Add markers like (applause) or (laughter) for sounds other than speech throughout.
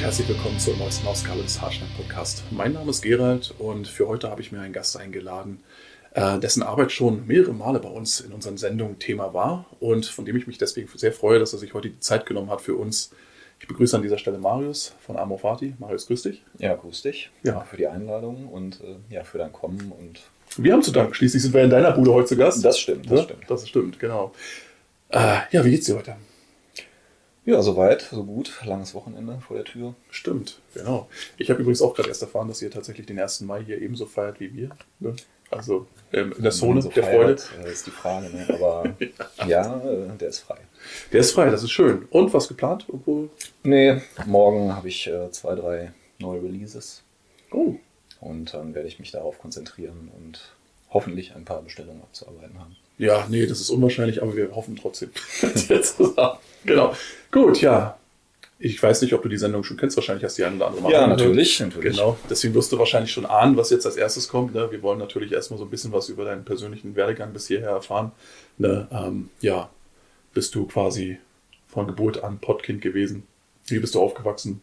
Und herzlich willkommen zur neuesten Ausgabe des Haarschneid Podcast. Mein Name ist Gerald und für heute habe ich mir einen Gast eingeladen, äh, dessen Arbeit schon mehrere Male bei uns in unseren Sendungen Thema war und von dem ich mich deswegen sehr freue, dass er sich heute die Zeit genommen hat für uns. Ich begrüße an dieser Stelle Marius von Amorfati. Marius, grüß dich. Ja, grüß dich. Ja. Für die Einladung und äh, ja, für dein Kommen und. Wir haben zu danken. Schließlich sind wir in deiner Bude heute zu Gast. Das stimmt, das Ja, stimmt. Das stimmt, genau. Äh, ja, wie geht's dir heute? Ja, soweit, so gut. Langes Wochenende vor der Tür. Stimmt, genau. Ich habe übrigens auch gerade erst erfahren, dass ihr tatsächlich den 1. Mai hier ebenso feiert wie wir. Ne? Also ähm, in der Zone so der feiert, Freude. äh, ist die Frage, ne? Aber (laughs) ja, äh, der ist frei. Der ist frei, das ist schön. Und was geplant? Irgendwo? Nee, morgen habe ich äh, zwei, drei neue Releases Oh, und dann werde ich mich darauf konzentrieren und hoffentlich ein paar Bestellungen abzuarbeiten haben. ja, nee, das ist unwahrscheinlich, aber wir hoffen trotzdem. (laughs) Jetzt zusammen. Genau. Gut, ja. Ich weiß nicht, ob du die Sendung schon kennst. Wahrscheinlich hast du die ein oder andere Mal Ja, angehört. natürlich, natürlich. Genau. Deswegen wirst du wahrscheinlich schon ahnen, was jetzt als erstes kommt. Ne? Wir wollen natürlich erstmal so ein bisschen was über deinen persönlichen Werdegang bis hierher erfahren. Ne? Ähm, ja, bist du quasi von Geburt an Pottkind gewesen? Wie bist du aufgewachsen?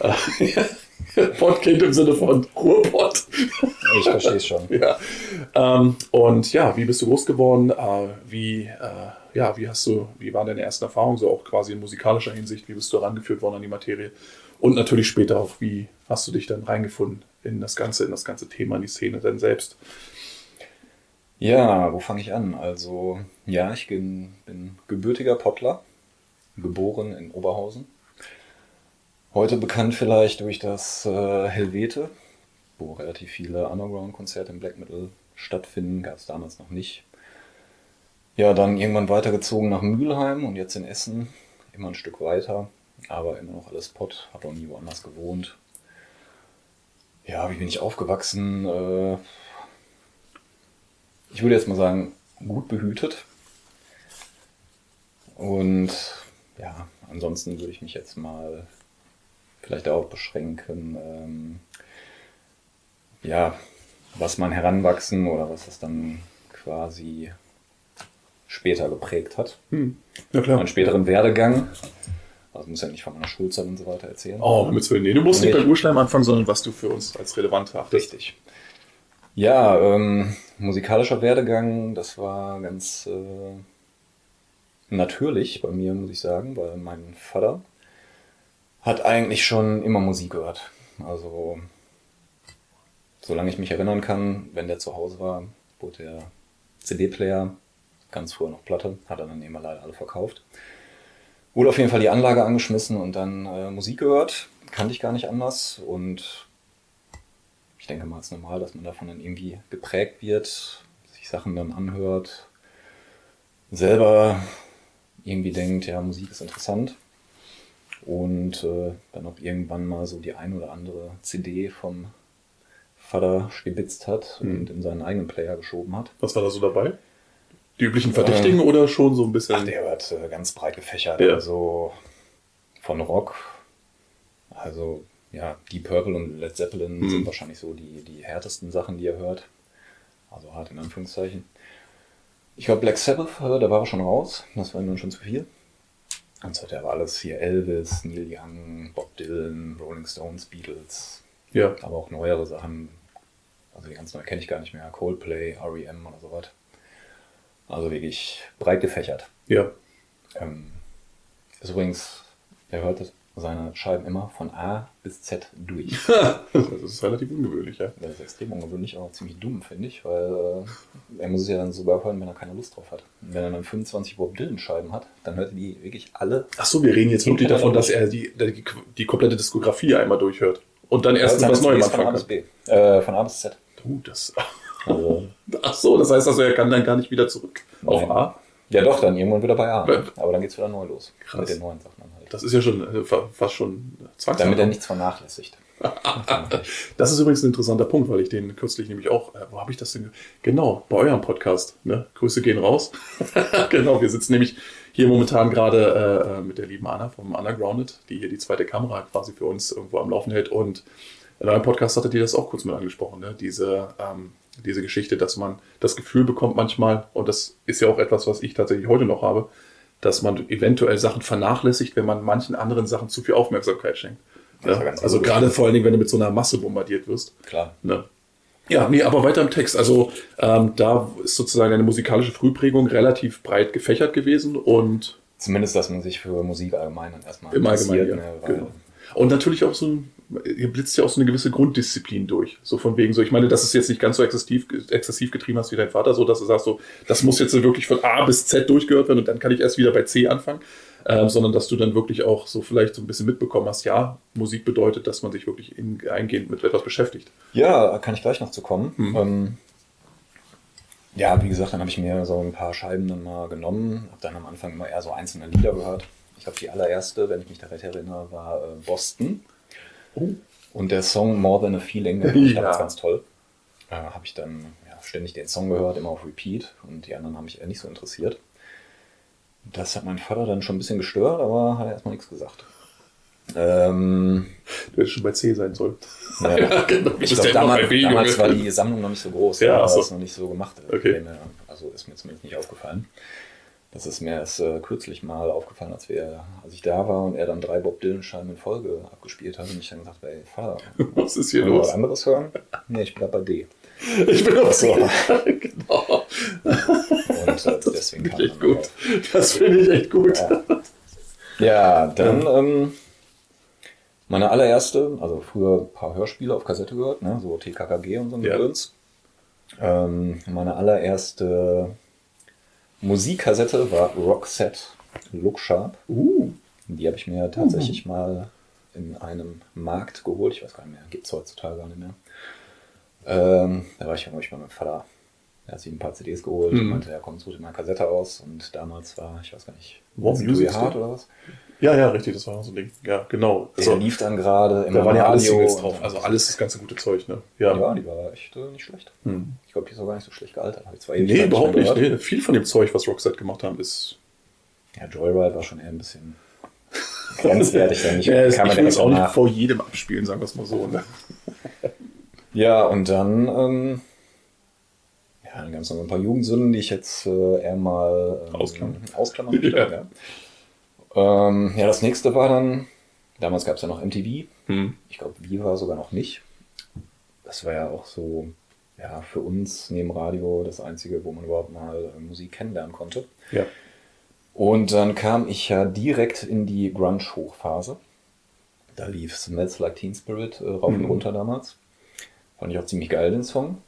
(laughs) Pottkind im Sinne von Ruhrpott. Ich verstehe es schon. (laughs) Ja. Ähm, und ja, wie bist du groß geworden? Äh, wie, äh, ja, wie hast du, wie waren deine ersten Erfahrungen, so auch quasi in musikalischer Hinsicht? Wie bist du herangeführt worden an die Materie? Und natürlich später auch, wie hast du dich dann reingefunden in das Ganze, in das ganze Thema, in die Szene denn selbst? Ja, wo fange ich an? Also, ja, ich bin, bin gebürtiger Pottler, geboren in Oberhausen. Heute bekannt vielleicht durch das äh, Helvete, wo relativ viele Underground-Konzerte im Black Metal stattfinden, gab es damals noch nicht. Ja, dann irgendwann weitergezogen nach Mülheim und jetzt in Essen, immer ein Stück weiter, aber immer noch alles Pott, habe auch nie woanders gewohnt. Ja, wie bin ich aufgewachsen? Äh, ich würde jetzt mal sagen, gut behütet. Und ja, ansonsten würde ich mich jetzt mal vielleicht darauf beschränken, ähm, ja, was mein Heranwachsen oder was es dann quasi später geprägt hat. Hm. Ja, klar. Meinen späteren Werdegang. Also muss ja nicht von meiner Schulzeit und so weiter erzählen. Oh, mit nee, du musst nicht beim Urschleim anfangen, sondern was du für uns als relevant erachtest. Richtig. Ja, ähm, musikalischer Werdegang, das war ganz äh, natürlich bei mir, muss ich sagen, weil mein Vater hat eigentlich schon immer Musik gehört. Also, solange ich mich erinnern kann, wenn der zu Hause war, wurde der CD-Player, ganz früher noch Platte, hat er dann immer leider alle verkauft. Wurde auf jeden Fall die Anlage angeschmissen und dann äh, Musik gehört. Kannte ich gar nicht anders und ich denke mal, es ist normal, dass man davon dann irgendwie geprägt wird, sich Sachen dann anhört, selber irgendwie denkt, ja, Musik ist interessant und äh, dann auch irgendwann mal so die ein oder andere CD vom Vater stibitzt hat Mhm. und in seinen eigenen Player geschoben hat. Was war da so dabei? Die üblichen Verdächtigen oder schon so ein bisschen? Ach, der wird äh, ganz breit gefächert. Ja. Also von Rock, also ja, Deep Purple und Led Zeppelin Mhm. sind wahrscheinlich so die, die härtesten Sachen, die er hört. Also hart in Anführungszeichen. Ich glaube, Black Sabbath, äh, da war er schon raus. Das war dann schon zu viel. Und so, der war alles hier Elvis, Neil Young, Bob Dylan, Rolling Stones, Beatles, ja. aber auch neuere Sachen. Also die ganz neu kenne ich gar nicht mehr. Coldplay, R.E.M. oder sowas. Also wirklich breit gefächert. Ja. Ähm, ist übrigens, er hört seine Scheiben immer von A bis Z durch. (laughs) Das ist relativ ungewöhnlich, ja. Das ist extrem ungewöhnlich, aber auch ziemlich dumm, finde ich, weil äh, er muss es ja dann sogar hören, wenn er keine Lust drauf hat. Und wenn er dann 25 Bob Dylan-Scheiben hat, dann hört er die wirklich alle. Ach so, wir reden jetzt wirklich davon, dass er die, die, die komplette Diskografie einmal durchhört. Und dann erst was Neues CDs von A anfangen bis kann. B. Äh, von A bis Z. Du, das. Also, Ach so, das heißt also, er kann dann gar nicht wieder zurück auf Nein. A. ja doch, dann irgendwann wieder bei A. Ja. Aber dann geht's wieder neu los. Krass. Mit den neuen Sachen dann halt. Das ist ja schon äh, fa- fast schon Zwangsarbeit. Damit er nichts vernachlässigt. (laughs) Das ist übrigens ein interessanter Punkt, weil ich den kürzlich nämlich auch, äh, wo habe ich das denn? ge- Genau, bei eurem Podcast. Ne? Grüße gehen raus. (laughs) genau, wir sitzen nämlich hier momentan gerade äh, mit der lieben Anna vom Undergrounded, die hier die zweite Kamera quasi für uns irgendwo am Laufen hält. Und in eurem Podcast hattet ihr das auch kurz mit angesprochen, ne? diese, ähm, diese Geschichte, dass man das Gefühl bekommt manchmal, und das ist ja auch etwas, was ich tatsächlich heute noch habe, dass man eventuell Sachen vernachlässigt, wenn man manchen anderen Sachen zu viel Aufmerksamkeit schenkt. Ja, also gerade vor allen Dingen, wenn du mit so einer Masse bombardiert wirst. Klar. Ne? Ja, nee, aber weiter im Text. Also ähm, da ist sozusagen eine musikalische Frühprägung relativ breit gefächert gewesen und Zumindest, dass man sich für Musik allgemein dann erstmal im Allgemeinen, ja, ne, genau. Und natürlich auch so ein, ihr blitzt ja auch so eine gewisse Grunddisziplin durch. So von wegen so, ich meine, dass es jetzt nicht ganz so exzessiv, exzessiv getrieben hast wie dein Vater, so dass du sagst so, das muss jetzt wirklich von A bis Z durchgehört werden und dann kann ich erst wieder bei C anfangen. Ähm, sondern dass du dann wirklich auch so vielleicht so ein bisschen mitbekommen hast, ja, Musik bedeutet, dass man sich wirklich in, eingehend mit etwas beschäftigt. Ja, kann ich gleich noch zu kommen. Mhm. Ähm, ja, wie gesagt, dann habe ich mir so ein paar Scheiben dann mal genommen, habe dann am Anfang immer eher so einzelne Lieder gehört. Ich glaube, die allererste, wenn ich mich da recht erinnere, war äh, Boston. Oh. Und der Song More Than a Feeling, den ich Ja. damals ganz toll. Äh, habe ich dann ja, ständig den Song gehört, immer auf Repeat. Und die anderen haben mich eher nicht so interessiert. Das hat mein Vater dann schon ein bisschen gestört, aber hat er erstmal nichts gesagt. Ähm, Du hättest schon bei C sein sollen. ja, (laughs) genau. ich glaube, damals, damals war die Sammlung noch nicht so groß. Ja, so. das noch nicht so gemacht. Okay. Also ist mir zumindest nicht aufgefallen. Das ist mir erst äh, kürzlich mal aufgefallen, als, wir, als ich da war und er dann drei Bob Dylan-Scheiben in Folge abgespielt hat. Und ich dann gesagt habe, ey, Vater, (laughs) Was ist hier wir was los? anderes hören? Nee, ich bleib bei D. (laughs) Ich bin auf So. (laughs) Genau. Und äh, deswegen kam ich gut. Das finde ich echt gut. Ja. Ja, dann ähm, meine allererste, also früher ein paar Hörspiele auf Kassette gehört, ne, so TKKG und so ein Ja. Gedöns. Ähm, meine allererste Musikkassette war Roxette Look Sharp. Uh, Die habe ich mir tatsächlich mal in einem Markt geholt. Ich weiß gar nicht mehr, gibt es heutzutage gar nicht mehr. Ähm, da war ich, glaube ich, bei meinem Vater. Er hat sich ein paar CDs geholt und Mhm. meinte, ja komm, such dir mal eine Kassette aus. Und damals war, ich weiß gar nicht, Was, Music Store? oder was? Ja, ja, richtig, das war so ein Ding. Ja, genau. Der Also, lief dann gerade im da waren ja alle Singles drauf. Also alles das ganze gute Zeug, ne? Ja. Ja, die war echt äh, nicht schlecht. Hm. Ich glaube, die ist auch gar nicht so schlecht gealtert. Ich zwar Nee, überhaupt nicht. gehört. Nee. Viel von dem Zeug, was Roxette gemacht haben, ist. Ja, Joyride war schon eher ein bisschen (laughs) grenzwertig. Dann nicht, Ja, das, kam ich man will es auch nicht vor jedem abspielen, sagen wir es mal so. Ne? (laughs) Ja, und dann ähm, ja, dann gab es noch ein paar Jugendsünden, die ich jetzt äh, eher mal ähm, Ausklammern. ausklammern möchte. (laughs) Ja. ja. Ähm, ja, das nächste war dann, damals gab es ja noch MTV. Hm. Ich glaube, Viva sogar noch nicht. Das war ja auch so, ja, für uns neben Radio das Einzige, wo man überhaupt mal äh, Musik kennenlernen konnte. Ja. Und dann kam ich ja direkt in die Grunge-Hochphase. Da lief Smells Like Teen Spirit äh, rauf und Mhm. runter damals. Fand ich auch ziemlich geil, den Song.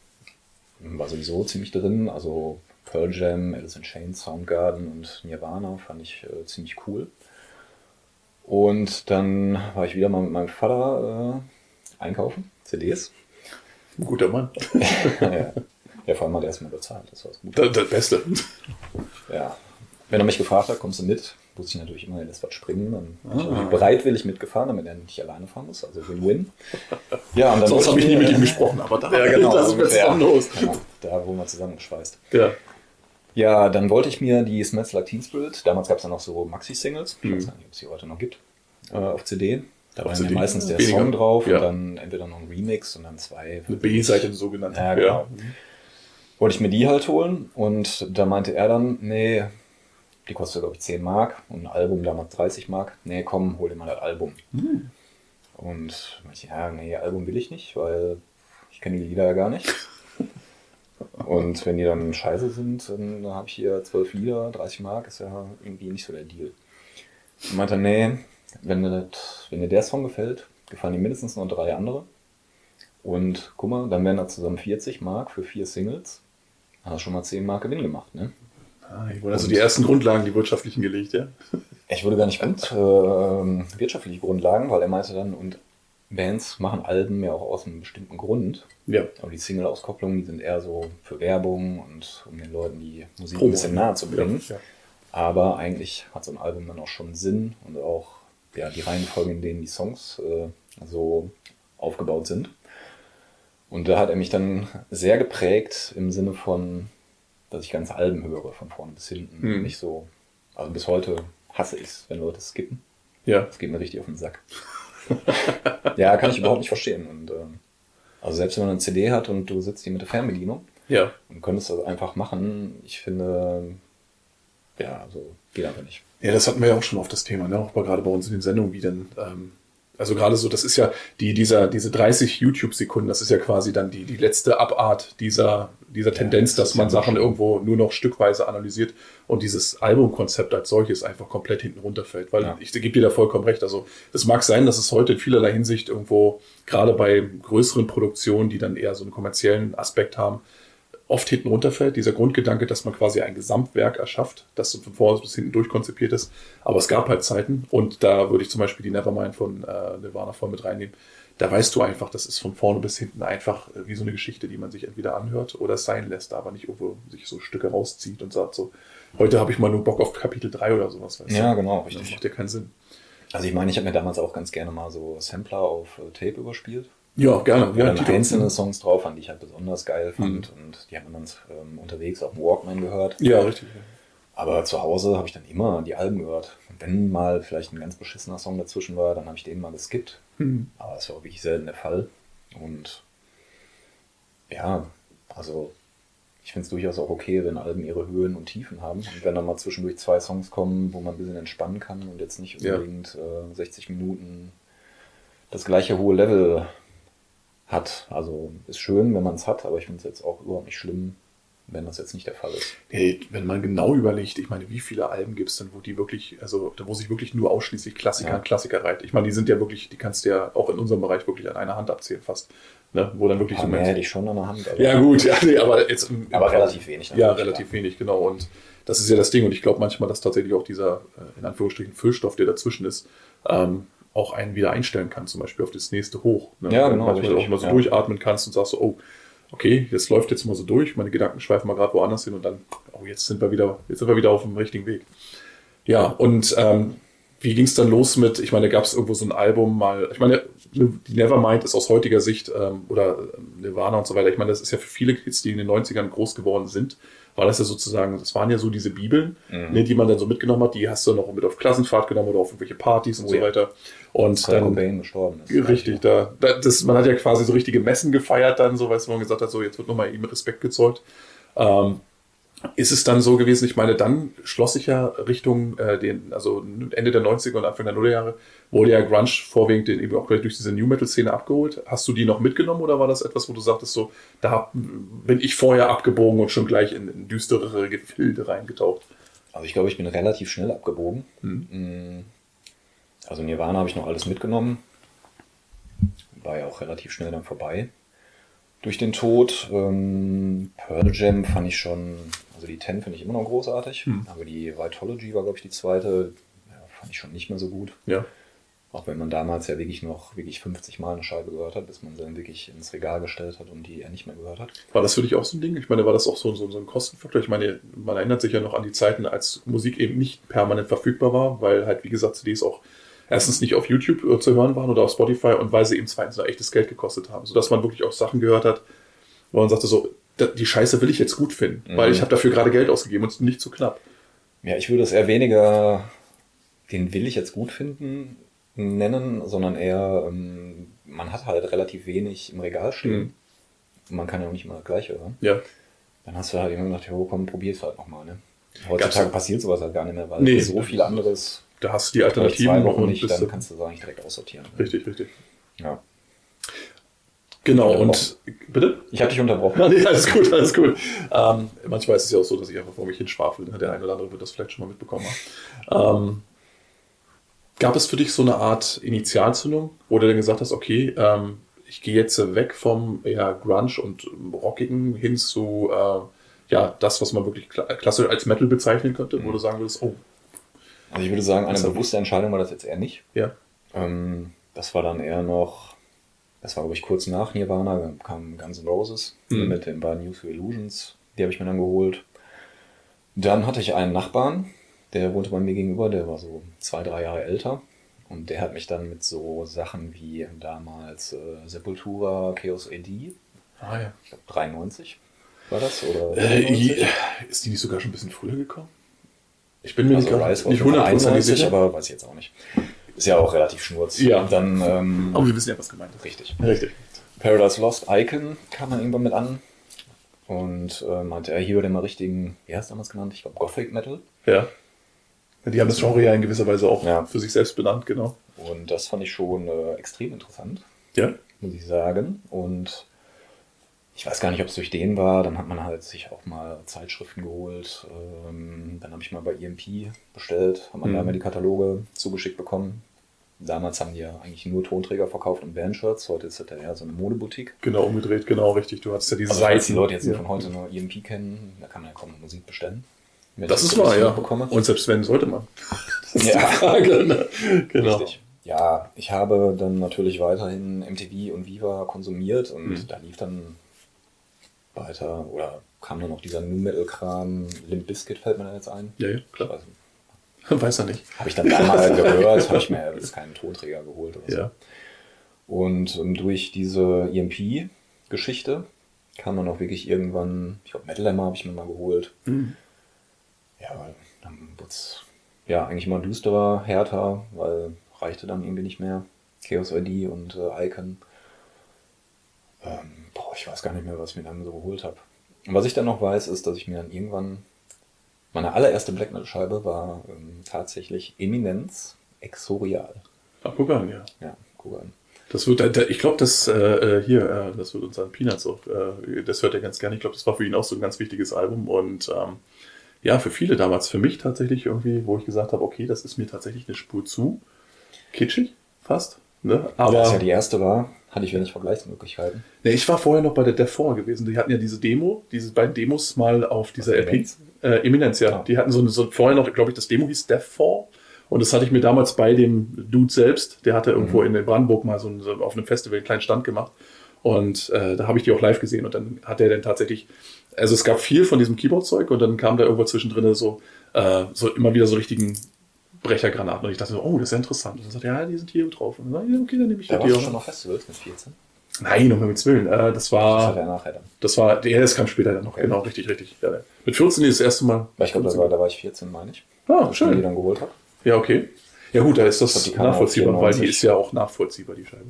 War sowieso ziemlich drin. Also Pearl Jam, Alice in Chains, Soundgarden und Nirvana fand ich äh, ziemlich cool. Und dann war ich wieder mal mit meinem Vater äh, einkaufen, CDs. Ein guter Mann. (laughs) ja. ja, vor allem hat er erstmal bezahlt, das war das. Das, das Beste. Ja. Wenn er mich gefragt hat, kommst du mit, wusste ich natürlich immer, er lässt was springen. Dann bin ich Ah. natürlich bereitwillig mitgefahren, damit er nicht alleine fahren muss. Also Win-Win. Ja, und dann Sonst habe ich nie mit ihm gesprochen, aber da, Ja, (laughs) genau. das ist dann los. Ja, da wurden wir zusammengeschweißt. Ja. Ja, dann wollte ich mir die Smells Like Teen Spirit, damals gab es ja noch so Maxi-Singles, ich Mhm. weiß gar nicht, ob es die heute noch gibt, äh, auf CD. Da war ja meistens der Weniger. Song drauf Ja. und dann entweder noch ein Remix und dann zwei. Eine B-Seite so genannt. Ja, genau. Wollte ich mir die halt holen und da meinte er dann, nee, die kostet glaube ich 10 Mark und ein Album damals 30 Mark. Nee, komm, hol dir mal das Album. Hm. Und meinte ich, ja, nee, Album will ich nicht, weil ich kenne die Lieder ja gar nicht. Und wenn die dann scheiße sind, dann habe ich hier 12 Lieder, 30 Mark, ist ja irgendwie nicht so der Deal. Und meinte, nee, wenn dir, das, wenn dir der Song gefällt, gefallen dir mindestens noch drei andere. Und guck mal, dann wären da zusammen 40 Mark für vier Singles. Hast du schon mal 10 Mark Gewinn gemacht, ne? Ah, hier wurden also die ersten Grundlagen, die wirtschaftlichen gelegt, ja? Ich würde gar nicht gut ähm, wirtschaftliche Grundlagen, weil er meinte dann, und Bands machen Alben ja auch aus einem bestimmten Grund. Ja. Aber die Single-Auskopplungen, die sind eher so für Werbung und um den Leuten die Musik Promo. ein bisschen nahe zu bringen. Ja. Aber eigentlich hat so ein Album dann auch schon Sinn und auch ja, die Reihenfolge, in denen die Songs äh, so aufgebaut sind. Und da hat er mich dann sehr geprägt im Sinne von, dass ich ganze Alben höre, von vorne bis hinten. Mhm. Nicht so, also bis heute hasse ich es, wenn Leute skippen. Ja. Das geht mir richtig auf den Sack. Ja, kann ich überhaupt nicht verstehen. Und ähm, also selbst wenn man eine CD hat und du sitzt hier mit der Fernbedienung Ja. und könntest das einfach machen, ich finde, ja, also geht einfach nicht. Ja, das hatten wir ja auch schon auf das Thema, ne? auch gerade bei uns in den Sendungen, wie denn, ähm, also gerade so, das ist ja die, dieser, diese 30 YouTube-Sekunden, das ist ja quasi dann die, die letzte Abart dieser, dieser Tendenz, das dass man Sachen irgendwo nur noch stückweise analysiert und dieses Albumkonzept als solches einfach komplett hinten runterfällt. Weil Ja. ich gebe dir da vollkommen recht. Also es mag sein, dass es heute in vielerlei Hinsicht irgendwo, gerade bei größeren Produktionen, die dann eher so einen kommerziellen Aspekt haben, oft hinten runterfällt. Dieser Grundgedanke, dass man quasi ein Gesamtwerk erschafft, das von vorne bis hinten durchkonzipiert ist. Aber es gab halt Zeiten und da würde ich zum Beispiel die Nevermind von äh, Nirvana voll mit reinnehmen. Da weißt du einfach, das ist von vorne bis hinten einfach äh, wie so eine Geschichte, die man sich entweder anhört oder es sein lässt, aber nicht irgendwo sich so Stücke rauszieht und sagt so, heute habe ich mal nur Bock auf Kapitel 3 oder sowas. Weißt Ja, du? genau, Das richtig. macht ja keinen Sinn. Also ich meine, ich habe mir damals auch ganz gerne mal so Sampler auf äh, Tape überspielt. Ja, gerne. Ja, dann einzelne Songs drauf waren, die ich halt besonders geil fand. Mhm. Und die haben wir dann ähm, unterwegs auf dem Walkman gehört. ja, richtig. Aber zu Hause habe ich dann immer die Alben gehört. Und wenn mal vielleicht ein ganz beschissener Song dazwischen war, dann habe ich den mal geskippt. Hm. Aber das war auch wirklich selten der Fall. Und ja, also ich finde es durchaus auch okay, wenn Alben ihre Höhen und Tiefen haben. Und wenn dann mal zwischendurch zwei Songs kommen, wo man ein bisschen entspannen kann und jetzt nicht Ja. unbedingt äh, 60 Minuten das gleiche hohe Level hat. Also ist schön, wenn man es hat, aber ich finde es jetzt auch überhaupt nicht schlimm, wenn das jetzt nicht der Fall ist. Hey, wenn man genau überlegt, ich meine, wie viele Alben gibt es denn, wo die wirklich, also da wo sich wirklich nur ausschließlich Klassiker Ja. an Klassiker reiht. Ich meine, die sind ja wirklich, die kannst du ja auch in unserem Bereich wirklich an einer Hand abzählen fast. Ne? Wo dann wirklich paar so hätte ich schon an der Hand. Ja, gut, (laughs) ja, nee, aber jetzt Aber relativ wenig Ja, relativ wenig, genau. Und das ist ja das Ding. Und ich glaube manchmal, dass tatsächlich auch dieser, äh, in Anführungsstrichen, Füllstoff, der dazwischen ist, ähm, auch einen wieder einstellen kann, zum Beispiel auf das nächste Hoch. Ne? Ja, genau, Manchmal richtig, auch mal so ja. durchatmen kannst und sagst so, oh, okay, das läuft jetzt mal so durch, meine Gedanken schweifen mal gerade woanders hin und dann, oh, jetzt sind wir wieder, jetzt sind wir wieder auf dem richtigen Weg. Ja, und ähm, wie ging es dann los mit, ich meine, gab es irgendwo so ein Album mal, ich meine, die Nevermind ist aus heutiger Sicht, ähm, oder ähm, Nirvana und so weiter, ich meine, das ist ja für viele Kids, die in den 90ern groß geworden sind, war das ja sozusagen, das waren ja so diese Bibeln, Mhm. ne, die man dann so mitgenommen hat, die hast du noch mit auf Klassenfahrt genommen oder auf irgendwelche Partys und Oh so ja. weiter. Und Kurt dann, Cobain gestorben ist. Richtig, da, da das, man hat ja quasi so richtige Messen gefeiert dann, so weißt du, wo man gesagt hat, so jetzt wird nochmal ihm Respekt gezollt. Ähm, ist es dann so gewesen, ich meine, dann schloss sich ja Richtung äh, den, also Ende der 90er und Anfang der Nullerjahre, wurde ja Grunge vorwiegend den, eben auch gleich durch diese New Metal-Szene abgeholt. Hast du die noch mitgenommen oder war das etwas, wo du sagtest, so, da bin ich vorher abgebogen und schon gleich in, in düsterere Gefilde reingetaucht? Also ich glaube, ich bin relativ schnell abgebogen. Mhm. Mm. Also Nirvana habe ich noch alles mitgenommen. War ja auch relativ schnell dann vorbei. Durch den Tod. Ähm, Pearl Jam fand ich schon, also die Ten finde ich immer noch großartig. Mhm. Aber die Vitology war, glaube ich, die zweite. Ja, fand ich schon nicht mehr so gut. Ja. Auch wenn man damals ja wirklich noch wirklich 50 Mal eine Scheibe gehört hat, bis man sie dann wirklich ins Regal gestellt hat und die er nicht mehr gehört hat. War das für dich auch so ein Ding? Ich meine, war das auch so, so, so ein Kostenfaktor? Ich meine, man erinnert sich ja noch an die Zeiten, als Musik eben nicht permanent verfügbar war, weil halt, wie gesagt, CDs auch erstens nicht auf YouTube äh, zu hören waren oder auf Spotify und weil sie eben zweitens noch echtes Geld gekostet haben. Sodass man wirklich auch Sachen gehört hat, wo man sagte so, die Scheiße will ich jetzt gut finden, Mhm. weil ich habe dafür gerade Geld ausgegeben und es ist nicht zu knapp. Ja, ich würde es eher weniger, den will ich jetzt gut finden, nennen, sondern eher, ähm, man hat halt relativ wenig im Regal stehen. Mhm. Man kann ja auch nicht immer das Gleiche hören. Ja. Dann hast du halt immer gedacht, jo, komm, probier's halt nochmal. Ne? Gab's- Heutzutage passiert sowas halt gar nicht mehr, weil Nee. so viel anderes, Da hast du die Alternativen und nicht, dann kannst du es eigentlich direkt aussortieren. Richtig, richtig. Ja. Genau, und bitte? Ich habe dich unterbrochen. (laughs) Nee, alles gut, alles gut. Ähm, manchmal ist es ja auch so, dass ich einfach vor mich hinschwafel. ne? Der eine oder andere wird das vielleicht schon mal mitbekommen haben. Ähm, gab es für dich so eine Art Initialzündung, wo du dann gesagt hast, okay, ähm, ich gehe jetzt weg vom eher Grunge und Rockigen hin zu äh, ja, das, was man wirklich kla klassisch als Metal bezeichnen könnte, wo du sagen würdest, oh, Also ich würde sagen, eine bewusste Entscheidung war das jetzt eher nicht. ja, Ähm, das war dann eher noch, das war glaube ich kurz nach Nirvana, kam Guns N' Roses Mhm. mit den beiden News for Illusions, die habe ich mir dann geholt. Dann hatte ich einen Nachbarn, der wohnte bei mir gegenüber, der war so zwei, drei Jahre älter. Und der hat mich dann mit so Sachen wie damals äh, Sepultura, Chaos AD, ah ja. ich glaube 93 war das, oder Äh, 94? ist die nicht sogar schon ein bisschen früher gekommen? Ich bin mir Also nicht, nicht hundertprozentig 91, sicher. aber weiß ich jetzt auch nicht. Ist ja auch relativ schnurz. Ja. Und dann ähm, aber wir wissen ja, was gemeint ist. richtig. Richtig. Paradise Lost Icon kam dann irgendwann mit an. und äh, meinte, er hier würde mal richtigen, wie heißt damals genannt? Ich glaube Gothic Metal. Ja. Die haben das Genre ja in gewisser Weise auch Ja. für sich selbst benannt, genau. Und das fand ich schon äh, extrem interessant, Ja. muss ich sagen. Und ich weiß gar nicht, ob es durch den war. Dann hat man halt sich auch mal Zeitschriften geholt. Ähm, dann habe ich mal bei EMP bestellt, hat man da Mhm. mal die Kataloge zugeschickt bekommen. Damals haben die ja eigentlich nur Tonträger verkauft und Bandshirts. Heute ist das ja eher so eine Modeboutique. Genau, umgedreht, genau, richtig. Du hattest ja diese Also falls die. Leute jetzt ja. von heute nur EMP kennen, da kann man ja kaum Musik bestellen. Das ich ist wahr, ja. mitbekomme. Und selbst wenn, sollte man. (laughs) Das ist Ja. die Frage, ne? Genau. Richtig. Ja, ich habe dann natürlich weiterhin MTV und Viva konsumiert und Mhm. da lief dann weiter oder kam dann noch dieser New Metal Kram, Limp Bizkit fällt mir da jetzt ein. Ja, ja, Ich klar. weiß nicht. (laughs) Weiß er nicht. Habe ich dann einmal (laughs) gehört, habe ich mir jetzt keinen Tonträger geholt oder so. Ja. Und ähm, durch diese EMP-Geschichte kam dann auch wirklich irgendwann, ich glaube Metal Hammer habe ich mir mal geholt. Mhm. Ja, weil dann wurde es ja eigentlich immer düsterer, härter, weil reichte dann irgendwie nicht mehr. Chaos ID und äh, Icon. Ähm, boah, ich weiß gar nicht mehr, was ich mir dann so geholt habe. Und was ich dann noch weiß, ist, dass ich mir dann irgendwann meine allererste Black Metal Scheibe war ähm, tatsächlich Eminenz Exorial. Ach, guck an, ja. Ja, guck an. Das wird, ich glaube, das äh, äh, hier, äh, das wird unseren Peanuts auch, äh, das hört er ganz gerne. Ich glaube, das war für ihn auch so ein ganz wichtiges Album und ähm, ja, für viele damals, für mich tatsächlich irgendwie, wo ich gesagt habe, okay, das ist mir tatsächlich eine Spur zu kitschig, fast. Ne? Aber als ja die erste war, hatte ich wenig Vergleichsmöglichkeiten. ne, ich war vorher noch bei der Death 4 gewesen. Die hatten ja diese Demo, diese beiden Demos mal auf dieser LP. Eminenz? Äh, Eminenz, ja. Ah. Die hatten so, so vorher noch, glaube ich, das Demo hieß Death 4. Und das hatte ich mir damals bei dem Dude selbst, der hatte irgendwo in Brandenburg mal so, ein- so auf einem Festival einen kleinen Stand gemacht. Und äh, da habe ich die auch live gesehen. Und dann hat er dann tatsächlich, also es gab viel von diesem Keyboard-Zeug und dann kam da irgendwo zwischendrin so, äh, so immer wieder so richtigen Brechergranaten. Und ich dachte so, oh, das ist ja interessant. Und dann sagt er, ja, die sind hier drauf. Und dann, sag ich, ja, okay, dann nehme ich Da die warst du auch. schon auf Festivals mit 14. Nein, um Himmels Willen. Äh, das Das war, er nachher dann. das war, ja, das kam später dann noch. Okay. Genau, richtig, richtig. Ja, ja. Mit 14 ist das erste Mal. Ich glaube, war, da war ich 14, meine ich. Ah, mir die schön. dann geholt habe. Ja, okay. Ja gut, da ist das glaub, nachvollziehbar, weil die 94. ist ja auch nachvollziehbar, die Scheibe.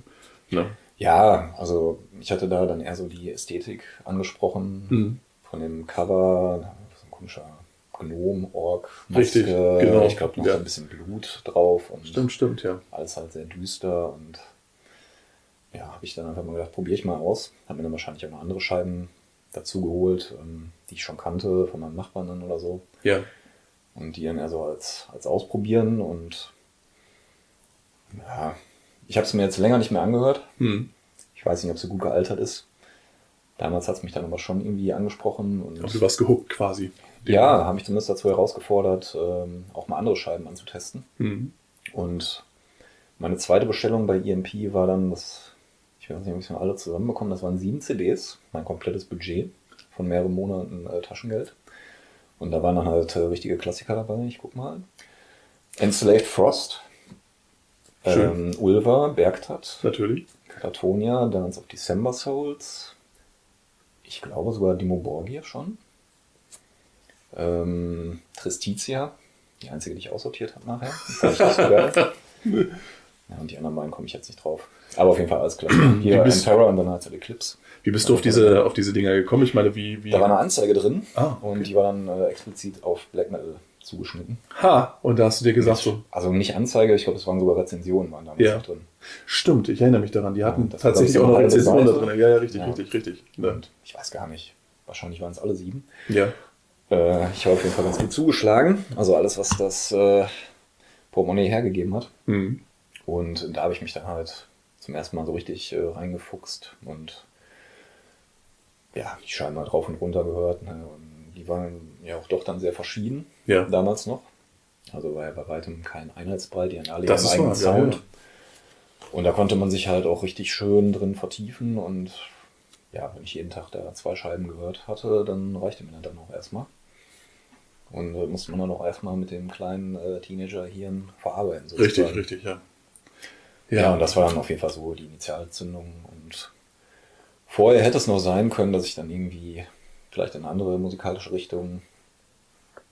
Ne? Ja, also ich hatte da dann eher so die Ästhetik angesprochen Mhm. von dem Cover, so ein komischer Gnom, Ork, Richtig, genau, Ich glaube noch ja. so ein bisschen Blut drauf und Stimmt, stimmt, ja. alles halt sehr düster und ja, habe ich dann einfach mal gedacht, probiere ich mal aus. Habe mir dann wahrscheinlich auch noch andere Scheiben dazu geholt, ähm, die ich schon kannte von meinem Nachbarn dann oder so. Ja. Und die dann eher so als, als ausprobieren und ja, ich habe es mir jetzt länger nicht mehr angehört. Hm. Ich weiß nicht, ob sie gut gealtert ist. Damals hat es mich dann aber schon irgendwie angesprochen und Aber du warst gehuckt quasi. ja, habe mich zumindest dazu herausgefordert, ähm, auch mal andere Scheiben anzutesten. Hm. Und meine zweite Bestellung bei EMP war dann, das, ich weiß nicht, ob ich alle zusammenbekommen, das waren sieben CDs, mein komplettes Budget von mehreren Monaten äh, Taschengeld. Und da waren dann halt äh, richtige Klassiker dabei, ich guck mal. Enslaved Frost, ähm, Ulva, Bergtat, Natürlich. Katatonia, Dance of December Souls, ich glaube sogar Dimo Borgir schon. Ähm, Tristitia, die einzige, die ich aussortiert habe nachher. (laughs) (laughs) Ja, und die anderen beiden komme ich jetzt nicht drauf. Aber auf jeden Fall alles klar. (clears throat) Hier bist- Emperor und dann halt so Eclipse. Wie bist du auf diese, auf diese Dinger gekommen? Ich meine, wie, wie. Da war eine Anzeige drin Ah, okay. und die war dann äh, explizit auf Black Metal zugeschnitten. Ha! Und da hast du dir gesagt, so, Also nicht Anzeige, ich glaube, es waren sogar Rezensionen waren damals Ja. drin. stimmt, ich erinnere mich daran. Die hatten war, tatsächlich auch noch Rezensionen da drin. Ja, ja, richtig, Ja. richtig, richtig. Und ich weiß gar nicht. Wahrscheinlich waren es alle sieben. Ja. Äh, ich habe auf jeden Fall ganz gut zugeschlagen. Also alles, was das äh, Portemonnaie hergegeben hat. Hm. Und da habe ich mich dann halt zum ersten Mal so richtig äh, reingefuchst und ja, die Scheiben mal drauf und runter gehört. Ne? Und die waren ja auch doch dann sehr verschieden, Ja. damals noch. Also war ja bei weitem kein Einheitsbrei, die hatten alle Das ihren eigenen Sound. ja. Und da konnte man sich halt auch richtig schön drin vertiefen und ja, wenn ich jeden Tag da zwei Scheiben gehört hatte, dann reichte mir dann auch erstmal. Und äh, musste man dann auch erstmal mit dem kleinen äh, Teenager-Hirn verarbeiten. Richtig, sozusagen. richtig, ja. Ja, und das war dann auf jeden Fall so die Initialzündung. Und vorher hätte es noch sein können, dass ich dann irgendwie vielleicht in eine andere musikalische Richtung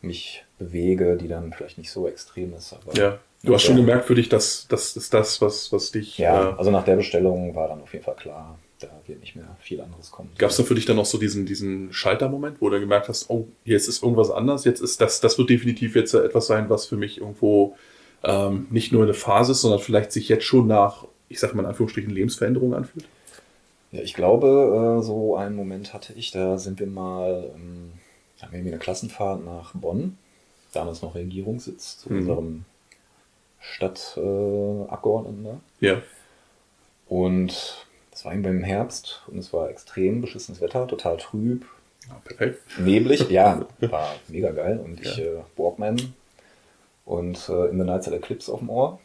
mich bewege, die dann vielleicht nicht so extrem ist. Aber ja. Du hast schon Ja. gemerkt für dich, dass das ist das, was, was dich. Ja, äh, also nach der Bestellung war dann auf jeden Fall klar, da wird nicht mehr viel anderes kommen. Gab es da für dich dann noch so diesen, diesen Schaltermoment, wo du gemerkt hast, oh, jetzt ist irgendwas anders, jetzt ist das, das wird definitiv jetzt etwas sein, was für mich irgendwo ähm, nicht nur eine Phase ist, sondern vielleicht sich jetzt schon nach, ich sag mal in Anführungsstrichen, Lebensveränderung anfühlt? Ja, ich glaube, äh, so einen Moment hatte ich, da sind wir mal, ähm, haben wir irgendwie eine Klassenfahrt nach Bonn, damals noch Regierungssitz zu Mhm. unserem Stadtabgeordneten da. Ja. Und das war irgendwie im Herbst und es war extrem beschissenes Wetter, total trüb, ja perfekt. neblig, ja, (laughs) war mega geil. Und ich Ja. äh, Walkman und äh, In the Nights at Eclipse auf dem Ohr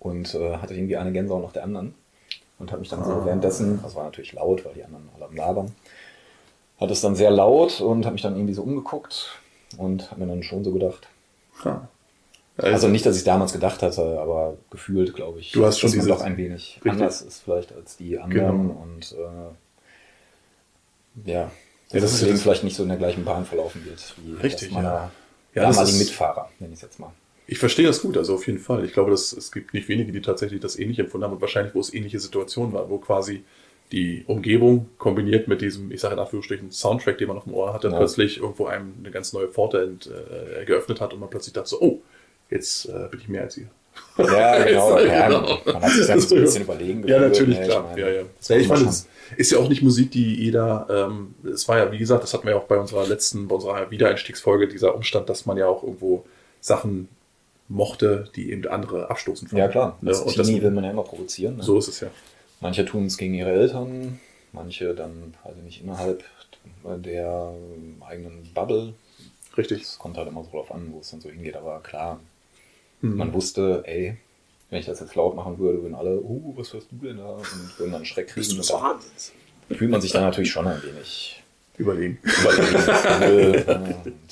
und äh, hatte irgendwie eine Gänsehaut nach der anderen und habe mich dann so Ah. währenddessen, das war natürlich laut, weil die anderen alle am Labern, hat es dann sehr laut und habe mich dann irgendwie so umgeguckt und habe mir dann schon so gedacht, Ha. also nicht, dass ich damals gedacht hatte, aber gefühlt, glaube ich, Du hast schon dass man doch ein wenig Richtig. anders ist vielleicht als die anderen Genau. und äh, ja, Ja, das das ist ja vielleicht nicht so in der gleichen Bahn verlaufen wird wie Richtig, das meiner ja. Ja, damaligen ist- Mitfahrer, nenne ich es jetzt mal. Ich verstehe das gut, also auf jeden Fall. Ich glaube, dass, es gibt nicht wenige, die tatsächlich das ähnlich empfunden haben und wahrscheinlich, wo es ähnliche Situationen waren, wo quasi die Umgebung kombiniert mit diesem, ich sage in Anführungsstrichen, Soundtrack, den man auf dem Ohr hatte, Ja. plötzlich irgendwo einem eine ganz neue Pforte ent, äh, geöffnet hat und man plötzlich dachte so, oh, jetzt äh, bin ich mehr als ihr. Ja, (laughs) genau. Ja, genau. Man hat sich dann so ein bisschen überlegen Ja, natürlich, ne, klar. meine, ja, ja. das ja ich man es ist ja auch nicht Musik, die jeder, ähm, es war ja, wie gesagt, das hatten wir ja auch bei unserer letzten, bei unserer Wiedereinstiegsfolge, dieser Umstand, dass man ja auch irgendwo Sachen mochte, die eben andere abstoßen schon- Ja, klar. Ne? Das Und das, Teenie will man ja immer provozieren. Ne? so ist es ja. Manche tun es gegen ihre Eltern, manche dann, also nicht innerhalb der eigenen Bubble. Richtig. Es kommt halt immer so drauf an, wo es dann so hingeht. Aber klar, Mhm. man wusste, ey, wenn ich das jetzt laut machen würde, würden alle, uh, was hörst du denn da? Und würden dann einen Schreck kriegen. Und da Wahnsinns? fühlt man sich dann natürlich schon ein wenig Überlegen. überlegen. (laughs) und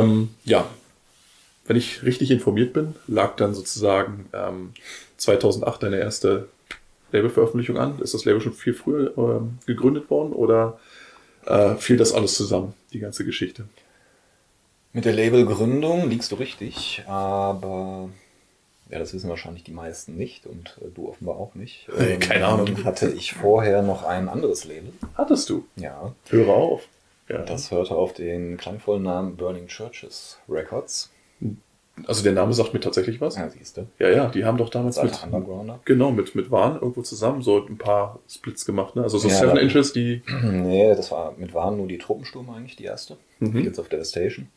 ähm, ja, wenn ich richtig informiert bin, lag dann sozusagen ähm, 2008 deine erste Labelveröffentlichung an. Ist das Label schon viel früher ähm, gegründet worden oder äh, fiel das alles zusammen, die ganze Geschichte? Mit der Labelgründung liegst du richtig, aber ja, das wissen wahrscheinlich die meisten nicht und äh, du offenbar auch nicht. Hey, (laughs) keine Ahnung. Hatte ich vorher noch ein anderes Label. Hattest du? Ja. Höre auf. Ja. Das hörte auf den klangvollen Namen Burning Churches Records. Also der Name sagt mir tatsächlich was. Ja, siehst du. Ja, ja, die haben doch damals mit, Undergrounder. genau, mit, mit Warn irgendwo zusammen so ein paar Splits gemacht, ne? Also so Ja, Seven da- Inches, die. (clears throat) Nee, das war mit Waren nur die Truppensturm eigentlich, die erste. Mhm. Fields of Devastation.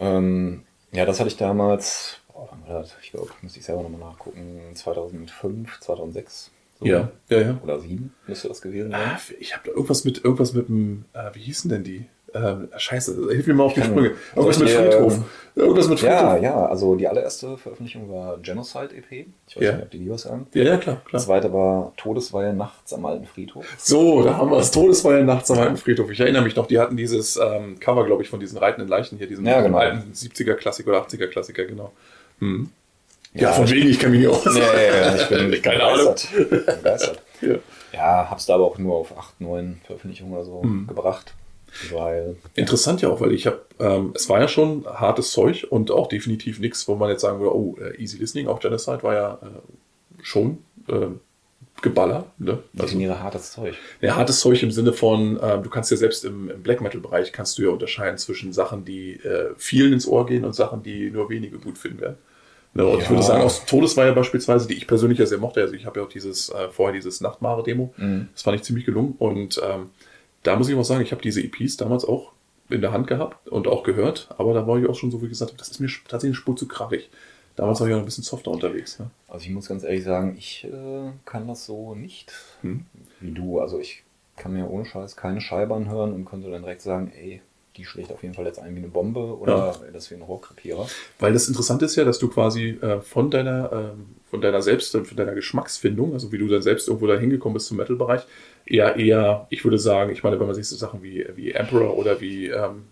Ähm, ja, das hatte ich damals, boah, wann war das? Ich glaube, müsste ich selber nochmal nachgucken, 2005, 2006. so. Ja, ja, ja. Oder 7 müsste das gewesen sein. Ah, ich habe da irgendwas mit irgendwas mit dem, äh, wie hießen denn die? Ähm, scheiße, hilf mir mal auf die Sprünge. Irgendwas soll mit Friedhof. ähm, Irgendwas mit Friedhof. Ja, ja, also die allererste Veröffentlichung war Genocide EP. Ich weiß Ja. nicht, ob die die was sagen. Ja, ja, klar, Das klar. zweite war Todesweihe nachts am alten Friedhof. So, da haben wir das Todesfeuer nachts am alten Friedhof. Ich erinnere mich noch, die hatten dieses ähm, Cover, glaube ich, von diesen reitenden Leichen hier, diesen Ja, genau. alten 70er-Klassiker oder 80er-Klassiker, genau. Hm. Ja, Ja, von ich- wegen, ich kann mich nicht aus. Nee, ja, ich bin Keine Ahnung. begeistert. begeistert. Ja. Ja, hab's da aber auch nur auf 8, 9 Veröffentlichungen oder so Mhm. gebracht. Weil, Interessant ja auch, weil ich habe, ähm, es war ja schon hartes Zeug und auch definitiv nichts, wo man jetzt sagen würde, oh, äh, easy listening, auch Genocide war ja äh, schon äh, Geballer. Ne? Also, definiere hartes Zeug. ja, hartes Zeug im Sinne von, äh, du kannst ja selbst im, im Black Metal-Bereich kannst du ja unterscheiden zwischen Sachen, die äh, vielen ins Ohr gehen und Sachen, die nur wenige gut finden werden. Ne? Und ich Ja. würde sagen, aus Todesweihe beispielsweise, die ich persönlich ja sehr mochte, also ich habe ja auch dieses, äh, vorher dieses Nachtmare-Demo, Mhm. das fand ich ziemlich gelungen und ähm, da muss ich auch sagen, ich habe diese EPs damals auch in der Hand gehabt und auch gehört, aber da war ich auch schon so, wie gesagt, das ist mir tatsächlich eine Spur zu krachig. Damals war ich auch ein bisschen softer unterwegs. Ne? Also ich muss ganz ehrlich sagen, ich äh, kann das so nicht Hm. wie du. Also ich kann mir ohne Scheiß keine Scheibe anhören und könnte dann direkt sagen, ey, die schlägt auf jeden Fall jetzt ein wie eine Bombe oder das wie ein Rohrkrepierer. Weil das Interessante ist ja, dass du quasi äh, von deiner, ähm, von deiner Selbst, von deiner Geschmacksfindung, also wie du dann selbst irgendwo da hingekommen bist zum Metal-Bereich, eher, eher, ich würde sagen, ich meine, wenn man sich so Sachen wie, wie Emperor oder wie, ähm,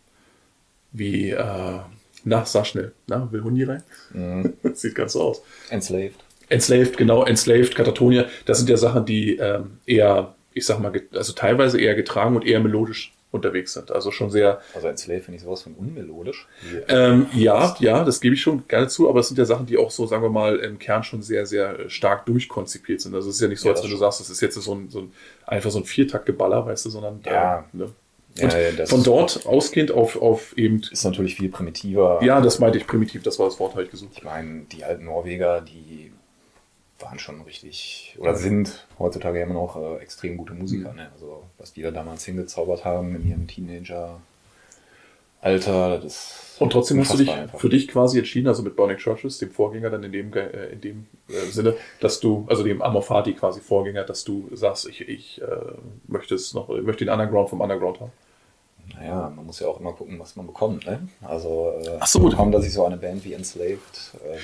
wie, äh, na, sag schnell, na, will Hundi rein? Mhm. (laughs) Sieht ganz so aus. Enslaved. Enslaved, genau, Enslaved, Katatonia, das sind ja Sachen, die ähm, eher, ich sag mal, also teilweise eher getragen und eher melodisch unterwegs sind. Also schon sehr, Also Enslaved finde ich sowas von unmelodisch. Ähm, ja, ja, das gebe ich schon gerne zu, aber es sind ja Sachen, die auch so, sagen wir mal, im Kern schon sehr, sehr äh, stark durchkonzipiert sind. Also es ist ja nicht so, Ja, als wenn du sagst, das ist jetzt so ein, so ein einfach so ein Viertaktgeballer, weißt du, sondern Ja. äh, ne? Und ja, von dort ausgehend auf, auf eben, ist natürlich viel primitiver. ja, das meinte ich primitiv, das war das Wort, habe ich gesucht. Ich meine, die alten Norweger, die waren schon richtig, oder sind heutzutage immer noch äh, extrem gute Musiker. Ne? Also, was die da damals hingezaubert haben in ihrem Teenager-Alter, das. Und trotzdem hast du dich einfach. für dich quasi entschieden, also mit Burning Churches, dem Vorgänger dann in dem, äh, in dem äh, Sinne, dass du, also dem Amorphati quasi Vorgänger, dass du sagst, ich, ich äh, möchte es noch, ich möchte den Underground vom Underground haben. Naja, man muss ja auch immer gucken, was man bekommt. Ne? Also, äh, Ach so. kaum, dass ich so eine Band wie Enslaved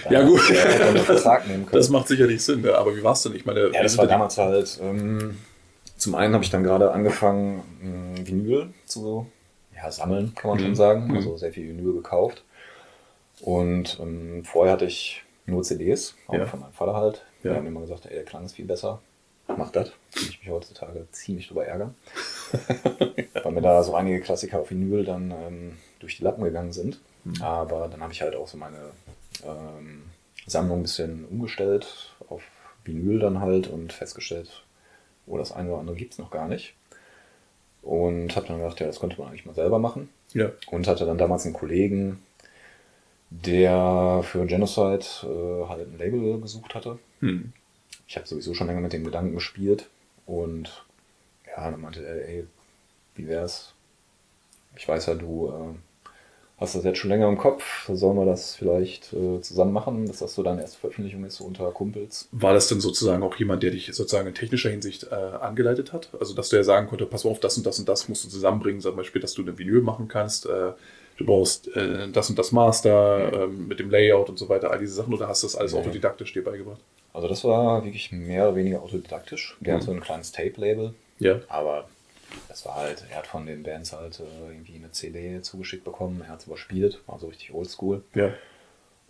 äh, Ja, gut. äh, Vertrag nehmen (laughs) können. Das macht sicherlich Sinn, ne? aber wie war es denn? Ich meine, Ja, das war damals halt, ähm, zum einen habe ich dann gerade angefangen, mh, Vinyl zu ja, sammeln, kann man Mhm. schon sagen. Mhm. Also sehr viel Vinyl gekauft. Und ähm, vorher hatte ich nur CDs, auch Ja. von meinem Vater halt. Ja. Hat mir immer gesagt, ey, der Klang ist viel besser. Mach das. Würde ich mich heutzutage ziemlich drüber ärgern. (laughs) Weil mir da so einige Klassiker auf Vinyl dann ähm, durch die Lappen gegangen sind. Mhm. Aber dann habe ich halt auch so meine ähm, Sammlung ein bisschen umgestellt auf Vinyl dann halt und festgestellt, oh, das eine oder andere gibt es noch gar nicht. Und habe dann gedacht, ja, das könnte man eigentlich mal selber machen. Ja. Und hatte dann damals einen Kollegen, der für Genocide äh, halt ein Label gesucht hatte. Hm. Ich habe sowieso schon länger mit dem Gedanken gespielt und ja, dann meinte er, ey, wie wär's? Ich weiß ja, du äh, hast das jetzt schon länger im Kopf, sollen wir das vielleicht äh, zusammen machen, dass das so deine erste Veröffentlichung ist, so unter Kumpels? War das denn sozusagen auch jemand, der dich sozusagen in technischer Hinsicht äh, angeleitet hat? Also, dass du ja sagen konnte, pass mal auf, das und das und das musst du zusammenbringen, zum Beispiel, dass du eine Vinyl machen kannst, äh, du brauchst äh, das und das Master ähm, mit dem Layout und so weiter, all diese Sachen, oder hast du das alles Nee. autodidaktisch dir beigebracht? Also das war wirklich mehr oder weniger autodidaktisch. Der Mhm. hat so ein kleines Tape-Label, Ja. aber das war halt, er hat von den Bands halt äh, irgendwie eine CD zugeschickt bekommen, er hat es überspielt, war so richtig oldschool. Ja.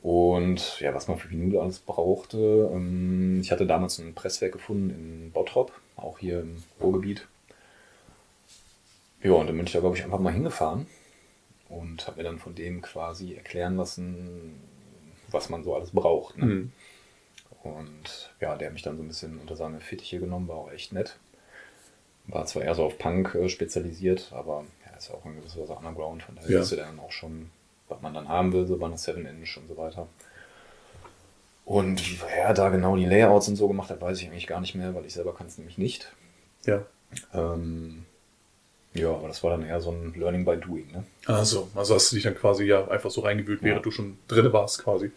Und ja, was man für Vinyl alles brauchte, ähm, ich hatte damals ein Presswerk gefunden in Bottrop, auch hier im Ruhrgebiet. Ja, und dann bin ich da, glaube ich, einfach mal hingefahren und habe mir dann von dem quasi erklären lassen, was man so alles braucht. Ne? Mhm. Und ja, der hat mich dann so ein bisschen unter seine Fittiche genommen, war auch echt nett. War zwar eher so auf Punk äh, spezialisiert, aber ja, ist ja auch in gewisser Weise Underground, von daher Ja. wusste der dann auch schon, was man dann haben will, so bei einer 7-Inch und so weiter. Und wie er da genau die Layouts und so gemacht hat, weiß ich eigentlich gar nicht mehr, weil ich selber kann es nämlich nicht. Ja. Ähm, ja, aber das war dann eher so ein Learning by Doing, ne? Also, also hast du dich dann quasi ja einfach so reingewühlt, während Ja. du schon drin warst quasi.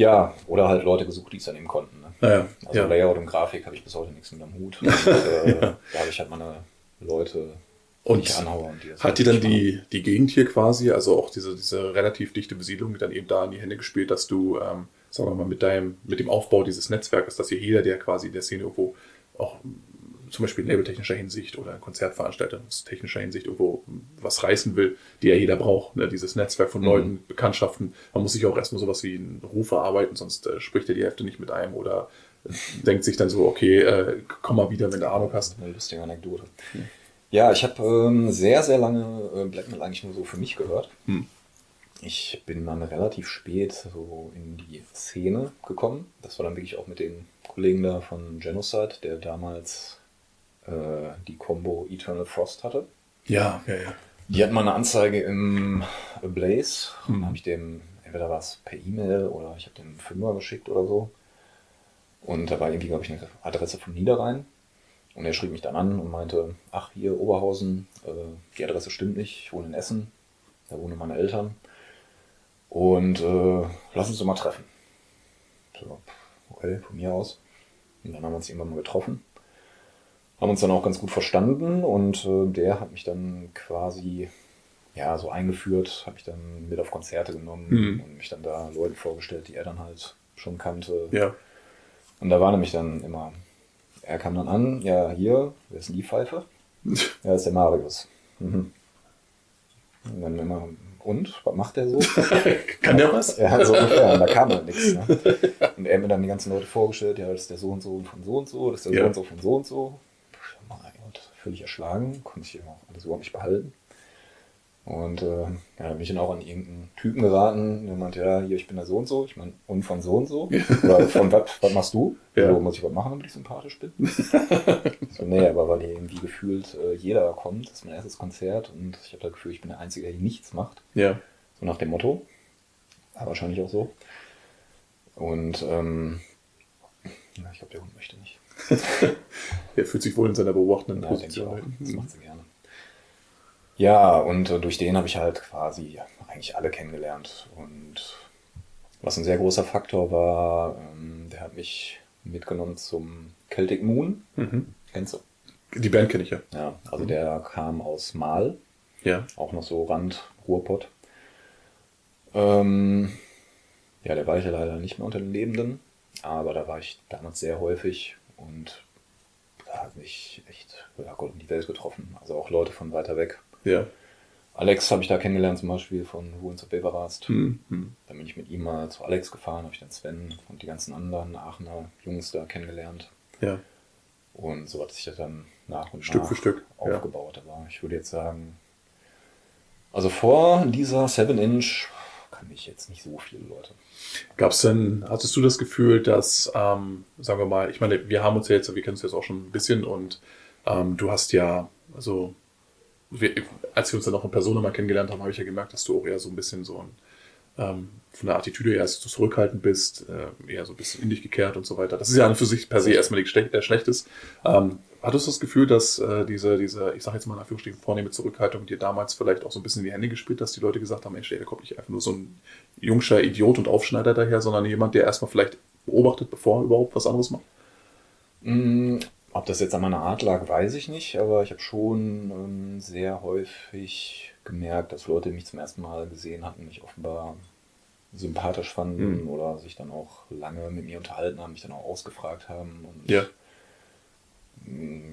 Ja, oder halt Leute gesucht, die es dann eben konnten. Ne? Naja, Also ja. Layout und Grafik habe ich bis heute nichts mit am Hut. Und, äh, (laughs) da habe ich halt meine Leute, die Und ich anhaue. Und die Hat dir dann die, die Gegend hier quasi, also auch diese, diese relativ dichte Besiedlung, dann eben da in die Hände gespielt, dass du, ähm, sagen wir mal, mit deinem, mit dem Aufbau dieses Netzwerkes, dass hier jeder, der quasi in der Szene irgendwo auch zum Beispiel in labeltechnischer Hinsicht oder in konzertveranstaltungstechnischer Hinsicht irgendwo was reißen will, die ja jeder braucht, ne? dieses Netzwerk von Mhm. Leuten, Bekanntschaften. Man muss sich auch erstmal sowas wie einen Ruf erarbeiten, sonst äh, spricht er die Hälfte nicht mit einem oder äh, denkt sich dann so, okay, äh, komm mal wieder, wenn du Ahnung hast. Eine lustige Anekdote. Ja, ich habe ähm, sehr, sehr lange äh, Black Metal eigentlich nur so für mich gehört. Hm. Ich bin dann relativ spät so in die Szene gekommen. Das war dann wirklich auch mit den Kollegen da von Genocide, der damals äh, die Combo Eternal Frost hatte. Ja, ja, ja. Die hatten mal eine Anzeige im Blaze. Mhm. dann habe ich dem, entweder war es per E-Mail oder ich habe dem Fünfer geschickt oder so. Und da war irgendwie, glaube ich, eine Adresse von Niederrhein. Und er schrieb mich dann an und meinte, ach, hier Oberhausen, äh, die Adresse stimmt nicht, ich wohne in Essen, da wohnen meine Eltern. Und äh, lass uns doch mal treffen. So, okay, von mir aus. Und dann haben wir uns irgendwann mal getroffen. Haben uns dann auch ganz gut verstanden und äh, der hat mich dann quasi ja so eingeführt, hat mich dann mit auf Konzerte genommen Mhm. und mich dann da Leuten vorgestellt, die er dann halt schon kannte. Ja. Und da war nämlich dann immer, er kam dann an, ja hier, wer ist denn die Pfeife? (laughs) Ja, das ist der Marius. Mhm. Und dann immer, und, was macht der so? (laughs) Kann der was? Ja, so ungefähr. Und da kam halt nichts. Ne? Und er hat mir dann die ganzen Leute vorgestellt, ja, das ist der so und so von so und so, das ist der Ja. so und so von so und so. Völlig erschlagen, konnte ich auch alles überhaupt nicht behalten. Und äh, ja, bin ich dann auch an irgendeinen Typen geraten, der meinte, ja, hier, ich bin der so und so. Ich meine, und von so und so. Oder von was, was machst du? (laughs) Ja. So, muss ich was machen, damit ich sympathisch bin? (laughs) so, nee, aber weil hier irgendwie gefühlt äh, jeder kommt, das ist mein erstes Konzert und ich habe das Gefühl, ich bin der Einzige, der hier nichts macht. Ja. So nach dem Motto. War wahrscheinlich auch so. Und ähm, ja, ich glaube, der Hund möchte nicht. (laughs) Er fühlt sich wohl in seiner beobachtenden Ja, denke ich Position. auch. Das macht sie gerne. Ja, und äh, durch den habe ich halt quasi eigentlich alle kennengelernt. Und was ein sehr großer Faktor war, ähm, der hat mich mitgenommen zum Celtic Moon. Mhm. Kennst du? Die Band kenne ich ja. Ja, also der kam aus Mal. Ja. auch noch so Rand Ruhrpott. Ähm, ja, der war ich ja leider nicht mehr unter den Lebenden, aber da war ich damals sehr häufig und da hat mich echt ja, Gott um die Welt getroffen. Also auch Leute von weiter weg. Ja. Alex habe ich da kennengelernt, zum Beispiel von Ruhens und Beverast. Hm. Hm. Dann bin ich mit ihm mal zu Alex gefahren, habe ich dann Sven und die ganzen anderen Aachener Jungs da kennengelernt. Ja. Und so hat sich das dann nach und Stück nach für Stück, ja. aufgebaut. Aber ich würde jetzt sagen, also vor dieser 7-Inch kann ich jetzt nicht so viele Leute. Gab es denn, hattest du das Gefühl, dass, ähm, sagen wir mal, ich meine, wir haben uns ja jetzt, wir kennen uns jetzt auch schon ein bisschen und ähm, du hast ja, also, wir, als wir uns dann auch in Person mal kennengelernt haben, habe ich ja gemerkt, dass du auch eher so ein bisschen so ein, ähm, von der Attitüde eher so zurückhaltend bist, äh, eher so ein bisschen in dich gekehrt und so weiter. Das ist ja an und für sich per se erstmal nichts Schle äh, Schlechtes. Ähm, hattest du das Gefühl, dass äh, diese, diese, ich sage jetzt mal in Anführungsstrichen, vornehme Zurückhaltung dir damals vielleicht auch so ein bisschen in die Hände gespielt, dass die Leute gesagt haben, Mensch, der kommt nicht einfach nur so ein jungscher Idiot und Aufschneider daher, sondern jemand, der erstmal vielleicht beobachtet, bevor er überhaupt was anderes macht? Mm, Ob das jetzt an meiner Art lag, weiß ich nicht, aber ich habe schon ähm, sehr häufig gemerkt, dass Leute, mich zum ersten Mal gesehen hatten, mich offenbar sympathisch fanden Mhm. oder sich dann auch lange mit mir unterhalten haben, mich dann auch ausgefragt haben. Und Ja.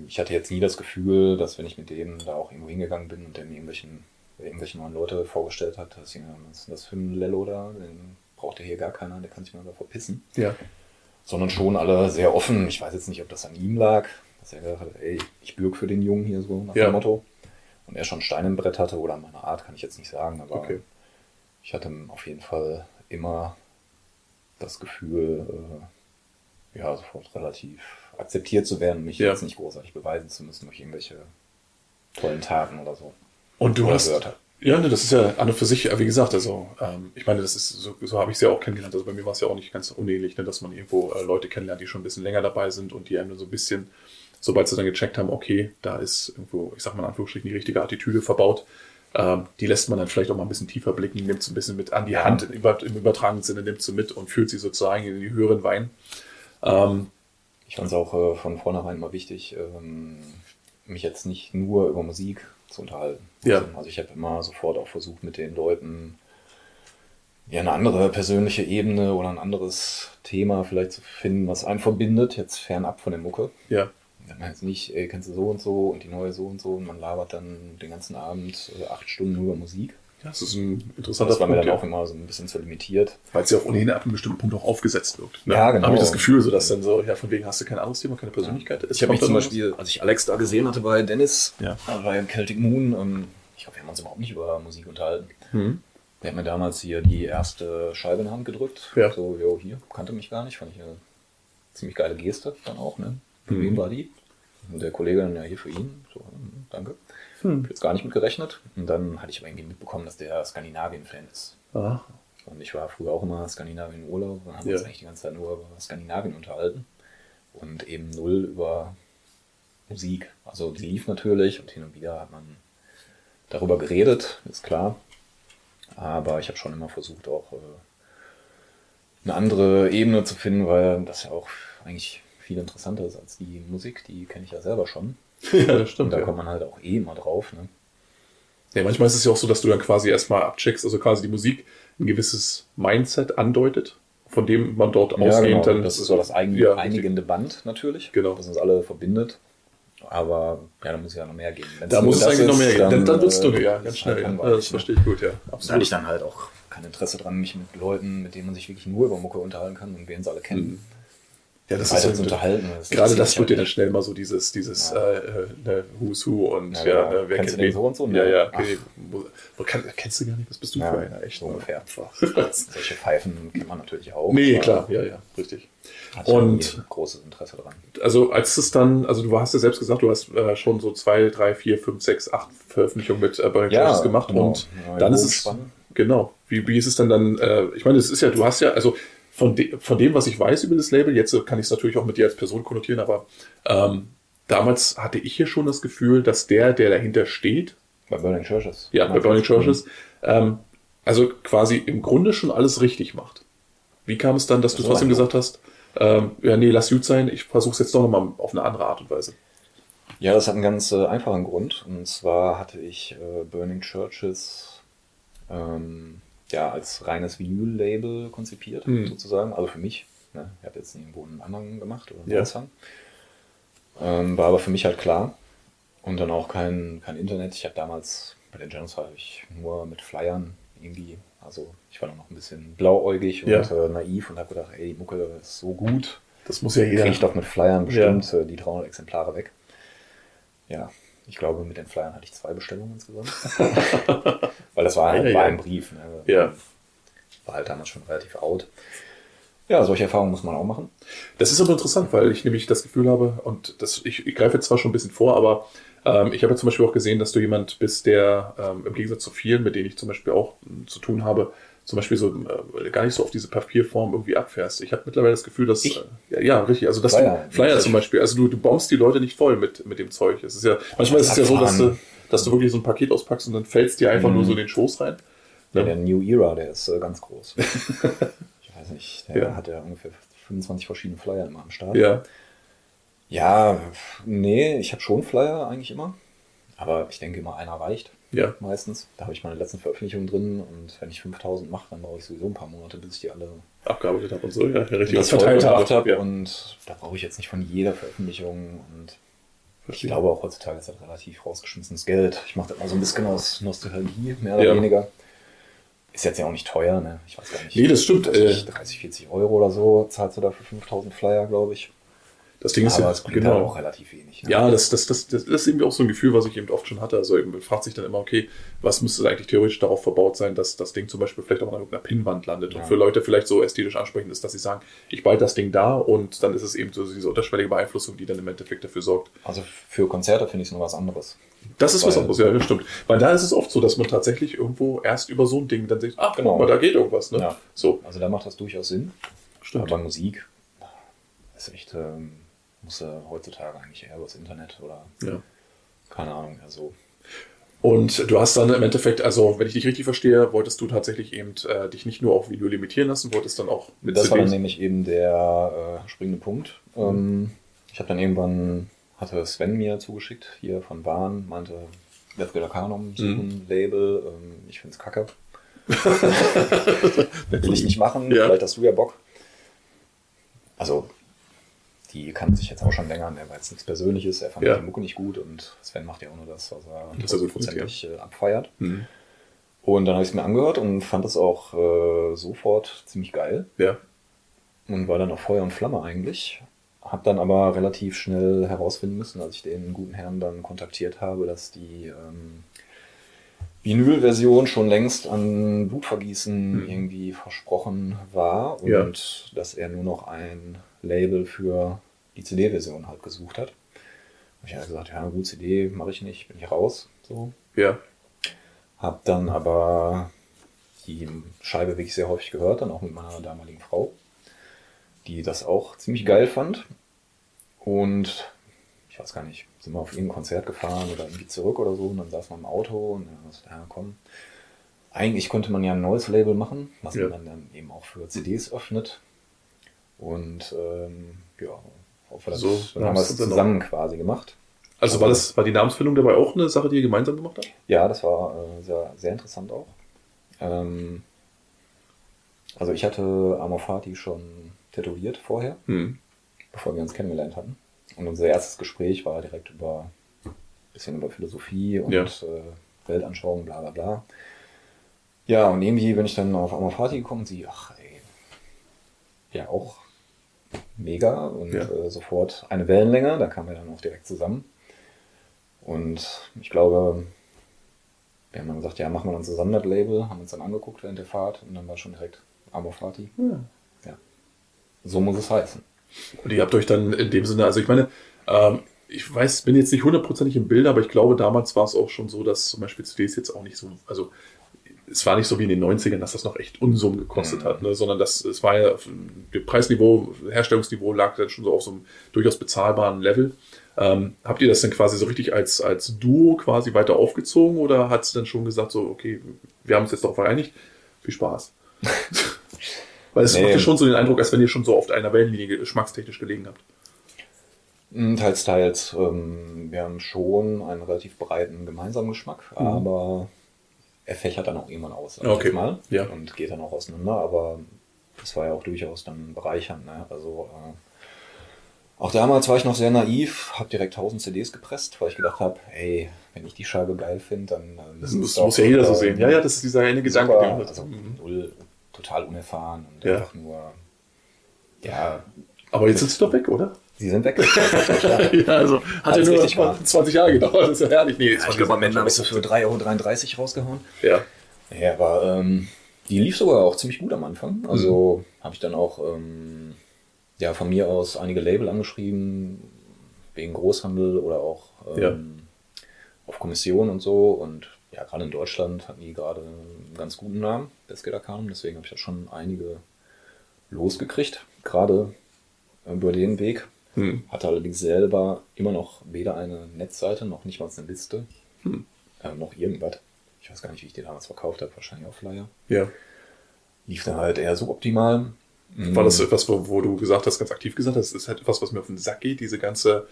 ich hatte jetzt nie das Gefühl, dass wenn ich mit dem da auch irgendwo hingegangen bin und der mir irgendwelchen, irgendwelche neuen Leute vorgestellt hat, dass ich, was ist das für ein Lello da? Den braucht ja hier gar keiner, der kann sich mal da verpissen. Ja. Sondern schon alle sehr offen. Ich weiß jetzt nicht, ob das an ihm lag, dass er gesagt hat, ey, ich bürg für den Jungen hier so nach Ja. dem Motto. Und er schon Stein im Brett hatte oder meiner Art, kann ich jetzt nicht sagen, aber Okay. ich hatte auf jeden Fall immer das Gefühl, äh, ja, sofort relativ akzeptiert zu werden, mich Ja. jetzt nicht großartig beweisen zu müssen durch irgendwelche tollen Taten oder so. Und du Oder hast. Wörter. Ja, ne, das ist ja an und für sich, wie gesagt, also ähm, ich meine, das ist so, so habe ich es ja auch kennengelernt. Also bei mir war es ja auch nicht ganz unähnlich, ne, dass man irgendwo äh, Leute kennenlernt, die schon ein bisschen länger dabei sind und die einem dann so ein bisschen, sobald sie dann gecheckt haben, okay, da ist irgendwo, ich sag mal in Anführungsstrichen, die richtige Attitüde verbaut, ähm, die lässt man dann vielleicht auch mal ein bisschen tiefer blicken, nimmt sie ein bisschen mit an die. Hand, im, im übertragenen Sinne nimmt sie mit und führt sie sozusagen in die höheren Wein. Ähm, Ich fand es auch äh, von vornherein immer wichtig, ähm, mich jetzt nicht nur über Musik zu unterhalten. Ja. Also, also ich habe immer sofort auch versucht, mit den Leuten ja eine andere persönliche Ebene oder ein anderes Thema vielleicht zu finden, was einen verbindet, jetzt fernab von der Mucke. ja, Wenn man jetzt nicht, ey, kennst du so und so und die neue so und so und man labert dann den ganzen Abend äh, acht Stunden nur über Musik. ja, das ist ein interessanter Das war mir Punkt, dann ja. auch immer so ein bisschen zu limitiert. Weil es ja auch ohnehin ab einem bestimmten Punkt auch aufgesetzt wirkt. Ne? Ja, genau. Habe ich das Gefühl, so dass dann so, ja, von wegen hast du kein anderes Thema, keine Persönlichkeit. Es Ich habe mich zum Beispiel, als ich Alex da gesehen hatte bei Dennis, Ja. äh, bei Celtic Moon, ähm, ich glaube, wir haben uns überhaupt nicht über Musik unterhalten. Mhm. Der hat mir damals hier die erste Scheibe in die Hand gedrückt. Ja. So, jo, hier, kannte mich gar nicht, fand ich eine ziemlich geile Geste dann auch, ne? Für Mhm. wen war die? Und der Kollege dann, ja, hier für ihn. So, hm, danke. Hm. Hab jetzt gar nicht mit gerechnet. Und dann hatte ich aber irgendwie mitbekommen, dass der Skandinavien-Fan ist. Ah, Und ich war früher auch immer Skandinavien in Urlaub und haben Ja. uns eigentlich die ganze Zeit nur über Skandinavien unterhalten. Und eben null über Musik. Also die lief natürlich und hin und wieder hat man darüber geredet, ist klar. Aber ich habe schon immer versucht, auch äh, eine andere Ebene zu finden, weil das ja auch eigentlich viel interessanter ist als die Musik. Die kenne ich ja selber schon. (laughs) ja, das Und stimmt. da Ja. kommt man halt auch eh immer drauf. Ne? ja, manchmal ist es ja auch so, dass du dann quasi erstmal abcheckst, also quasi die Musik ein gewisses Mindset andeutet, von dem man dort Ja, ausgehend genau. dann. das ist so das eigen, Ja, einigende Band natürlich, Genau. das uns alle verbindet. Aber ja, da muss ja noch mehr gehen. Wenn's Da muss es eigentlich noch ist, mehr gehen. Dann, dann wird's äh, du, ja, ist ganz schnell. halt Ja. Das ne? verstehe ich gut, ja. Da hatte Absolut. ich dann halt auch kein Interesse dran, mich mit Leuten, mit denen man sich wirklich nur über Mucke unterhalten kann und wen sie alle kennen, Ja, das ist ja, unterhalten. Das gerade das wird dir dann schnell mal so dieses, dieses Ja. äh, äh, ne, Who's Who und Ja, ja, genau. ne, wer Kennst kennt du den so und so? Ja, Ne? ja, okay. Kann, kennst du gar nicht, was bist du Ja, für einer? Echt so ungefähr. Solche Pfeifen kennt man natürlich auch. nee, klar, ja, ja, richtig. hatte Und großes Interesse dran. also als es dann, also du hast ja selbst gesagt, du hast äh, schon so zwei, drei, vier, fünf, sechs, acht Veröffentlichungen mit äh, Burning Ja, gemacht genau. und Ja, dann ist es Bogenspannend. genau. Wie, wie ist es dann dann? Äh, ich meine, es ist ja, du hast ja, also von, de, von dem, was ich weiß über das Label, jetzt kann ich es natürlich auch mit dir als Person konnotieren, aber ähm, damals hatte ich hier schon das Gefühl, dass der, der dahinter steht, Bei Burning Churches. ja, bei Burning Churches, ähm, also quasi im Grunde schon alles richtig macht. Wie kam es dann, dass du So trotzdem gesagt hast, ähm, ja, nee, lass gut sein, ich versuche es jetzt doch nochmal auf eine andere Art und Weise. Ja, das hat einen ganz äh, einfachen Grund. Und zwar hatte ich äh, Burning Churches ähm, ja, als reines Vinyl-Label konzipiert, Hm. sozusagen. Also für mich. Ne? Ich habe jetzt irgendwo einen Anhang gemacht oder einen Ja. Aushang. Ähm, war aber für mich halt klar. Und dann auch kein, kein Internet. Ich habe damals bei den Journals habe ich nur mit Flyern irgendwie, also ich war noch ein bisschen blauäugig und Ja. äh, naiv und habe gedacht, ey, die Mucke ist so gut. Das muss ja jeder. Kriege ich doch mit Flyern bestimmt äh, die 300 Exemplare weg. Ja, ich glaube, mit den Flyern hatte ich zwei Bestellungen insgesamt. (laughs) Weil das war, Ja, ja. war ein Brief. Ne? Ja. War halt damals schon relativ out. Ja, solche Erfahrungen muss man auch machen. Das ist aber interessant, weil ich nämlich das Gefühl habe, und das, ich, ich greife jetzt zwar schon ein bisschen vor, aber ähm, ich habe ja zum Beispiel auch gesehen, dass du jemand bist, der ähm, im Gegensatz zu vielen, mit denen ich zum Beispiel auch m, zu tun habe, zum Beispiel so äh, gar nicht so auf diese Papierform irgendwie abfährst. Ich habe mittlerweile das Gefühl, dass Ich? äh, ja, richtig, also dass Flyer. du Flyer zum Beispiel, also du, du bombst die Leute nicht voll mit, mit dem Zeug. Es ist ja manchmal ist es ja so, dass du, dass du wirklich so ein Paket auspackst und dann fällst dir einfach Mhm. nur so in den Schoß rein. Ja, Ja. der New Era, der ist äh, ganz groß. (laughs) ich weiß nicht, der Ja. hat ja ungefähr 25 verschiedene Flyer immer am Start. Ja, Ja, nee, ich habe schon Flyer eigentlich immer. Aber ich denke immer, einer reicht ja, meistens. Da habe ich meine letzten Veröffentlichungen drin und wenn ich 5000 mache, dann brauche ich sowieso ein paar Monate, bis ich die alle abgearbeitet habe und so, ja, richtig. das verteilt habe. Ja. Und da brauche ich jetzt nicht von jeder Veröffentlichung und Ich glaube auch heutzutage ist das relativ rausgeschmissenes Geld. Ich mache das mal so ein bisschen aus Nostalgie, mehr oder ja. weniger. Ist jetzt ja auch nicht teuer, ne? Ich weiß gar nicht. Nee, das stimmt. 30, 30 40 Euro oder so zahlst du da für 5000 Flyer, glaube ich. Das Ding ist ja es genau halt auch relativ wenig. Ne? Ja, das, das, das, das, ist eben auch so ein Gefühl, was ich eben oft schon hatte. Also man fragt sich dann immer, okay, was müsste eigentlich theoretisch darauf verbaut sein, dass das Ding zum Beispiel vielleicht auch an irgendeiner Pinnwand landet ja. und für Leute vielleicht so ästhetisch ansprechend ist, dass sie sagen, ich behalte das Ding da und dann ist es eben so diese unterschwellige Beeinflussung, die dann im Endeffekt dafür sorgt. Also für Konzerte finde ich es nur was anderes. Das ist Weil, was anderes, ja, das stimmt. Weil da ist es oft so, dass man tatsächlich irgendwo erst über so ein Ding dann denkt, ach, genau, mal, da geht irgendwas. Ne? Ja. So. Also da macht das durchaus Sinn. Stimmt. Aber Musik ist echt... Ähm muss er heutzutage eigentlich eher übers Internet oder ja. keine Ahnung, also. Und du hast dann im Endeffekt, also wenn ich dich richtig verstehe, wolltest du tatsächlich eben äh, dich nicht nur auf Video limitieren lassen, wolltest dann auch mit Das CDs? war dann nämlich eben der äh, springende Punkt. Ähm, ich habe dann irgendwann, hatte Sven mir zugeschickt, hier von Bahn, meinte, Webreader Kanon, suchen, mhm. Label, ähm, ich finde es kacke. (laughs) (laughs) Will ich nicht machen, ja. vielleicht hast du ja Bock. Also die kannten sich jetzt auch schon länger, der war jetzt nichts Persönliches, er fand ja. die Mucke nicht gut und Sven macht ja auch nur das, was er hundertprozentig äh, abfeiert. Mhm. Und dann habe ich es mir angehört und fand es auch äh, sofort ziemlich geil. Ja. Und war dann auf Feuer und Flamme eigentlich. Hab dann aber relativ schnell herausfinden müssen, als ich den guten Herrn dann kontaktiert habe, dass die ähm, Vinyl-Version schon längst an Blutvergießen mhm. irgendwie versprochen war und ja. dass er nur noch ein Label für die CD-Version halt gesucht hat. Ich halt gesagt, ja, gut, CD mache ich nicht, bin ich raus. So. Ja. Hab dann aber die Scheibe wirklich sehr häufig gehört, dann auch mit meiner damaligen Frau, die das auch ziemlich geil fand. Und ich weiß gar nicht, sind wir auf irgendein Konzert gefahren oder irgendwie zurück oder so und dann saß man im Auto und dann so, ja komm, eigentlich könnte man ja ein neues Label machen, was ja. man dann eben auch für CDs öffnet. Und ähm, ja, hoffe, das so, dann haben wir es zusammen quasi gemacht. Also, also war das war die Namensfindung dabei auch eine Sache, die ihr gemeinsam gemacht habt? Ja, das war äh, sehr, sehr interessant auch. Ähm, also ich hatte Amorfati schon tätowiert vorher, hm. bevor wir uns kennengelernt hatten. Und unser erstes Gespräch war direkt über ein bisschen über Philosophie und ja. äh, Weltanschauung, bla bla bla. Ja, und irgendwie bin ich dann auf Amorfati gekommen und sie, ach ey, ja auch mega und ja. äh, sofort eine Wellenlänge, da kamen wir dann auch direkt zusammen. Und ich glaube, wir haben dann gesagt, ja, machen wir dann zusammen das Label, haben uns dann angeguckt während der Fahrt und dann war schon direkt Amorfati. Ja. ja. So muss es heißen. Und ihr habt euch dann in dem Sinne, also ich meine, ähm, ich weiß, bin jetzt nicht hundertprozentig im Bild, aber ich glaube, damals war es auch schon so, dass zum Beispiel CDs jetzt auch nicht so, also es war nicht so wie in den 90ern, dass das noch echt Unsummen gekostet mhm. hat, ne? sondern das, es war ja, das Preisniveau, Herstellungsniveau lag dann schon so auf so einem durchaus bezahlbaren Level. Ähm, habt ihr das dann quasi so richtig als, als Duo quasi weiter aufgezogen oder hat es dann schon gesagt, so, okay, wir haben uns jetzt darauf vereinigt, viel Spaß? (laughs) Weil es nee. macht ja schon so den Eindruck, als wenn ihr schon so auf einer Wellenlinie geschmackstechnisch gelegen habt. Hm, teils, teils. Ähm, wir haben schon einen relativ breiten gemeinsamen Geschmack, mhm. aber er fächert dann auch irgendwann aus. Okay. Mal, ja. Und geht dann auch auseinander, aber das war ja auch durchaus dann bereichernd. Ne? Also äh, auch damals war ich noch sehr naiv, habe direkt 1000 CDs gepresst, weil ich gedacht habe, hey, wenn ich die Scheibe geil finde, dann... Ähm, das muss, muss ja jeder so sehen. Ja, ja, das ist dieser eine Gedanke. Super, also mhm. null, total unerfahren und ja. einfach nur... Ja. Aber jetzt sind sie doch weg, oder? Sie sind weg. (laughs) ja, also hat ja nur 20 Jahre gedauert, das ist ja herrlich. Nee, ja, ich glaube, am Ende habe ich so für 3,33 Euro rausgehauen. Ja. Ja, aber ähm, die lief sogar auch ziemlich gut am Anfang. Also mhm. habe ich dann auch ähm, ja, von mir aus einige Label angeschrieben, wegen Großhandel oder auch ähm, ja. auf Kommission und so. Und ja, gerade in Deutschland hatten die gerade einen ganz guten Namen, das kam. Deswegen habe ich da schon einige losgekriegt, gerade über den Weg. Hm. Hatte allerdings selber immer noch weder eine Netzseite noch nicht mal eine Liste. Hm. Äh, noch irgendwas. Ich weiß gar nicht, wie ich die damals verkauft habe, wahrscheinlich auf Flyer. Ja. Lief dann halt eher suboptimal. War das hm. etwas, wo, wo, du gesagt hast, ganz aktiv gesagt hast, das ist halt etwas, was mir auf den Sack geht, diese ganze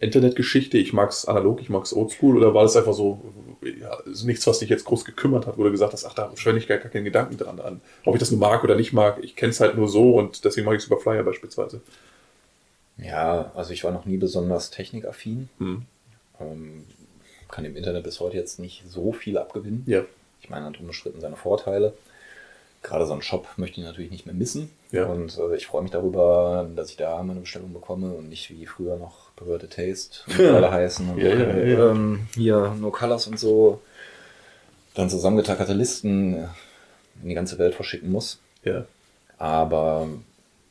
Internetgeschichte, ich mag es analog, ich mag es oldschool, oder war das einfach so, ja, nichts, was dich jetzt groß gekümmert hat, wo du gesagt hast, ach, da schwende ich gar, gar keinen Gedanken dran an. Ob ich das nur mag oder nicht mag, ich kenne es halt nur so und deswegen mache ich es über Flyer beispielsweise. Ja, also ich war noch nie besonders technikaffin. Hm. Ähm, kann im Internet bis heute jetzt nicht so viel abgewinnen. Ja. Ich meine, hat unbestritten seine Vorteile. Gerade so einen Shop möchte ich natürlich nicht mehr missen. Ja. Und äh, ich freue mich darüber, dass ich da meine Bestellung bekomme und nicht wie früher noch Perverted Taste und Ja. alle heißen. Und Ja, ja, ja. Ähm, hier No Colors und so. Dann zusammengetackerte Listen in die ganze Welt verschicken muss. Ja. Aber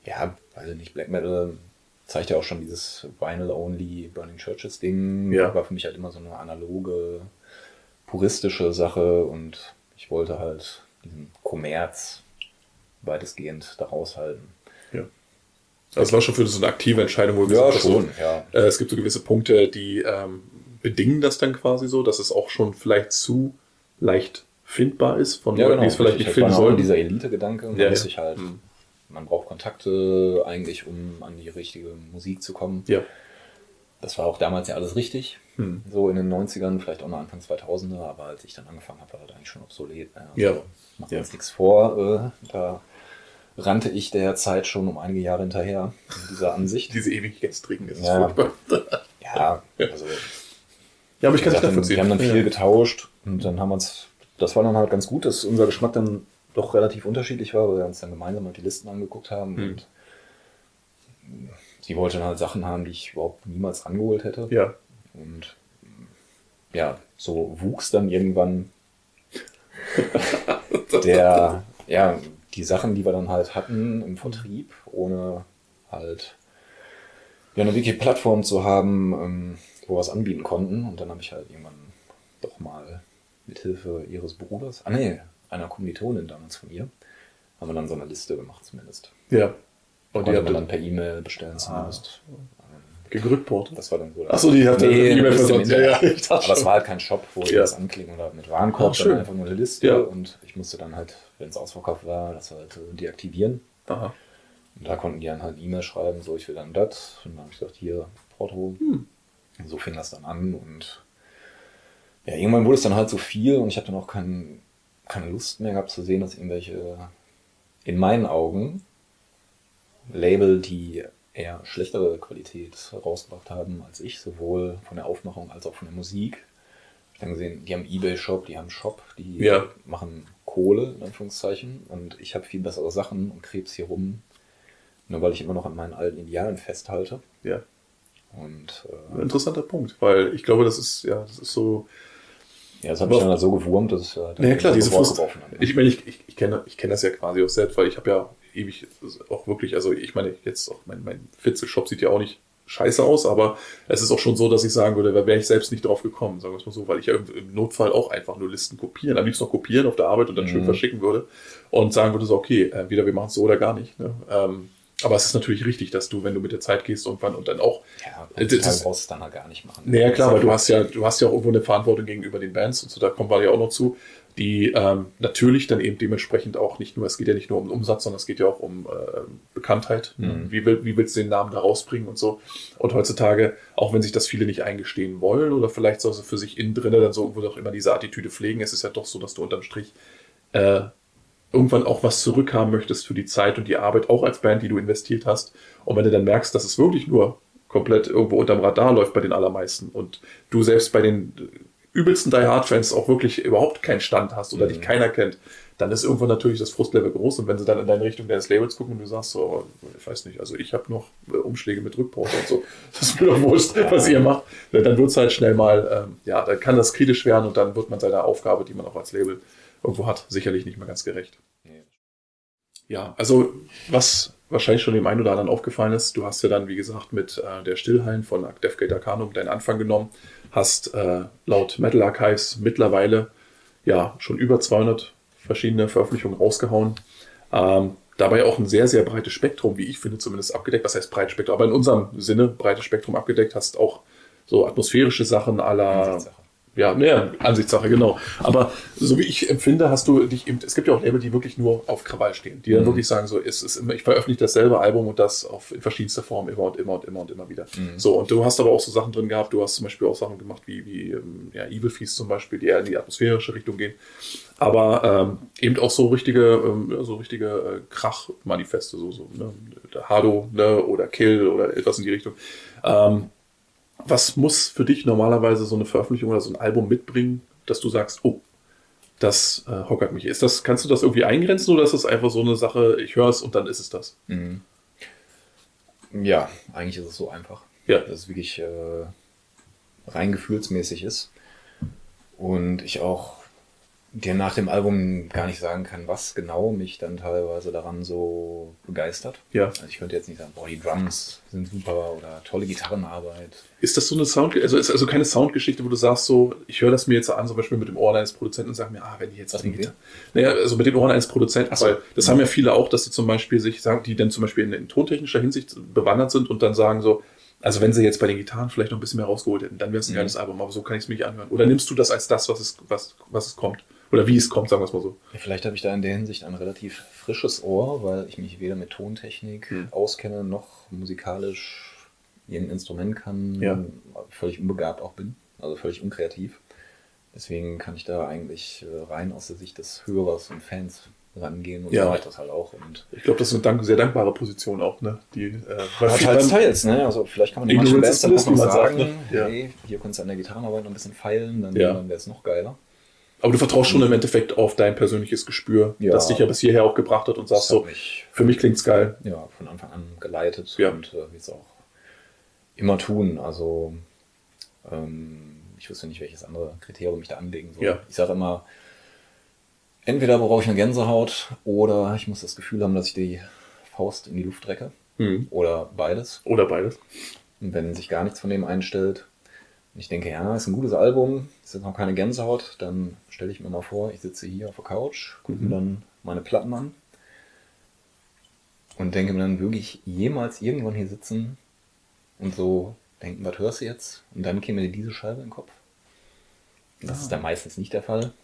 ja, weiß ich nicht, Black Metal zeigt ja auch schon dieses Vinyl-Only Burning Churches Ding. Ja. War für mich halt immer so eine analoge, puristische Sache und ich wollte halt diesen Kommerz weitestgehend da raushalten. ja. Das war schon für so eine aktive Entscheidung, wo du gesagt hast, so, ja. Äh, es gibt so gewisse Punkte, die ähm, bedingen das dann quasi so, dass es auch schon vielleicht zu leicht findbar ist von Leuten, die es vielleicht nicht Ich finden sollen. dieser Elite-Gedanke Ja, ja. halt, Hm. man braucht Kontakte eigentlich, um an die richtige Musik zu kommen. Ja. Das war auch damals ja alles richtig. Hm. So in den 90ern, vielleicht auch noch Anfang 2000er, aber als ich dann angefangen habe, war das eigentlich schon obsolet. Also, Ja. Machen wir Ja. uns nichts vor. Äh, da rannte ich der Zeit schon um einige Jahre hinterher in dieser Ansicht. (laughs) Diese Ewigkeitstrinken ist Ja. furchtbar. Ja, Ja. also Ja, aber ich kann es nachvollziehen. wir haben dann viel ja. getauscht und dann haben wir uns, das war dann halt ganz gut, dass unser Geschmack dann doch relativ unterschiedlich war, weil wir uns dann gemeinsam halt die Listen angeguckt haben Hm. und sie wollte dann halt Sachen haben, die ich überhaupt niemals rangeholt hätte. ja. Und ja, so wuchs dann irgendwann (laughs) der, ja, die Sachen, die wir dann halt hatten im Vertrieb, ohne halt ja, eine Wiki-Plattform zu haben, ähm, wo wir es anbieten konnten. Und dann habe ich halt irgendwann doch mal mit Hilfe ihres Bruders, ah nee, einer Kommilitonin damals von ihr, haben wir dann so eine Liste gemacht zumindest. Ja. Und die habt dann per E-Mail bestellen zumindest. Gegrückportet. Das war dann so. Achso, die ihr Nee, E-Mail ist im versorgt. Ja, ja, ich dachte Aber es war halt kein Shop, wo ich Ja. das anklicken oder mit Warenkorb, schön. sondern einfach nur eine Liste. Ja. Und ich musste dann halt, wenn es ausverkauft war, das halt deaktivieren. Aha. Und da konnten die dann halt E-Mail schreiben, so ich will dann das. Und dann habe ich gesagt, hier, Porto. Hm. Und so fing das dann an. Und ja, irgendwann wurde es dann halt so viel und ich habe dann auch kein, keine Lust mehr gehabt zu sehen, dass irgendwelche, in meinen Augen, Label, die eher schlechtere Qualität rausgebracht haben als ich, sowohl von der Aufmachung als auch von der Musik. Ich habe gesehen, die haben Ebay-Shop, die haben Shop, die Ja. machen Kohle, in Anführungszeichen, und ich habe viel bessere Sachen und krebs hier rum, nur weil ich immer noch an meinen alten Idealen festhalte. Ja. Und äh, interessanter Punkt, weil ich glaube, das ist, ja, das ist so. ja, das habe ich dann halt so gewurmt, dass ich äh, dann Ja, klar, diese Frust. Ich meine, ich, ich, ich kenne ich kenne das ja quasi auch selbst, weil ich habe ja ewig auch wirklich, also ich meine, jetzt auch mein, mein Fitzel-Shop sieht ja auch nicht scheiße aus, aber es ist auch schon so, dass ich sagen würde, da wäre ich selbst nicht drauf gekommen, sagen wir es mal so, weil ich ja im, Notfall auch einfach nur Listen kopieren, am liebsten noch kopieren auf der Arbeit und dann schön Mhm. verschicken würde und sagen würde so, okay, äh, entweder wir machen es so oder gar nicht. Ne? Ähm, aber es ist natürlich richtig, dass du, wenn du mit der Zeit gehst, irgendwann und dann auch Ja, Das das brauchst du dann halt gar nicht machen. naja, klar, weil du hast ja, du hast ja auch irgendwo eine Verantwortung gegenüber den Bands und so, da kommen wir ja auch noch zu, die ähm, natürlich dann eben dementsprechend auch nicht nur, es geht ja nicht nur um Umsatz, sondern es geht ja auch um äh, Bekanntheit. Mhm. Wie, will, wie willst du den Namen da rausbringen und so. Und heutzutage, auch wenn sich das viele nicht eingestehen wollen oder vielleicht so für sich innen drinne dann so irgendwo doch immer diese Attitüde pflegen, es ist ja doch so, dass du unterm Strich äh, irgendwann auch was zurückhaben möchtest für die Zeit und die Arbeit, auch als Band, die du investiert hast. Und wenn du dann merkst, dass es wirklich nur komplett irgendwo unterm Radar läuft bei den allermeisten und du selbst bei den übelsten Die Hard Fans auch wirklich überhaupt keinen Stand hast oder Mhm. dich keiner kennt, dann ist irgendwann natürlich das Frustlevel groß und wenn sie dann in deine Richtung deines Labels gucken und du sagst so, oh, ich weiß nicht, also ich habe noch äh, Umschläge mit Rückpause und so, (laughs) das ist mir doch wurscht, was ihr macht, dann wird es halt schnell mal, ähm, ja, dann kann das kritisch werden und dann wird man seiner Aufgabe, die man auch als Label irgendwo hat, sicherlich nicht mehr ganz gerecht. Nee. Ja, also was wahrscheinlich schon dem einen oder anderen aufgefallen ist, du hast ja dann, wie gesagt, mit äh, der Stillhallen von Defgate Arcanum deinen Anfang genommen, hast äh, laut Metal Archives mittlerweile ja schon über 200 verschiedene Veröffentlichungen rausgehauen. Ähm, dabei auch ein sehr, sehr breites Spektrum, wie ich finde, zumindest abgedeckt. Was heißt breites Spektrum? Aber in unserem Sinne breites Spektrum abgedeckt, hast auch so atmosphärische Sachen aller. Ja, naja, Ansichtssache, genau. Aber so wie ich empfinde, hast du dich eben, es gibt ja auch Label, die wirklich nur auf Krawall stehen, die dann Mhm. wirklich sagen, so, es ist immer, ich veröffentliche dasselbe Album und das auf in verschiedenster Form immer und immer und immer und immer wieder. Mhm. So, und du hast aber auch so Sachen drin gehabt, du hast zum Beispiel auch Sachen gemacht wie, wie ähm, ja, Evil Feast zum Beispiel, die eher in die atmosphärische Richtung gehen. Aber ähm, eben auch so richtige, ähm, so richtige äh, Krach-Manifeste, so, so, ne? Der Hado, ne, oder Kill oder etwas in die Richtung. Ähm, was muss für dich normalerweise so eine Veröffentlichung oder so ein Album mitbringen, dass du sagst, oh, das äh, hockert mich. Ist das, kannst du das irgendwie eingrenzen oder ist das einfach so eine Sache, ich höre es und dann ist es das? Mhm. Ja, eigentlich ist es so einfach. Ja. Dass es wirklich äh, rein gefühlsmäßig ist. Und ich auch dir nach dem Album gar nicht sagen kann, was genau mich dann teilweise daran so begeistert. Ja. Also ich könnte jetzt nicht sagen, boah, die Drums sind super oder tolle Gitarrenarbeit. Ist das so eine Sound, also ist also keine Soundgeschichte, wo du sagst so, ich höre das mir jetzt an, zum Beispiel mit dem Ohren eines Produzenten und sage mir, ah, wenn die jetzt Was die Gitarre- Naja, also mit den Ohren eines Produzenten, Ach so. weil das haben ja viele auch, dass sie zum Beispiel sich sagen, die dann zum Beispiel in, in tontechnischer Hinsicht bewandert sind und dann sagen so, also wenn sie jetzt bei den Gitarren vielleicht noch ein bisschen mehr rausgeholt hätten, dann wäre es ein Mhm. geiles Album, aber so kann ich es mir nicht anhören. Oder nimmst du das als das, was es, was, was es kommt? Oder wie es kommt, sagen wir es mal so. Ja, vielleicht habe ich da in der Hinsicht ein relativ frisches Ohr, weil ich mich weder mit Tontechnik Hm. auskenne, noch musikalisch irgendein Instrument kann, Ja. völlig unbegabt auch bin, also völlig unkreativ. Deswegen kann ich da eigentlich äh, rein aus der Sicht des Hörers und Fans rangehen und Ja. so mache ich das halt auch. Und Ich glaube, das ist eine dank sehr dankbare Position auch, ne? Die, äh, ja, teils, teils, ne? Also vielleicht kann man den manchen Bands dann auch noch sagt, sagen, ne? Ja. hey, hier kannst du an der Gitarrenarbeit noch ein bisschen feilen, dann, Ja. dann wäre es noch geiler. Aber du vertraust schon im Endeffekt auf dein persönliches Gespür, Ja. das dich ja bis hierher auch gebracht hat und sagst so, mich für mich klingt's geil. ja, von Anfang an geleitet Ja. und äh, will es auch immer tun. Also ähm, ich wüsste nicht, welches andere Kriterium ich da anlegen soll. Ja. Ich sage immer, entweder brauche ich eine Gänsehaut oder ich muss das Gefühl haben, dass ich die Faust in die Luft recke. Hm. Oder beides. Oder beides. Und wenn sich gar nichts von dem einstellt und ich denke, ja, ist ein gutes Album, ist jetzt noch keine Gänsehaut, dann stelle ich mir mal vor, ich sitze hier auf der Couch, gucke Mhm. mir dann meine Platten an und denke mir dann wirklich jemals irgendwann hier sitzen und so denken, was hörst du jetzt? Und dann käme dir diese Scheibe in den Kopf. Das Ah. ist dann meistens nicht der Fall. (laughs)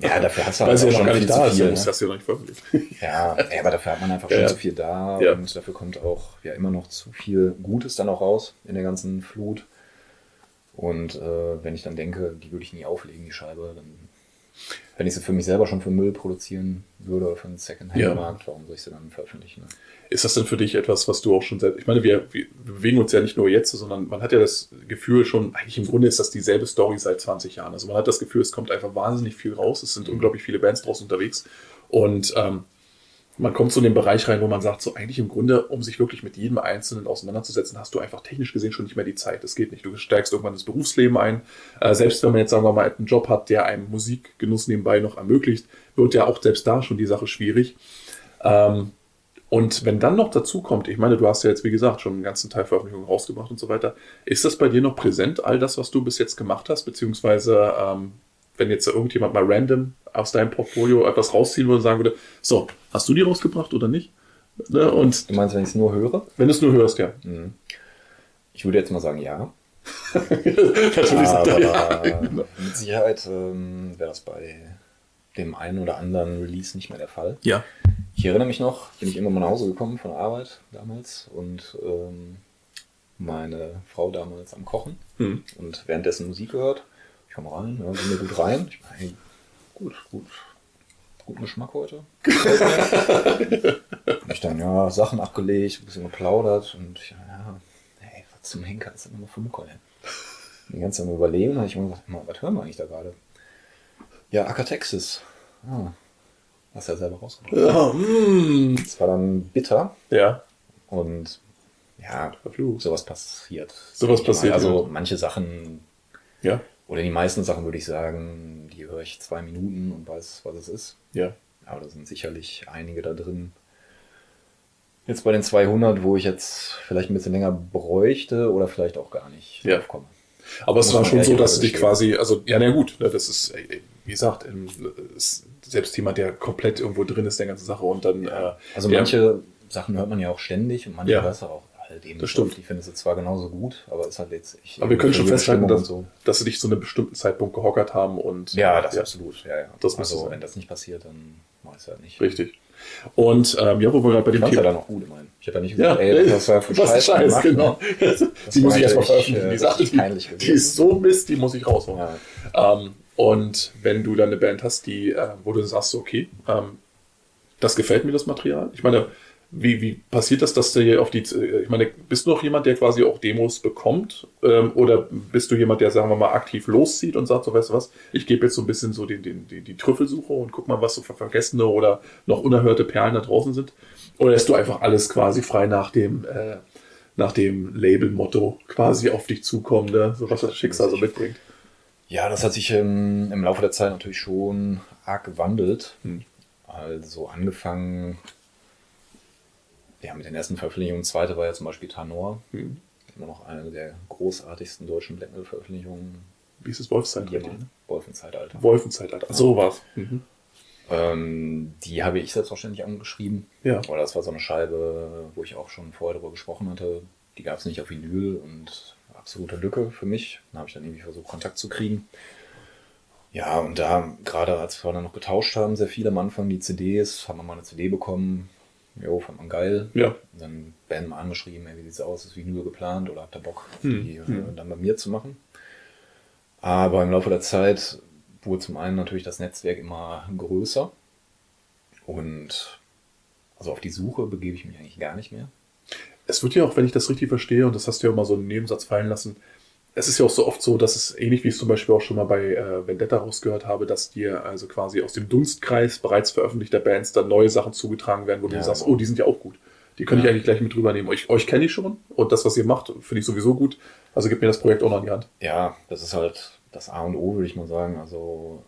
Ja, dafür hast du halt auch schon gar nicht da viel. ja, ne? das hast du ja noch nicht veröffentlicht. (laughs) Ja, ja, aber dafür hat man einfach Ja, schon ja. zu viel da Ja. und dafür kommt auch ja immer noch zu viel Gutes dann auch raus in der ganzen Flut. Und äh, wenn ich dann denke, die würde ich nie auflegen, die Scheibe, dann wenn ich sie für mich selber schon für Müll produzieren würde oder für einen Second-Hand-Markt, warum soll ich sie dann veröffentlichen? Ne? Ist das denn für dich etwas, was du auch schon selbst, ich meine, wir, wir bewegen uns ja nicht nur jetzt, sondern man hat ja das Gefühl schon, eigentlich im Grunde ist das dieselbe Story seit 20 Jahren. Also man hat das Gefühl, es kommt einfach wahnsinnig viel raus, es sind unglaublich viele Bands draußen unterwegs und ähm, man kommt so in den Bereich rein, wo man sagt, so eigentlich im Grunde, um sich wirklich mit jedem Einzelnen auseinanderzusetzen, hast du einfach technisch gesehen schon nicht mehr die Zeit. Das geht nicht. Du steigst irgendwann ins Berufsleben ein. Äh, selbst wenn man jetzt, sagen wir mal, einen Job hat, der einem Musikgenuss nebenbei noch ermöglicht, wird ja auch selbst da schon die Sache schwierig. Ähm, und wenn dann noch dazu kommt, ich meine, du hast ja jetzt, wie gesagt, schon einen ganzen Teil Veröffentlichungen rausgebracht und so weiter, ist das bei dir noch präsent, all das, was du bis jetzt gemacht hast, beziehungsweise ähm, wenn jetzt irgendjemand mal random aus deinem Portfolio etwas rausziehen würde und sagen würde, so, hast du die rausgebracht oder nicht? Ne? Und Du meinst, wenn ich es nur höre? wenn du es nur hörst, ja. Mhm. Ich würde jetzt mal sagen, ja. (laughs) Natürlich sagt er ja. Aber (laughs) mit Sicherheit ähm, wäre das bei dem einen oder anderen Release nicht mehr der Fall. Ja. Ich erinnere mich noch, bin ich immer mal nach Hause gekommen von der Arbeit damals und ähm, meine Frau damals am Kochen Hm. und währenddessen Musik gehört. Ich komme rein, ja, bin mir gut rein. Ich meine, hey, gut, gut, guten Geschmack heute. (laughs) Hab ich dann ja Sachen abgelegt, ein bisschen geplaudert und ich, ja, hey, was zum Henker ist immer für Mucke, ey? Die ganze Zeit am überlegen, habe ich immer gesagt, "Mal, was hören wir eigentlich da gerade? Ja, Acker Texas. Ah, hast ja selber rausgebracht. Ja, mm. Das war dann bitter ja. und ja, verflucht. sowas passiert. Sowas passiert, Also ja. manche Sachen Ja. Oder die meisten Sachen würde ich sagen, die höre ich zwei Minuten und weiß, was es ist. Ja. Aber da sind sicherlich einige da drin. Jetzt bei den 200, wo ich jetzt vielleicht ein bisschen länger bräuchte oder vielleicht auch gar nicht Ja. komme. Aber es war schon so, dass du dich quasi, also, ja, na gut, ne, das ist, äh, wie gesagt, ähm, selbst jemand, der komplett irgendwo drin ist, der ganze Sache und dann, äh, Also manche Sachen hört man ja auch ständig und manche Ja. hörst du auch, halt eben Das stimmt. Die findest du zwar genauso gut, aber ist halt letztlich. Aber wir können schon festhalten, Stimmung dass, so. dass sie dich zu einem bestimmten Zeitpunkt gehockert haben und Ja, das absolut. Ja, ja. Das also, sein. wenn das nicht passiert, dann mach ich es halt nicht. richtig. Und ähm, ja, wo wir gerade bei Ich dem fand's ja Thema. dann auch gut, immerhin. Ich habe ja nicht Ja, gesagt, ey, das war für was Scheiß, Scheiß, gemacht, genau. ne? die muss ich erstmal veröffentlichen. äh, Die Sache, richtig peinlich die, die ist so Mist, die muss ich rausholen. Ja. Ähm, und wenn du dann eine Band hast, die, äh, wo du sagst, okay, ähm, das gefällt mir das Material. Ich meine, wie, wie passiert das, dass du hier auf die, äh, ich meine, bist du noch jemand, der quasi auch Demos bekommt? Ähm, oder bist du jemand, der, sagen wir mal, aktiv loszieht und sagt, so, weißt du was, ich gebe jetzt so ein bisschen so den, den, die, die Trüffelsuche und guck mal, was so für vergessene oder noch unerhörte Perlen da draußen sind? Oder lässt du einfach alles quasi frei nach dem, äh, nach dem Label-Motto quasi auf dich zukommen, ne? so was das Schicksal so mitbringt? Ja, das hat sich ähm, im Laufe der Zeit natürlich schon arg gewandelt. Hm. Also angefangen, ja, mit den ersten Veröffentlichungen. Zweite war ja zum Beispiel Tanor. Hm. Immer noch eine der großartigsten deutschen Black Metal Veröffentlichungen. Wie ist es Wolfszeitalter? Jemals. Wolfenzeitalter. Wolfenzeitalter. So war's. Mhm. Ähm, die habe ich selbstverständlich angeschrieben. Ja. Oder das war so eine Scheibe, wo ich auch schon vorher darüber gesprochen hatte. Die gab es nicht auf Vinyl und absolute Lücke für mich. Dann habe ich dann irgendwie versucht, Kontakt zu kriegen. Ja, und da, gerade als wir dann noch getauscht haben, sehr viel am Anfang, die CDs, haben wir mal eine CD bekommen. Jo, fand man geil. Ja. Dann Band mal angeschrieben, ey, wie sieht's aus, ist Vinyl geplant oder habt ihr Bock, Hm, die äh, hm. dann bei mir zu machen? Aber im Laufe der Zeit wurde zum einen natürlich das Netzwerk immer größer und also auf die Suche begebe ich mich eigentlich gar nicht mehr. Es wird ja auch, wenn ich das richtig verstehe, und das hast du ja auch mal so einen Nebensatz fallen lassen, es ist ja auch so oft so, dass es ähnlich wie ich es zum Beispiel auch schon mal bei äh, Vendetta rausgehört habe, dass dir also quasi aus dem Dunstkreis bereits veröffentlichter Bands dann neue Sachen zugetragen werden, wo du Ja. sagst, oh, die sind ja auch gut. Die könnte Ja. ich eigentlich gleich mit drüber nehmen. Euch, euch kenne ich schon und das, was ihr macht, finde ich sowieso gut. Also gib mir das Projekt auch noch in die Hand. Ja, das ist halt das A und O, würde ich mal sagen. Also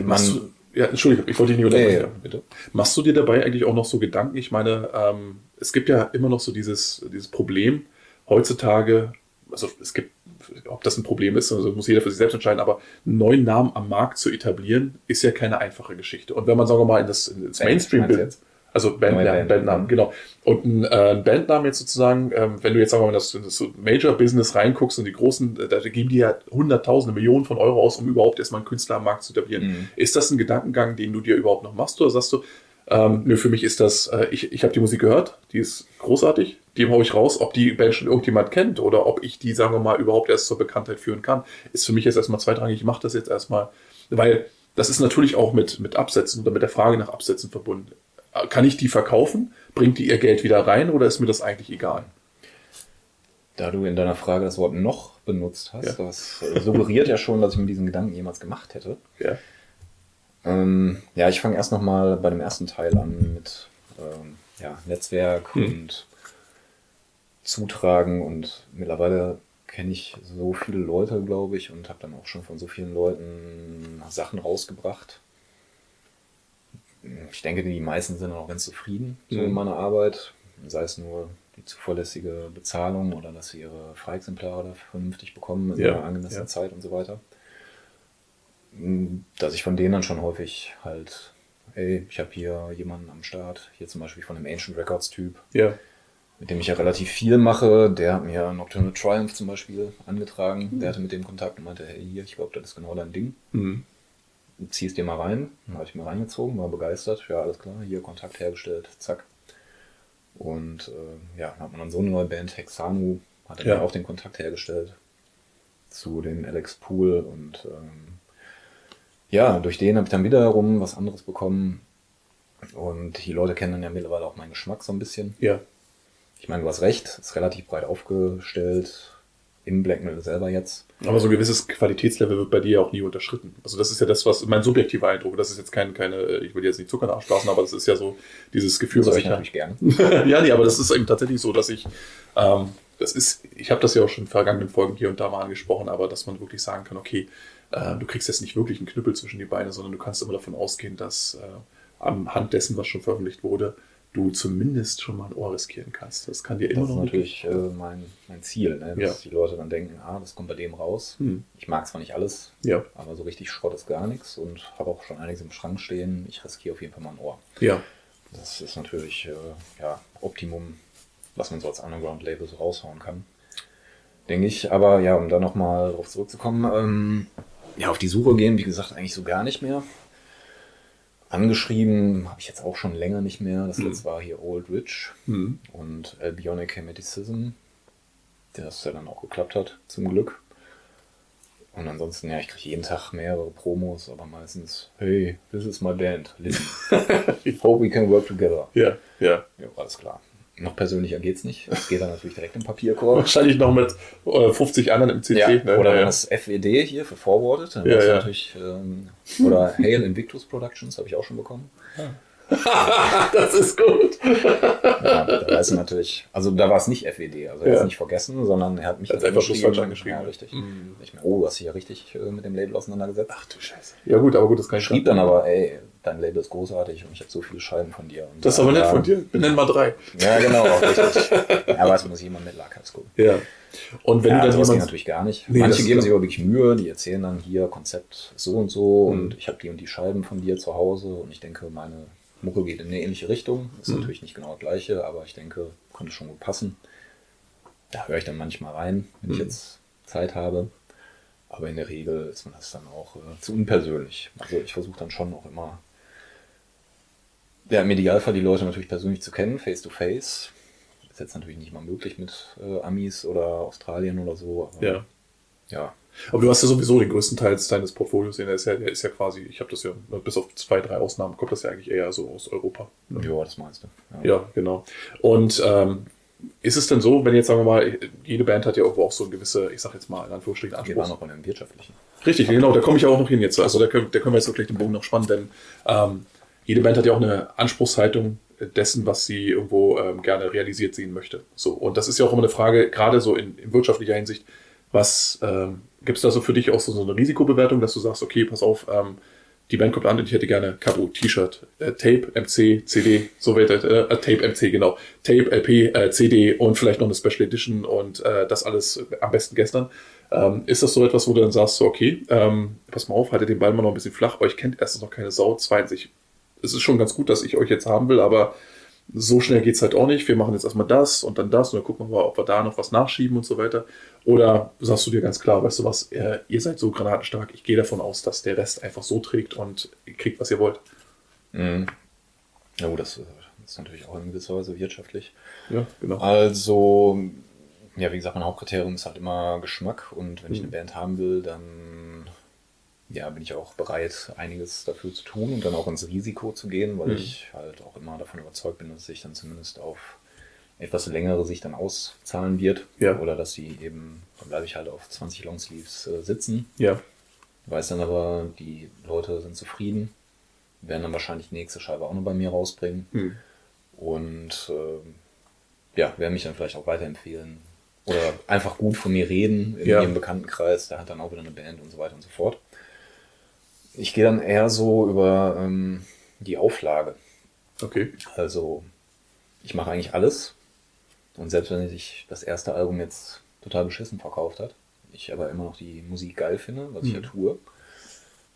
Machst du, ja, Entschuldigung, ich wollte dich nicht Nee, unterbrechen. ja, bitte. Machst du dir dabei eigentlich auch noch so Gedanken? Ich meine, ähm, es gibt ja immer noch so dieses, dieses Problem heutzutage, also es gibt, ob das ein Problem ist, also muss jeder für sich selbst entscheiden, aber einen neuen Namen am Markt zu etablieren, ist ja keine einfache Geschichte. Und wenn man, sagen wir mal, in das, ins Band, Mainstream meinst du bildet, jetzt? also Band, Neue ja, Band, Bandnamen, mhm. genau. Und ein, äh, Bandnamen jetzt sozusagen, ähm, wenn du jetzt sagen wir mal, das, das so Major-Business reinguckst und die großen, äh, da geben die ja hunderttausende, Millionen von Euro aus, um überhaupt erstmal einen Künstler am Markt zu etablieren. Mhm. Ist das ein Gedankengang, den du dir überhaupt noch machst oder sagst du, ähm, nö, für mich ist das, äh, ich, ich habe die Musik gehört, die ist großartig, die hau ich raus, ob die Band schon irgendjemand kennt oder ob ich die, sagen wir mal, überhaupt erst zur Bekanntheit führen kann, ist für mich jetzt erstmal zweitrangig. Ich mache das jetzt erstmal, weil das ist natürlich auch mit, mit Absätzen oder mit der Frage nach Absätzen verbunden. Äh, Kann ich die verkaufen? Bringt die ihr Geld wieder rein oder ist mir das eigentlich egal? Da du in deiner Frage das Wort noch benutzt hast, Ja. das suggeriert ja schon, dass ich mir diesen Gedanken jemals gemacht hätte. Ja. Ähm, ja, ich fange erst nochmal bei dem ersten Teil an mit ähm, ja, Netzwerk Hm. und Zutragen und mittlerweile kenne ich so viele Leute, glaube ich, und habe dann auch schon von so vielen Leuten Sachen rausgebracht. Ich denke, die meisten sind auch ganz zufrieden so Mhm. in meiner Arbeit, sei es nur die zuverlässige Bezahlung oder dass sie ihre Freiexemplare vernünftig bekommen in Ja, einer angemessenen ja. Zeit und so weiter dass ich von denen dann schon häufig halt, ey, ich habe hier jemanden am Start, hier zum Beispiel von dem Ancient Records Typ, Ja. mit dem ich ja relativ viel mache. Der hat mir Nocturnal Triumph zum Beispiel angetragen. Der hatte mit dem Kontakt und meinte, hey, hier, ich glaube, das ist genau dein Ding. Mhm. Zieh es dir mal rein. Dann habe ich mir reingezogen, war begeistert. Ja, alles klar, hier Kontakt hergestellt, zack. Und äh, ja, dann hat man dann so eine neue Band, Hexanu, hat dann Ja. ja. auch den Kontakt hergestellt zu dem Alex Pool und ähm, ja, durch den habe ich dann wiederum was anderes bekommen. Und die Leute kennen dann ja mittlerweile auch meinen Geschmack so ein bisschen. Ja. Ich meine, du hast recht, ist relativ breit aufgestellt. Im Black Metal selber jetzt. Aber so ein gewisses Qualitätslevel wird bei dir ja auch nie unterschritten. Also das ist ja das, was mein subjektiver Eindruck. Das ist jetzt kein, keine, ich will jetzt nicht Zucker nachspaßen, aber das ist ja so dieses Gefühl, Das was ich ich natürlich gerne. (laughs) ja, nee, aber das ist eben tatsächlich so, dass ich, ähm, das ist, ich habe das ja auch schon in vergangenen Folgen hier und da mal angesprochen, aber dass man wirklich sagen kann, okay, du kriegst jetzt nicht wirklich einen Knüppel zwischen die Beine, sondern du kannst immer davon ausgehen, dass äh, am Hand dessen, was schon veröffentlicht wurde, du zumindest schon mal ein Ohr riskieren kannst. Das kann dir immer Das ist noch natürlich äh, mein, mein Ziel, ne? dass Ja. die Leute dann denken, ah, das kommt bei dem raus. Hm. Ich mag zwar nicht alles, Ja, aber so richtig Schrott ist gar nichts und habe auch schon einiges im Schrank stehen. Ich riskiere auf jeden Fall mal ein Ohr. ja, Das ist natürlich äh, ja, Optimum was man so als Underground-Label so raushauen kann. Denke ich. Aber ja, um da nochmal drauf zurückzukommen, ähm, ja, auf die Suche gehen, wie gesagt, eigentlich so gar nicht mehr. Angeschrieben habe ich jetzt auch schon länger nicht mehr. Das letzte war hier Old Rich Mhm. und Albionic Hermeticism, das ja dann auch geklappt hat, zum Glück. Und ansonsten, ja, ich kriege jeden Tag mehrere Promos, aber meistens, hey, this is my band, listen. (laughs) (laughs) Hope we can work together. Ja, ja. Ja, alles klar. Noch persönlicher geht's nicht. Es geht dann natürlich direkt im Papierkorb. Wahrscheinlich noch mit äh, 50 anderen im CC. Ja, ne? oder ja, wenn ja. das FED hier für Forwarded, dann Ja, ja, ja. natürlich, ähm, oder Hail Invictus Productions habe ich auch schon bekommen. (laughs) das ist gut. Ja, da er natürlich, also da war es nicht FED, also er Ja. hat es nicht vergessen, sondern er hat mich einfach angeschrieben. falsch angeschrieben. Ja, richtig. Mhm. Ich meine, oh, du hast dich ja richtig äh, mit dem Label auseinandergesetzt. Ach du Scheiße. Ja gut, aber gut, das kann ich Schrieb dann aber, ey, dein Label ist großartig und ich habe so viele Scheiben von dir. Und Das ist aber nett ja, von dir. Benenn mal drei. Ja, genau, (laughs) richtig. Aber es muss jemand mit Lackers gucken. Ja. Und wenn ja, du dann geht jemand... natürlich gar nicht. Nee, Manche das- geben sich aber wirklich Mühe, die erzählen dann hier Konzept so und so Mhm. und ich habe die und die Scheiben von dir zu Hause und ich denke, meine Mucke geht in eine ähnliche Richtung. Ist Mhm. natürlich nicht genau das gleiche, aber ich denke, könnte schon gut passen. Da höre ich dann manchmal rein, wenn ich Mhm. jetzt Zeit habe. Aber in der Regel ist man das dann auch äh, zu unpersönlich. Also ich versuche dann schon auch immer, ja, im Idealfall die Leute natürlich persönlich zu kennen, face to face. Ist jetzt natürlich nicht mal möglich mit äh, Amis oder Australien oder so. Aber Ja. ja. Aber du hast ja sowieso den größten Teil deines Portfolios, der ist ja, der ist ja quasi, ich habe das ja, bis auf zwei, drei Ausnahmen, kommt das ja eigentlich eher so aus Europa. ne? Ja, das meinst du. Ja, genau. Und ähm, ist es denn so, wenn jetzt sagen wir mal, jede Band hat ja irgendwo auch so eine gewisse, ich sag jetzt mal in Anführungsstrichen Wir Anspruch. waren noch bei einem wirtschaftlichen. Richtig, genau, da komme ich ja auch noch hin jetzt. Also da können, da können wir jetzt gleich den Bogen noch spannen, denn ähm, jede Band hat ja auch eine Anspruchshaltung dessen, was sie irgendwo ähm, gerne realisiert sehen möchte. So, und das ist ja auch immer eine Frage, gerade so in, in wirtschaftlicher Hinsicht, was ähm, gibt es da so für dich auch so, so eine Risikobewertung, dass du sagst, okay, pass auf, ähm, die Band kommt an und ich hätte gerne Kapo, T-Shirt, äh, Tape, MC, CD, so weiter, äh, Tape, MC, genau, Tape, LP, äh, CD und vielleicht noch eine Special Edition und äh, das alles am besten gestern. Ähm, ist das so etwas, wo du dann sagst, so, okay, ähm, pass mal auf, haltet den Ball mal noch ein bisschen flach, euch kennt erstens noch keine Sau, zweitens, ich, es ist schon ganz gut, dass ich euch jetzt haben will, aber so schnell geht's halt auch nicht. Wir machen jetzt erstmal das und dann das und dann gucken wir mal, ob wir da noch was nachschieben und so weiter. Oder sagst du dir ganz klar, weißt du was, äh, ihr seid so granatenstark, ich gehe davon aus, dass der Rest einfach so trägt und kriegt, was ihr wollt. Mhm. Ja gut, das äh, ist natürlich auch in gewisser Weise wirtschaftlich. Ja, genau. Also, ja, wie gesagt, mein Hauptkriterium ist halt immer Geschmack und wenn ich Mhm. eine Band haben will, dann ja, bin ich auch bereit, einiges dafür zu tun und dann auch ins Risiko zu gehen, weil Mhm. ich halt auch immer davon überzeugt bin, dass es sich dann zumindest auf etwas längere Sicht dann auszahlen wird. Ja. Oder dass die eben, dann bleibe ich halt auf 20 Longsleeves äh, sitzen. Ja, Weiß dann aber, die Leute sind zufrieden, werden dann wahrscheinlich die nächste Scheibe auch noch bei mir rausbringen. hm. Und ähm, ja, werden mich dann vielleicht auch weiterempfehlen. Oder einfach gut von mir reden in Ja. ihrem Bekanntenkreis, der hat dann auch wieder eine Band und so weiter und so fort. Ich gehe dann eher so über ähm, die Auflage. okay. Also ich mache eigentlich alles. Und selbst wenn sich das erste Album jetzt total beschissen verkauft hat, ich aber immer noch die Musik geil finde, was ich ja Mhm. tue,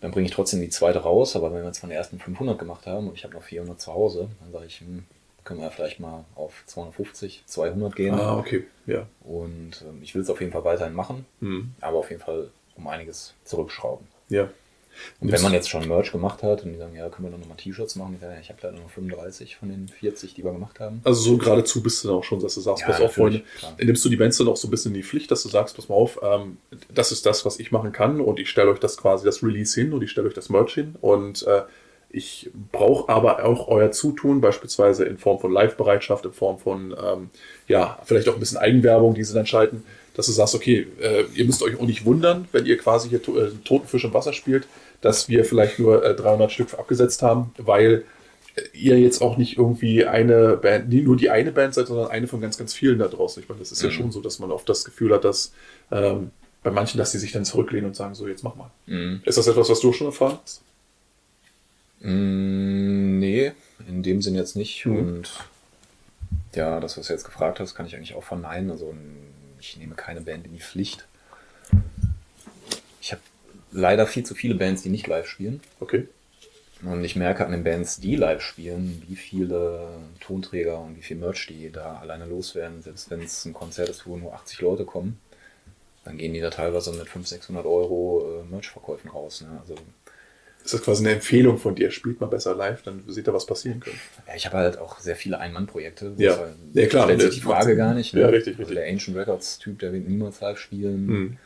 dann bringe ich trotzdem die zweite raus. Aber wenn wir jetzt von den ersten 500 gemacht haben und ich habe noch 400 zu Hause, dann sage ich, hm, können wir vielleicht mal auf 250, 200 gehen. Ah, okay. Ja. Und ähm, ich will es auf jeden Fall weiterhin machen, Hm. aber auf jeden Fall um einiges zurückschrauben. Ja. Und wenn man jetzt schon Merch gemacht hat und die sagen, ja, können wir noch mal T-Shirts machen, ich, sage, ich habe leider noch 35 von den 40, die wir gemacht haben. Also so geradezu bist du dann auch schon, dass du sagst, Ja, pass auf, Freunde, klar. nimmst du die Bands dann auch so ein bisschen in die Pflicht, dass du sagst, pass mal auf, ähm, das ist das, was ich machen kann und ich stelle euch das quasi das Release hin und ich stelle euch das Merch hin und äh, ich brauche aber auch euer Zutun, beispielsweise in Form von Live-Bereitschaft, in Form von, ähm, ja, vielleicht auch ein bisschen Eigenwerbung, die sie dann schalten, dass du sagst, okay, äh, ihr müsst euch auch nicht wundern, wenn ihr quasi hier to äh, toten Fisch im Wasser spielt, dass wir vielleicht nur äh, 300 Stück abgesetzt haben, weil ihr jetzt auch nicht irgendwie eine Band, nie nur die eine Band seid, sondern eine von ganz, ganz vielen da draußen. Ich meine, das ist ja Mhm. schon so, dass man oft das Gefühl hat, dass ähm, bei manchen, dass sie sich dann zurücklehnen und sagen, so, jetzt mach mal. Mhm. Ist das etwas, was du schon erfahren hast? Mm, nee, in dem Sinn jetzt nicht. Mhm. Und ja, das, was du jetzt gefragt hast, kann ich eigentlich auch verneinen. Also ich nehme keine Band in die Pflicht. Ich habe leider viel zu viele Bands, die nicht live spielen. Okay. Und ich merke an den Bands, die live spielen, wie viele Tonträger und wie viel Merch die da alleine loswerden. Selbst wenn es ein Konzert ist, wo nur 80 Leute kommen, dann gehen die da teilweise mit 500, 600 Euro äh, Merch-Verkäufen raus. Ne? Also ist das quasi eine Empfehlung von dir? Spielt mal besser live, dann seht ihr, was passieren können. Ja, ich habe halt auch sehr viele Ein-Mann-Projekte. Ja. Halt, ja, klar. Stellt sich die Frage gar nicht. Ja, richtig, also richtig. der Ancient Records-Typ, der wird niemals live spielen. Hm.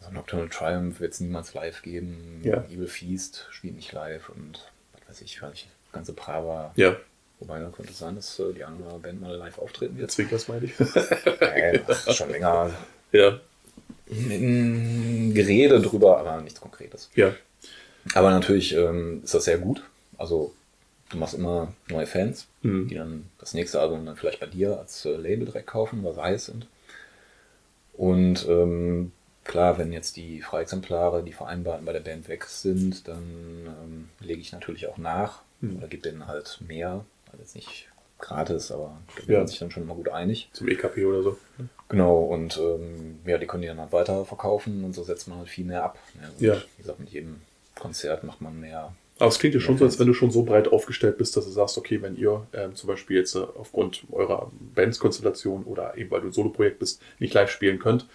So Nocturnal Triumph wird es niemals live geben. Ja. Evil Feast spielt nicht live und was weiß ich, vielleicht ganze Prava. Ja, Wobei dann könnte es sein, dass äh, die andere Band mal live auftreten wird. Zwinkers meine ich. (laughs) Das ist schon länger ja, ein Gerede drüber, aber nichts Konkretes. ja, Aber natürlich ähm, ist das sehr gut. Also du machst immer neue Fans, Mhm. die dann das nächste Album dann vielleicht bei dir als äh, Label direkt kaufen, weil sie heiß sind. Und ähm, klar, wenn jetzt die Freiexemplare, die vereinbarten bei der Band weg sind, dann ähm, lege ich natürlich auch nach Mhm. oder gebe denen halt mehr. Also jetzt nicht gratis, aber da Ja. sich dann schon mal gut einig. zum EKP oder so. Genau, und ähm, ja, die können die dann halt weiter verkaufen und so setzt man halt viel mehr ab. Ne? Und Ja. Wie gesagt, mit jedem Konzert macht man mehr. Aber es klingt ja schon so, als wenn du schon so breit aufgestellt bist, dass du sagst, okay, wenn ihr ähm, zum Beispiel jetzt äh, aufgrund eurer Bandskonstellation oder eben weil du ein Soloprojekt bist, nicht live spielen könnt,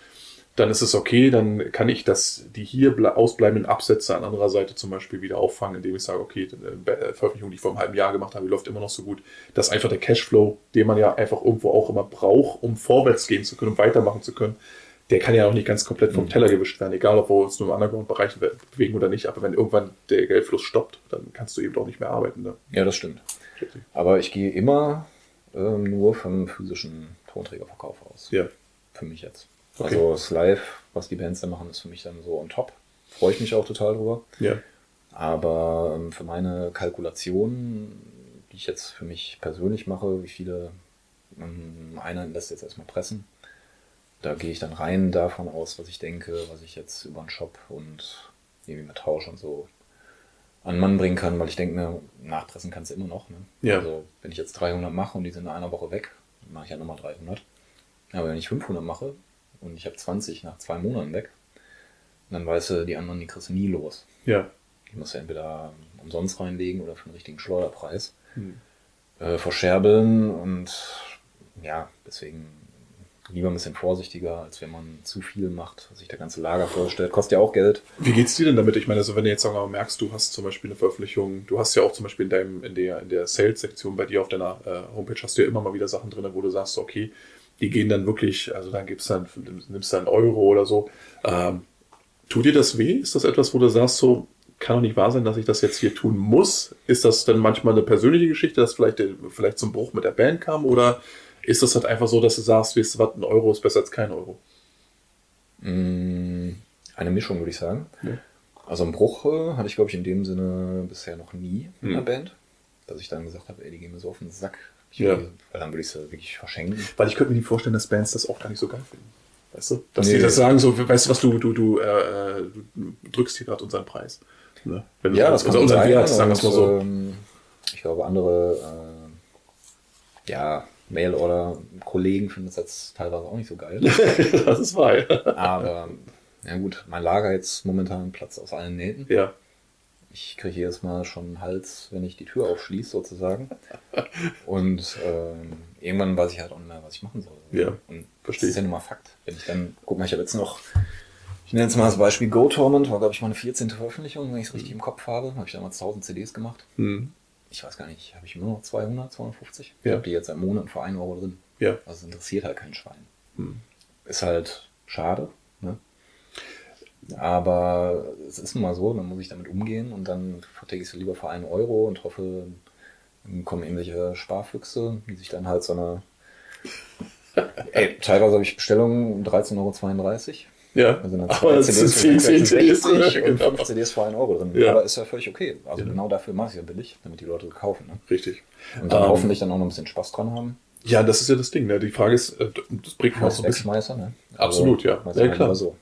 dann ist es okay, dann kann ich das, die hier ble- ausbleibenden Absätze an anderer Seite zum Beispiel wieder auffangen, indem ich sage, okay, die äh, Veröffentlichung, die ich vor einem halben Jahr gemacht habe, die läuft immer noch so gut. Das ist einfach der Cashflow, den man ja einfach irgendwo auch immer braucht, um vorwärts gehen zu können, um weitermachen zu können. Der kann ja auch nicht ganz komplett vom Teller gewischt werden, egal ob wir uns nur im Underground-Bereich be- bewegen oder nicht. Aber wenn irgendwann der Geldfluss stoppt, dann kannst du eben auch nicht mehr arbeiten. Ne? Ja, das stimmt. Aber ich gehe immer ähm, nur vom physischen Tonträgerverkauf aus. Ja, Für mich jetzt. Okay. Also das Live, was die Bands da machen, ist für mich dann so on top. Freue ich mich auch total drüber. ja, Aber ähm, für meine Kalkulation, die ich jetzt für mich persönlich mache, wie viele ähm, einer lässt jetzt erstmal pressen, da gehe ich dann rein davon aus, was ich denke, was ich jetzt über einen Shop und irgendwie mit Tausch und so an Mann bringen kann, weil ich denke mir, nachpressen kannst du immer noch. Ne? Ja. Also wenn ich jetzt 300 mache und die sind in einer Woche weg, dann mache ich ja nochmal 300. Aber wenn ich 500 mache und ich habe 20 nach zwei Monaten weg, dann weißt du, die anderen, die kriegst du nie los. ja. Die musst du entweder umsonst reinlegen oder für einen richtigen Schleuderpreis Hm. äh, verscherbeln und ja, deswegen lieber ein bisschen vorsichtiger, als wenn man zu viel macht, sich der ganze Lager vorstellt. Kostet ja auch Geld. Wie geht's dir denn damit? Ich meine, also wenn du jetzt sagen wir merkst, du hast zum Beispiel eine Veröffentlichung, du hast ja auch zum Beispiel in deinem, in der, in der Sales-Sektion bei dir auf deiner äh, Homepage hast du ja immer mal wieder Sachen drin, wo du sagst, okay, die gehen dann wirklich, also dann gibt's dann, nimmst du einen Euro oder so. Ähm, tut dir das weh? Ist das etwas, wo du sagst, so, kann doch nicht wahr sein, dass ich das jetzt hier tun muss? Ist das dann manchmal eine persönliche Geschichte, dass vielleicht, vielleicht zum Bruch mit der Band kam? Oder ist das halt einfach so, dass du sagst, weißt du was, ein Euro ist besser als kein Euro? Mm, Eine Mischung, würde ich sagen. Ja. Also einen Bruch äh, hatte ich, glaube ich, in dem Sinne bisher noch nie in einer Hm. Band. Dass ich dann gesagt habe, ey, die gehen mir so auf den Sack. Ich Ja. weil dann würde ich sie wirklich verschenken. Weil ich könnte mir nicht vorstellen, dass Bands das auch gar nicht so geil finden. Weißt du? Dass Nee. die das sagen, so, weißt du was, du, du, du, äh, du drückst hier gerade unseren Preis. Ne? Wenn Ja, das kann unser, sein. Wert, sagen wir es mal so. Ähm, ich glaube, andere äh, ja, Mail-Order-Kollegen finden das jetzt teilweise auch nicht so geil. (laughs) das ist wahr. Aber ja gut, mein Lager jetzt momentan Platz aus allen Nähten. ja. Ich kriege jedes Mal schon einen Hals, wenn ich die Tür aufschließe, sozusagen. Und ähm, irgendwann weiß ich halt auch nicht mehr, was ich machen soll. Ja, Und verstehe das ist ja nun mal Fakt. Wenn ich dann, guck mal, ich habe jetzt noch, ich nenne jetzt mal das Beispiel Go Torment, war glaube ich meine 14. Veröffentlichung, wenn ich es richtig im Kopf habe. Habe ich damals 1000 CDs gemacht. Hm. Ich weiß gar nicht, habe ich immer noch 200, 250? Ich Ja. habe die jetzt seit Monaten für 1 Euro drin. Ja. Also es interessiert halt kein Schwein. Hm. Ist halt schade, ne? Aber es ist nun mal so, dann muss ich damit umgehen und dann verträge ich es lieber für einen Euro und hoffe, dann kommen irgendwelche Sparfüchse, die sich dann halt so eine. (laughs) Ey, teilweise habe ich Bestellungen um 13,32 Euro. Ja. Also Aber das sind 10 für CDs drin. 60 und Genau. 5 CDs für 1 Euro drin. Ja. Aber ist ja völlig okay. Also Ja. genau dafür mache ich ja billig, damit die Leute kaufen. Ne? Richtig. Und dann Ähm, hoffentlich dann auch noch ein bisschen Spaß dran haben. Ja, das ist ja das Ding. Ne? Die Frage ist, äh, das bringt mich auch so ein bisschen ne? Absolut, ja. weiß Ja, man klar. So.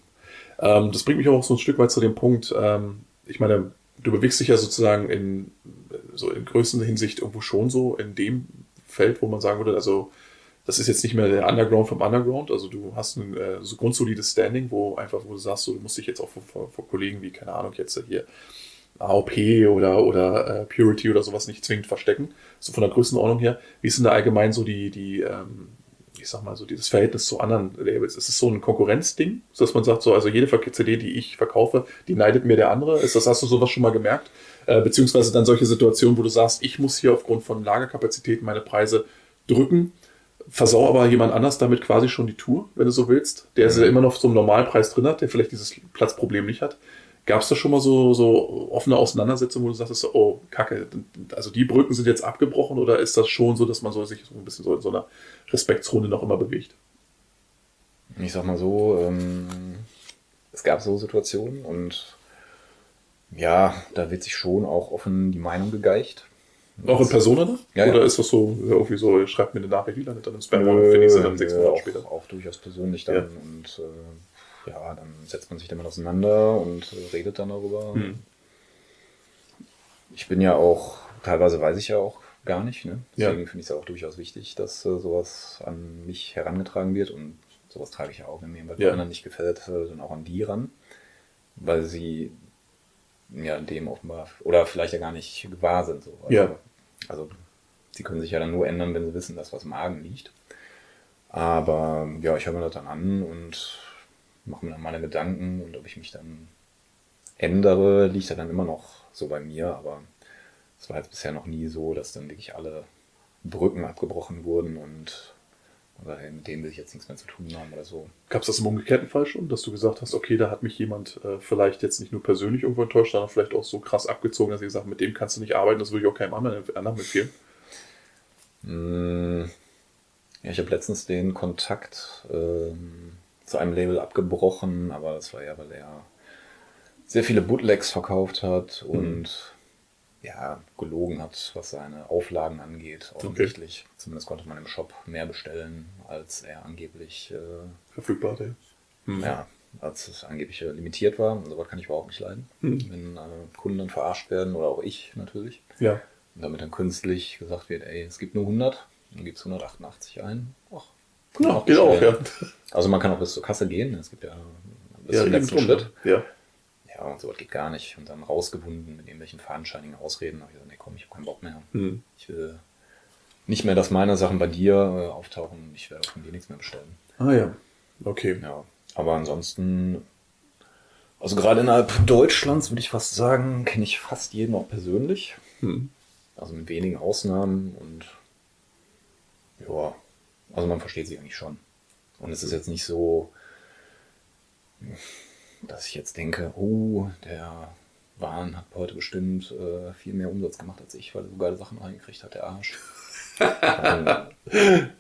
Ähm, das bringt mich auch so ein Stück weit zu dem Punkt, ähm, ich meine, du bewegst dich ja sozusagen in so in größter Hinsicht irgendwo schon so in dem Feld, wo man sagen würde, also das ist jetzt nicht mehr der Underground vom Underground, also du hast ein äh, so grundsolides Standing, wo einfach, wo du sagst, so, du musst dich jetzt auch vor, vor, vor Kollegen wie, keine Ahnung, jetzt hier AOP oder, oder äh, Purity oder sowas nicht zwingend verstecken, so von der Größenordnung her. Wie ist denn da allgemein so die, die ähm, ich sag mal so, dieses Verhältnis zu anderen Labels? Ist es so ein Konkurrenzding, dass man sagt, so, also jede CD, die ich verkaufe, die neidet mir der andere? Ist das, hast du sowas schon mal gemerkt? Äh, beziehungsweise dann solche Situationen, wo du sagst, ich muss hier aufgrund von Lagerkapazitäten meine Preise drücken, versau aber jemand anders damit quasi schon die Tour, wenn du so willst, der mhm. immer noch so einen Normalpreis drin hat, der vielleicht dieses Platzproblem nicht hat. Gab es da schon mal so, so offene Auseinandersetzungen, wo du sagst, oh, Kacke, also die Brücken sind jetzt abgebrochen oder ist das schon so, dass man so sich so ein bisschen so in so einer Respektsrunde noch immer bewegt? Ich sag mal so, ähm, es gab so Situationen und ja, da wird sich schon auch offen die Meinung gegeicht. Auch in Persona? Ne? Ja, Oder ja. ist das so, irgendwie so, ihr schreibt mir eine Nachricht, die landet dann im Spam und finde ich sie dann sechs Monate auch, später? auch durchaus persönlich dann Ja. und äh, ja, dann setzt man sich damit auseinander und äh, redet dann darüber. Hm. Ich bin ja auch, teilweise weiß ich ja auch gar nicht, ne? Ja. Deswegen finde ich es auch durchaus wichtig, dass äh, sowas an mich herangetragen wird und sowas trage ich ja auch, wenn mir jemand Ja. anderen nicht gefällt, äh, dann auch an die ran, weil sie ja dem offenbar oder vielleicht ja gar nicht gewahr sind. So. Also, Ja. Also sie können sich ja dann nur ändern, wenn sie wissen, dass was im Magen liegt. Aber ja, ich höre mir das dann an und mache mir dann meine Gedanken und ob ich mich dann ändere, liegt ja dann immer noch so bei mir, aber es war jetzt bisher noch nie so, dass dann wirklich alle Brücken abgebrochen wurden und oder mit denen will ich jetzt nichts mehr zu tun haben oder so. Gab es das im umgekehrten Fall schon, dass du gesagt hast, okay, da hat mich jemand äh, vielleicht jetzt nicht nur persönlich irgendwo enttäuscht, sondern vielleicht auch so krass abgezogen, dass ich gesagt habe, mit dem kannst du nicht arbeiten, das würde ich auch keinem anderen, anderen empfehlen. Mm, Ja, ich habe letztens den Kontakt ähm, zu einem Label abgebrochen, aber das war ja, weil er sehr viele Bootlegs verkauft hat und ja, gelogen hat, was seine Auflagen angeht, offensichtlich. Zumindest konnte man im Shop mehr bestellen, als er angeblich, äh, Verfügbar, der. Mhm. ja, als es angeblich äh, limitiert war. Und sowas kann ich überhaupt nicht leiden, Mhm. wenn äh, Kunden dann verarscht werden oder auch ich natürlich. Ja. Und damit dann künstlich gesagt wird, ey, es gibt nur 100, dann gibt es 188 ein. Ach, Ja, auch ja. Also man kann auch bis zur Kasse gehen, es gibt ja bis Ja, zum letzten Schritt. Ja. Ja, und sowas geht gar nicht. Und dann rausgewunden mit irgendwelchen fadenscheinigen Ausreden. Da habe ich gesagt, nee, komm, ich habe keinen Bock mehr. Mhm. Ich will nicht mehr, dass meine Sachen bei dir äh, auftauchen. Ich werde auch von dir nichts mehr bestellen. Ah ja. Okay. Ja, aber ansonsten, also gerade innerhalb Deutschlands würde ich fast sagen, kenne ich fast jeden auch persönlich. Mhm. Also mit wenigen Ausnahmen und ja, also man versteht sich eigentlich schon. Und es ist jetzt nicht so, dass ich jetzt denke, oh, der Wahn hat heute bestimmt äh, viel mehr Umsatz gemacht als ich, weil er so geile Sachen reingekriegt hat, der Arsch. (laughs) ähm,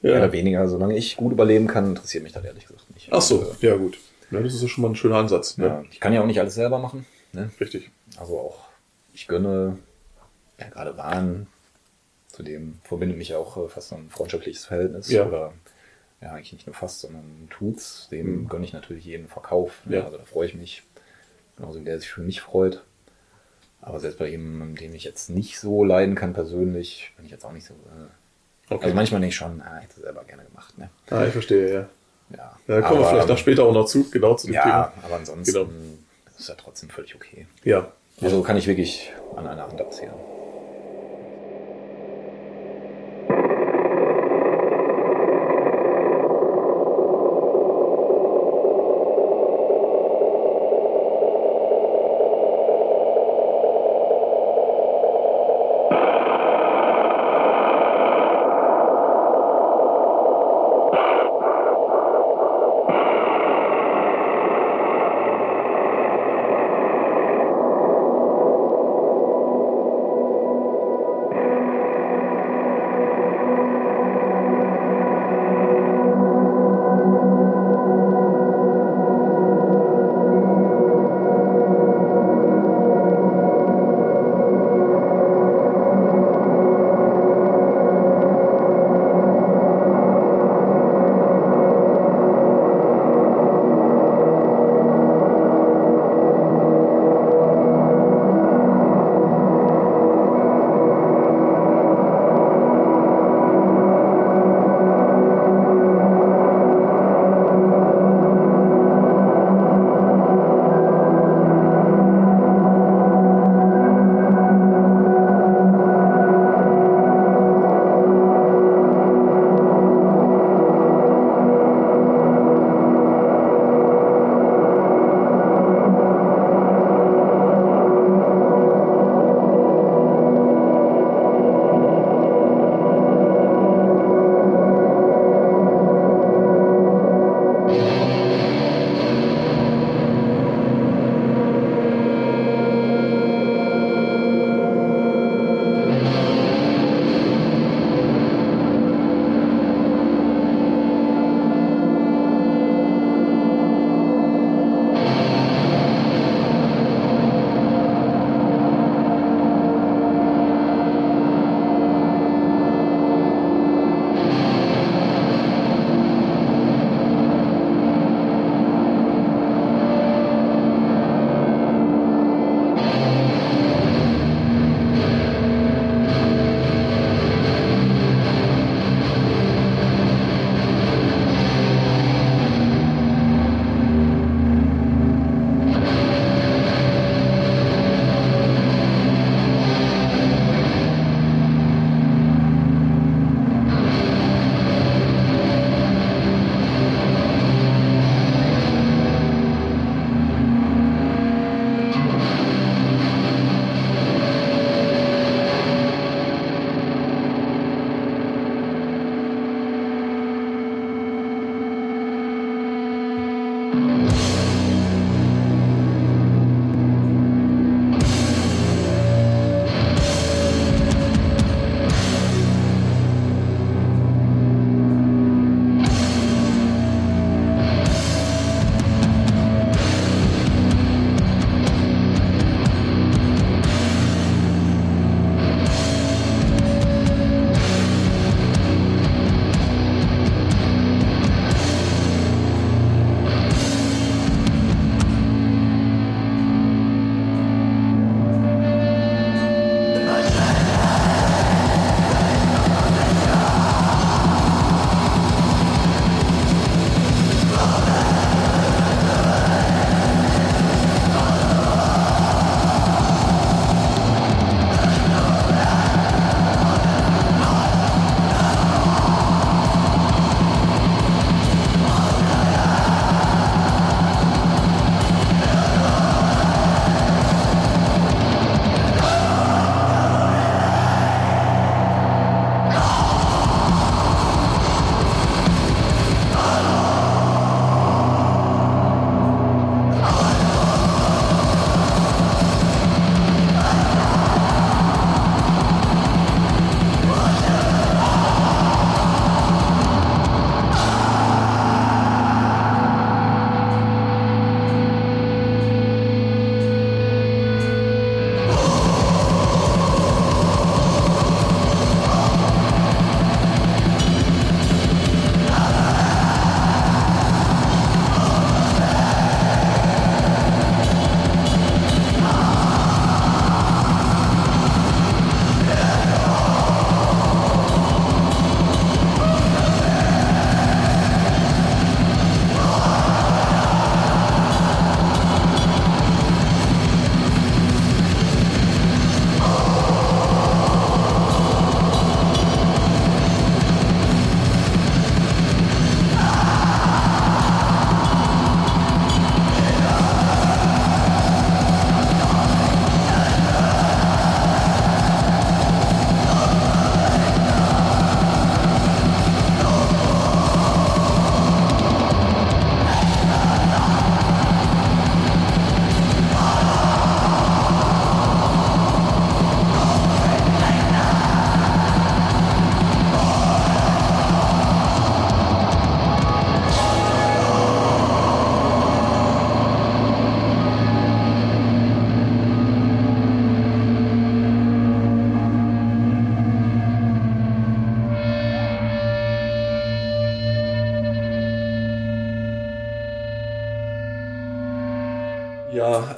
Mehr oder weniger, solange ich gut überleben kann, interessiert mich das ehrlich gesagt nicht. Ach so, Und, ja gut. Ja, das ist ja schon mal ein schöner Ansatz. äh, Ne? ja, ich kann ja auch nicht alles selber machen. Ne? Richtig. Also auch, ich gönne, ja, gerade Waren, zu dem verbindet mich auch äh, fast so ein freundschaftliches Verhältnis. Ja. Oder, ja, eigentlich nicht nur fast, sondern tut's. Dem Mhm. gönne ich natürlich jeden Verkauf. Ja. Also da freue ich mich. Genauso wie der sich für mich freut. Aber selbst bei jemandem, den ich jetzt nicht so leiden kann persönlich, bin ich jetzt auch nicht so. Äh, Okay. Also manchmal denke ich schon, ah, hätte selber gerne gemacht. Ne? ah, ich verstehe, ja. Ja, Ja, da kommen wir Aber- vielleicht noch später auch noch zu, genau zu dem Ja, Thema. aber ansonsten Genau. ist ja trotzdem völlig okay. Ja. Also kann ich wirklich an einer Hand abzählen.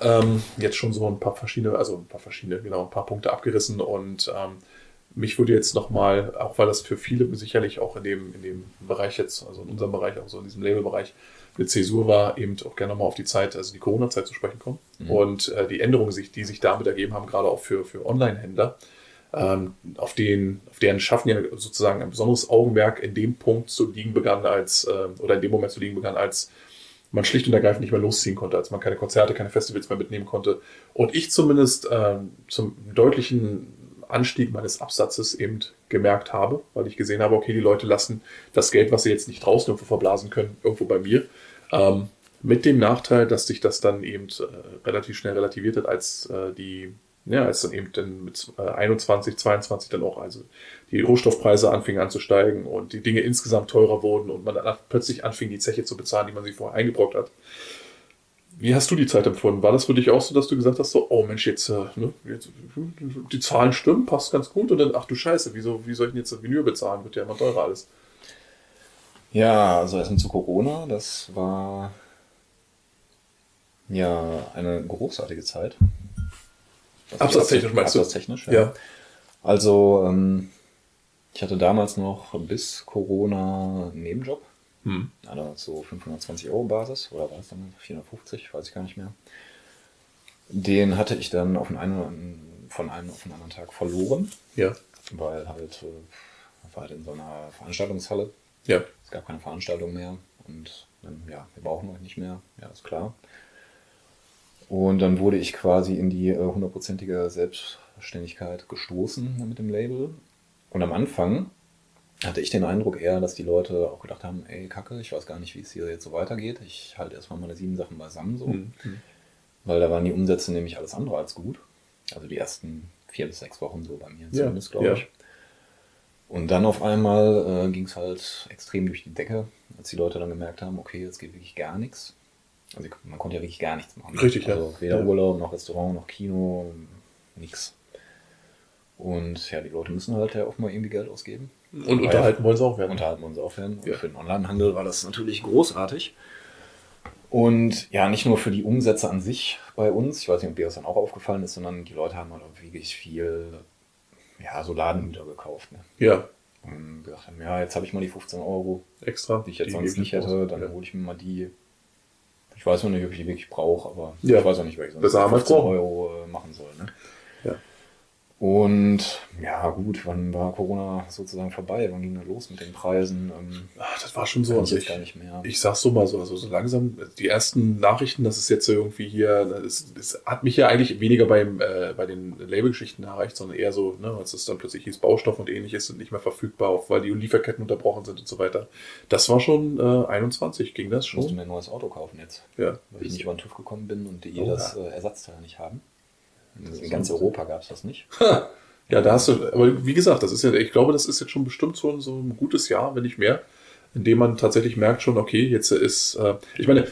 Ähm, jetzt schon so ein paar verschiedene, also ein paar verschiedene, genau, ein paar Punkte abgerissen und ähm, mich würde jetzt nochmal, auch weil das für viele sicherlich auch in dem, in dem Bereich jetzt, also in unserem Bereich, auch so in diesem Labelbereich, eine Zäsur war, eben auch gerne nochmal auf die Zeit, also die Corona-Zeit zu sprechen kommen. Mhm. Und äh, die Änderungen, die sich damit ergeben haben, gerade auch für, für Online-Händler, ähm, auf, den, auf deren Schaffen ja sozusagen ein besonderes Augenmerk in dem Punkt zu liegen begann, als, äh, oder in dem Moment zu liegen begann, als man schlicht und ergreifend nicht mehr losziehen konnte, als man keine Konzerte, keine Festivals mehr mitnehmen konnte. Und ich zumindest äh, zum deutlichen Anstieg meines Absatzes eben gemerkt habe, weil ich gesehen habe, okay, die Leute lassen das Geld, was sie jetzt nicht draußen irgendwo verblasen können, irgendwo bei mir. Ähm, mit dem Nachteil, dass sich das dann eben äh, relativ schnell relativiert hat, als äh, die, ja, als dann eben dann mit äh, 21, 22 dann auch, also die Rohstoffpreise anfingen anzusteigen und die Dinge insgesamt teurer wurden und man dann plötzlich anfing, die Zeche zu bezahlen, die man sich vorher eingebrockt hat. Wie hast du die Zeit empfunden? War das für dich auch so, dass du gesagt hast, so, oh Mensch, jetzt, äh, ne, jetzt die Zahlen stimmen, passt ganz gut und dann, ach du Scheiße, wieso, wie soll ich denn jetzt das Vinyl bezahlen? Wird ja immer teurer alles. Ja, also erstmal zu Corona, das war ja eine großartige Zeit. Absatztechnisch meinst du? Absatztechnisch, ja. ja. Also, ähm, ich hatte damals noch bis Corona einen Nebenjob hm. Also so 520 Euro Basis oder war es dann 450, weiß ich gar nicht mehr. Den hatte ich dann auf einen, von einem auf den anderen Tag verloren. Ja. Weil halt, äh, war halt in so einer Veranstaltungshalle. Ja. Es gab keine Veranstaltung mehr und dann, ja, wir brauchen euch nicht mehr, ja, ist klar. Und dann wurde ich quasi in die äh, hundertprozentige Selbstständigkeit gestoßen mit dem Label. Und am Anfang hatte ich den Eindruck eher, dass die Leute auch gedacht haben, ey, Kacke, ich weiß gar nicht, wie es hier jetzt so weitergeht. Ich halte erstmal meine sieben Sachen beisammen so. Mhm. Weil da waren die Umsätze nämlich alles andere als gut. Also die ersten vier bis sechs Wochen so bei mir ja, zumindest, glaube ja. ich. Und dann auf einmal äh, ging es halt extrem durch die Decke, als die Leute dann gemerkt haben, okay, jetzt geht wirklich gar nichts. Also man konnte ja wirklich gar nichts machen. Richtig, also ja. weder Urlaub noch Restaurant noch Kino, nichts. Und ja, die Leute müssen halt ja auch mal irgendwie Geld ausgeben. Und unterhalten wollen sie auch werden. Unterhalten wollen sie auch werden. Ja. für den Onlinehandel war das natürlich großartig. Und ja, nicht nur für die Umsätze an sich bei uns, ich weiß nicht, ob dir das dann auch aufgefallen ist, sondern die Leute haben halt auch wirklich viel, ja, so Ladenhüter gekauft. Ne? Ja. Und gedacht haben, ja, jetzt habe ich mal die 15 Euro, extra, die ich jetzt sonst nicht hätte, dann ja. hole ich mir mal die. Ich weiß noch nicht, ob ich die wirklich brauche, aber ja. ich weiß auch nicht, ich sonst 15 Euro äh, machen soll. Ne? Ja. Und ja, gut, wann war Corona sozusagen vorbei? Wann ging das los mit den Preisen? Ähm, Ach, das war schon so. Also ich, gar nicht mehr. ich sag's so mal so, also so langsam, die ersten Nachrichten, dass es jetzt irgendwie hier, es, hat mich ja eigentlich weniger beim, äh, bei den Labelgeschichten erreicht, sondern eher so, ne, als es dann plötzlich hieß, Baustoff und ähnliches sind nicht mehr verfügbar, auch weil die Lieferketten unterbrochen sind und so weiter. Das war schon äh, 21, ging das schon. Musst du mir ein neues Auto kaufen jetzt? Ja. Weil ich nicht über den TÜV gekommen bin und die oh, das äh, Ersatzteil nicht haben. In ganz Europa gab es das nicht. Ja, da hast du, aber wie gesagt, das ist ja, ich glaube, das ist jetzt schon bestimmt so, so ein gutes Jahr, wenn nicht mehr, in dem man tatsächlich merkt schon, okay, jetzt ist, äh, ich meine,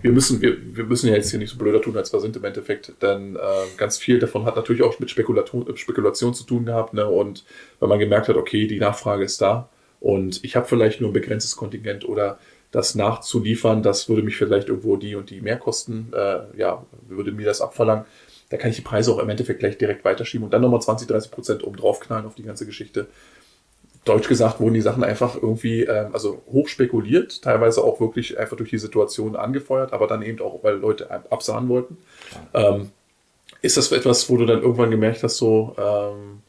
wir müssen, wir, wir müssen ja jetzt hier nicht so blöder tun, als wir sind im Endeffekt, denn äh, ganz viel davon hat natürlich auch mit Spekulation, Spekulation zu tun gehabt, ne? Und wenn man gemerkt hat, okay, die Nachfrage ist da und ich habe vielleicht nur ein begrenztes Kontingent oder das nachzuliefern, das würde mich vielleicht irgendwo die und die Mehrkosten, äh, ja, würde mir das abverlangen da kann ich die Preise auch im Endeffekt gleich direkt weiterschieben und dann nochmal 20, 30 Prozent oben drauf knallen auf die ganze Geschichte. Deutsch gesagt wurden die Sachen einfach irgendwie, äh, also hoch spekuliert, teilweise auch wirklich einfach durch die Situation angefeuert, aber dann eben auch, weil Leute absahen wollten. Ähm, ist das etwas, wo du dann irgendwann gemerkt hast, so, ähm,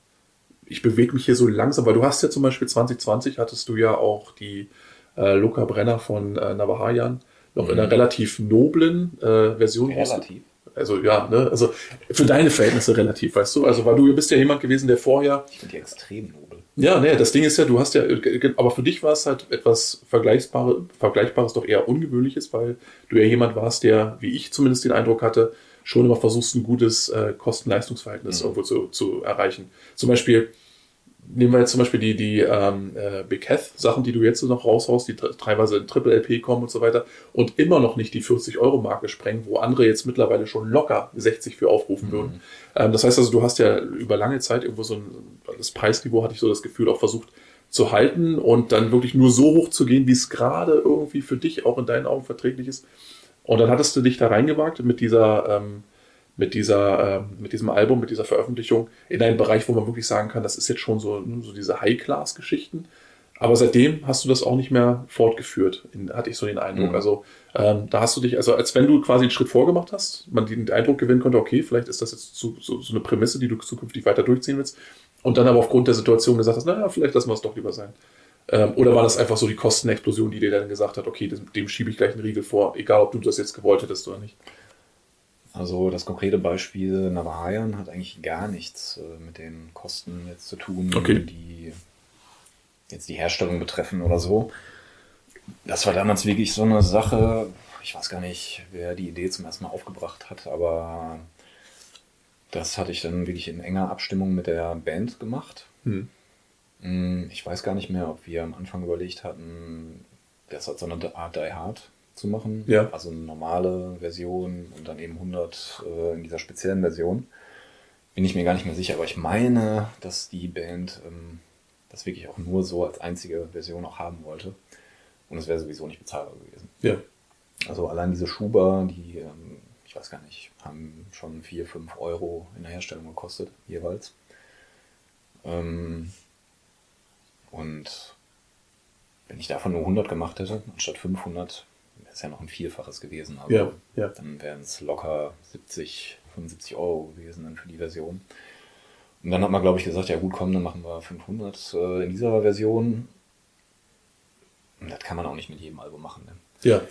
ich bewege mich hier so langsam, weil du hast ja zum Beispiel 2020 hattest du ja auch die äh, Luca Brenner von äh, Navahayan noch mhm. in einer relativ noblen äh, Version. Relativ? Also ja, ne, also für deine Verhältnisse relativ, weißt du? Also weil du bist ja jemand gewesen, der vorher. Ich finde die extrem nobel. Ja, ne, das Ding ist ja, du hast ja, aber für dich war es halt etwas Vergleichbares, Vergleichbares doch eher Ungewöhnliches, weil du ja jemand warst, der, wie ich zumindest den Eindruck hatte, schon immer versuchst, ein gutes äh, Kosten-Leistungsverhältnis mhm. irgendwo zu, zu erreichen. Zum Beispiel, nehmen wir jetzt zum Beispiel die, die ähm, äh, Big Sachen, die du jetzt noch raushaust, die teilweise in Triple LP kommen und so weiter und immer noch nicht die 40-Euro-Marke sprengen, wo andere jetzt mittlerweile schon locker 60 für aufrufen mhm. würden. Ähm, das heißt also, du hast ja über lange Zeit irgendwo so ein, das Preisniveau hatte ich so das Gefühl auch versucht zu halten und dann wirklich nur so hoch zu gehen, wie es gerade irgendwie für dich auch in deinen Augen verträglich ist. Und dann hattest du dich da reingewagt mit dieser, ähm, mit dieser, ähm, mit diesem Album, mit dieser Veröffentlichung in einen Bereich, wo man wirklich sagen kann, das ist jetzt schon so, so diese High-Class-Geschichten. Aber seitdem hast du das auch nicht mehr fortgeführt, in, hatte ich so den Eindruck. Mhm. Also ähm, da hast du dich, also als wenn du quasi einen Schritt vorgemacht hast, man den Eindruck gewinnen konnte, okay, vielleicht ist das jetzt so, so, so eine Prämisse, die du zukünftig weiter durchziehen willst. Und dann aber aufgrund der Situation gesagt hast, naja, vielleicht lassen wir es doch lieber sein. Ähm, oder war das einfach so die Kostenexplosion, die dir dann gesagt hat, okay, dem, dem schiebe ich gleich einen Riegel vor, egal ob du das jetzt gewollt hättest oder nicht? Also das konkrete Beispiel Navahayan hat eigentlich gar nichts äh, mit den Kosten jetzt zu tun, Okay. die jetzt die Herstellung betreffen oder so. Das war damals wirklich so eine Sache, ich weiß gar nicht, wer die Idee zum ersten Mal aufgebracht hat, aber das hatte ich dann wirklich in enger Abstimmung mit der Band gemacht. Hm. Mm, Ich weiß gar nicht mehr, ob wir am Anfang überlegt hatten, das als so eine Art Die Hard zu machen. Ja. Also eine normale Version und dann eben 100 äh, in dieser speziellen Version. Bin ich mir gar nicht mehr sicher, aber ich meine, dass die Band ähm, das wirklich auch nur so als einzige Version auch haben wollte. Und es wäre sowieso nicht bezahlbar gewesen. Ja. Also allein diese Schuber, die, ähm, ich weiß gar nicht, haben schon 4, 5 Euro in der Herstellung gekostet, jeweils. Ähm, und wenn ich davon nur 100 gemacht hätte, anstatt 500, es ja noch ein Vielfaches gewesen. Also Ja, ja. dann wären es locker 70, 75 Euro gewesen dann für die Version. Und dann hat man, glaube ich, gesagt, ja gut, komm, dann machen wir 500 äh, in dieser Version. Und das kann man auch nicht mit jedem Album machen. Ne? Ja.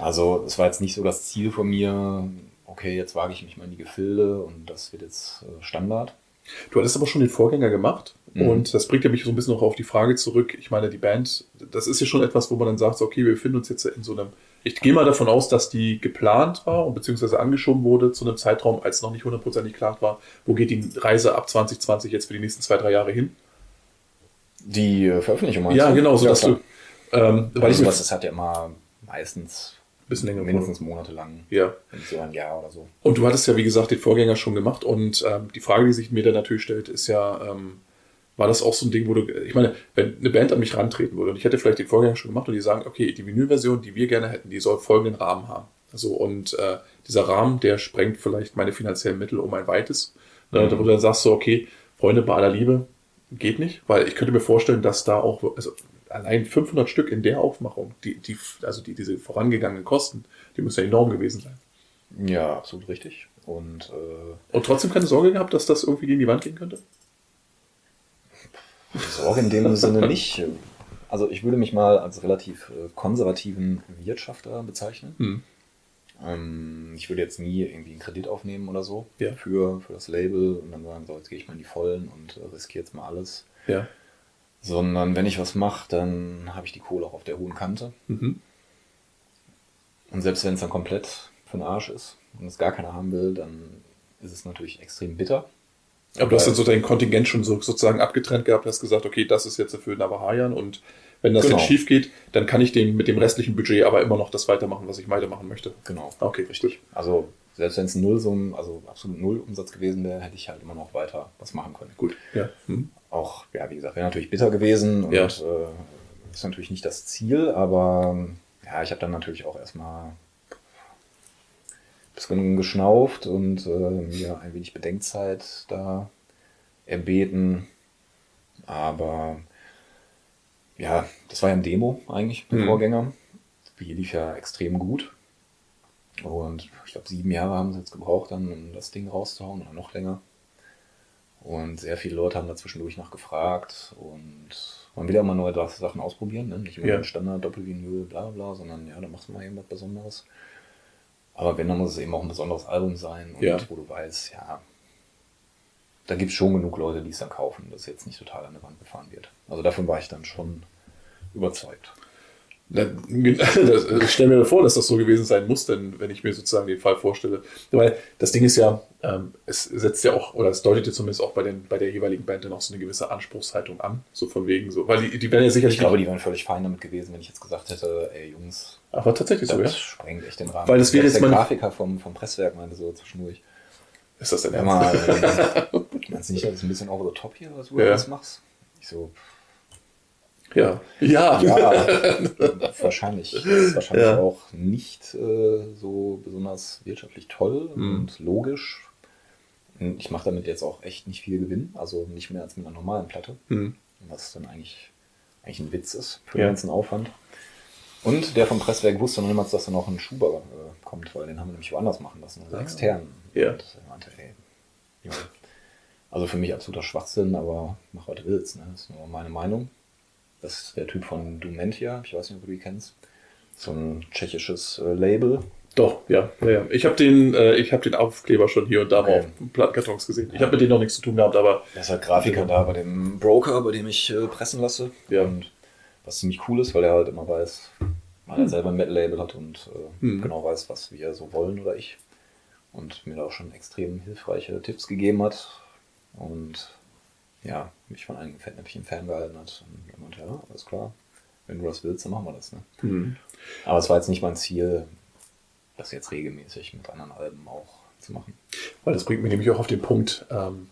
Also es war jetzt nicht so das Ziel von mir, okay, jetzt wage ich mich mal in die Gefilde und das wird jetzt äh, Standard. Du hattest aber schon den Vorgänger gemacht Mhm. und das bringt ja mich so ein bisschen noch auf die Frage zurück. Ich meine, die Band, das ist ja schon etwas, wo man dann sagt, okay, wir befinden uns jetzt in so einem, ich gehe mal davon aus, dass die geplant war und beziehungsweise angeschoben wurde zu einem Zeitraum, als noch nicht hundertprozentig klar war, wo geht die Reise ab 2020 jetzt für die nächsten zwei, drei Jahre hin. Die äh, Veröffentlichung meinst Ja, du? genau, so ja, dass klar. du, ähm, weil ich also mir was, das hat ja immer meistens bisschen länger mindestens monatelang, Ja. so ein Jahr oder so. Und du hattest ja, wie gesagt, den Vorgänger schon gemacht. Und ähm, die Frage, die sich mir dann natürlich stellt, ist ja, ähm, war das auch so ein Ding, wo du, ich meine, wenn eine Band an mich rantreten würde und ich hätte vielleicht den Vorgänger schon gemacht und die sagen, okay, die Vinylversion, die wir gerne hätten, die soll folgenden Rahmen haben. Also, und äh, dieser Rahmen, der sprengt vielleicht meine finanziellen Mittel um ein weites. Ne, Mhm. Da wo du dann sagst so, okay, Freunde, bei aller Liebe, geht nicht, weil ich könnte mir vorstellen, dass da auch, also allein 500 Stück in der Aufmachung, die, die, also die, diese vorangegangenen Kosten, die müssen ja enorm gewesen sein. Ja, absolut richtig. Und äh, Und trotzdem keine Sorge gehabt, dass das irgendwie gegen die Wand gehen könnte? Sorge in dem Sinne nicht. Also ich würde mich mal als relativ äh, konservativen Wirtschafter bezeichnen. Hm. Ähm, ich würde jetzt nie irgendwie einen Kredit aufnehmen oder so Ja. für, für das Label und dann sagen, so, jetzt gehe ich mal in die Vollen und äh, riskiere jetzt mal alles. Ja. Sondern wenn ich was mache, dann habe ich die Kohle auch auf der hohen Kante. Mhm. Und selbst wenn es dann komplett für den Arsch ist und es gar keiner haben will, dann ist es natürlich extrem bitter. Aber du hast dann so dein Kontingent schon so, sozusagen abgetrennt gehabt, hast gesagt, okay, das ist jetzt für Navahayan und wenn das Genau. jetzt schief geht, dann kann ich dem, mit dem restlichen Budget aber immer noch das weitermachen, was ich weitermachen möchte. Genau. Okay, richtig. Also selbst wenn es ein Nullsummen, also absolut Null Umsatz gewesen wäre, hätte ich halt immer noch weiter was machen können. Gut. Ja. Mhm. Auch, ja, wie gesagt, wäre natürlich bitter gewesen und Ja. äh, ist natürlich nicht das Ziel, aber ja, ich habe dann natürlich auch erstmal bisschen geschnauft und äh, mir ein wenig Bedenkzeit da erbeten. Aber ja, das war ja ein Demo eigentlich, der Mhm. Vorgänger. Die lief ja extrem gut. Und ich glaube, sieben Jahre haben sie jetzt gebraucht, dann, um das Ding rauszuhauen oder noch länger. Und sehr viele Leute haben da zwischendurch noch gefragt und man will ja immer neue Sachen ausprobieren, ne? nicht immer Ja. ein Standard, Doppelvinyl, bla bla, sondern ja, da machst du mal irgendwas Besonderes. Aber wenn, dann muss es eben auch ein besonderes Album sein und Ja. wo du weißt, ja, da gibt es schon genug Leute, die es dann kaufen, dass es jetzt nicht total an der Wand gefahren wird. Also davon war ich dann schon überzeugt. (laughs) Das, ich stelle mir vor, dass das so gewesen sein muss, denn wenn ich mir sozusagen den Fall vorstelle. Weil das Ding ist ja, ähm, es setzt ja auch, oder es deutet ja zumindest auch bei, den, bei der jeweiligen Band dann auch so eine gewisse Anspruchshaltung an. So von wegen so. Weil die, die werden ja sicherlich. Ich glaube, die wären völlig fein damit gewesen, wenn ich jetzt gesagt hätte, ey Jungs, aber tatsächlich das so, ja. sprengt echt den Rahmen. Weil das wäre jetzt der Grafiker vom, vom Presswerk meinte so zwischendurch. Ist das denn ernst? mal, äh, (laughs) meinst du nicht, das ist ein bisschen over the top hier, was du Ja. alles machst? Ich so, Ja. Ja. ja (laughs) wahrscheinlich. Das ist wahrscheinlich ja. auch nicht äh, so besonders wirtschaftlich toll mhm. und logisch. Ich mache damit jetzt auch echt nicht viel Gewinn, also nicht mehr als mit einer normalen Platte. Mhm. Was dann eigentlich, eigentlich ein Witz ist für ja. den ganzen Aufwand. Und der vom Presswerk wusste noch niemals, dass da noch ein Schuber äh, kommt, weil den haben wir nämlich woanders machen lassen, also ah. extern. Ja. Und er meinte, ey, ja. Also für mich absoluter Schwachsinn, aber mach, was du willst. Ne? Das ist nur meine Meinung. Das ist der Typ von Dumentia, ich weiß nicht, ob du die kennst. So ein tschechisches äh, Label. Doch, ja. ja, ja. Ich habe den, äh, hab den Aufkleber schon hier und da okay. auf Plattenkartons gesehen. Ich habe mit denen noch nichts zu tun gehabt, aber. Er ist halt Grafiker da bei dem Broker, bei dem ich äh, pressen lasse. Ja. Und was ziemlich cool ist, weil er halt immer weiß, weil hm. er selber ein Metal-Label hat und äh, hm. genau weiß, was wir so wollen oder ich. Und mir da auch schon extrem hilfreiche Tipps gegeben hat. Und ja, mich von einem Fettnäpfchen ferngehalten hat. Und er meinte, ja, alles klar, wenn du das willst, dann machen wir das. Ne? Mhm. Aber es war jetzt nicht mein Ziel, das jetzt regelmäßig mit anderen Alben auch zu machen. Weil das bringt mich nämlich auch auf den Punkt, ähm,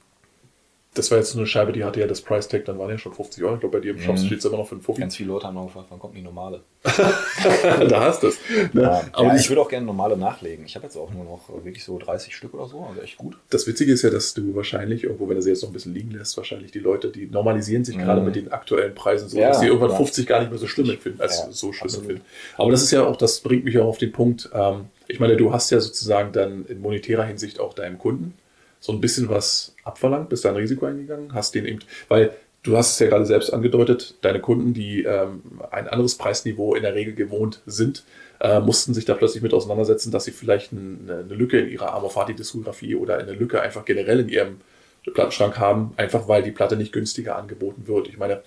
das war jetzt so eine Scheibe, die hatte ja das Price Tag, dann waren ja schon 50 Euro. Ich glaube, bei dir im Shop mhm. steht es immer noch für einen Fuffi. Ganz viele Leute haben noch gefragt, wann kommt die normale? (laughs) da hast du es. Ne? Ja, aber ja, ich würde auch gerne normale nachlegen. Ich habe jetzt auch nur noch wirklich so 30 Stück oder so, also echt gut. Das Witzige ist ja, dass du wahrscheinlich, irgendwo, wenn du sie jetzt noch ein bisschen liegen lässt, wahrscheinlich die Leute, die normalisieren sich mhm. gerade mit den aktuellen Preisen so, ja, dass sie irgendwann klar. 50 gar nicht mehr so schlimm empfinden, als so schlimm empfinden. Aber das ist ja auch, das bringt mich auch auf den Punkt, ähm, ich meine, du hast ja sozusagen dann in monetärer Hinsicht auch deinem Kunden so ein bisschen was abverlangt, bist da ein Risiko eingegangen, hast den eben, weil du hast es ja gerade selbst angedeutet, deine Kunden, die ähm, ein anderes Preisniveau in der Regel gewohnt sind, äh, mussten sich da plötzlich mit auseinandersetzen, dass sie vielleicht eine, eine Lücke in ihrer Amorfati-Diskografie oder eine Lücke einfach generell in ihrem Plattenschrank haben, einfach weil die Platte nicht günstiger angeboten wird. Ich meine,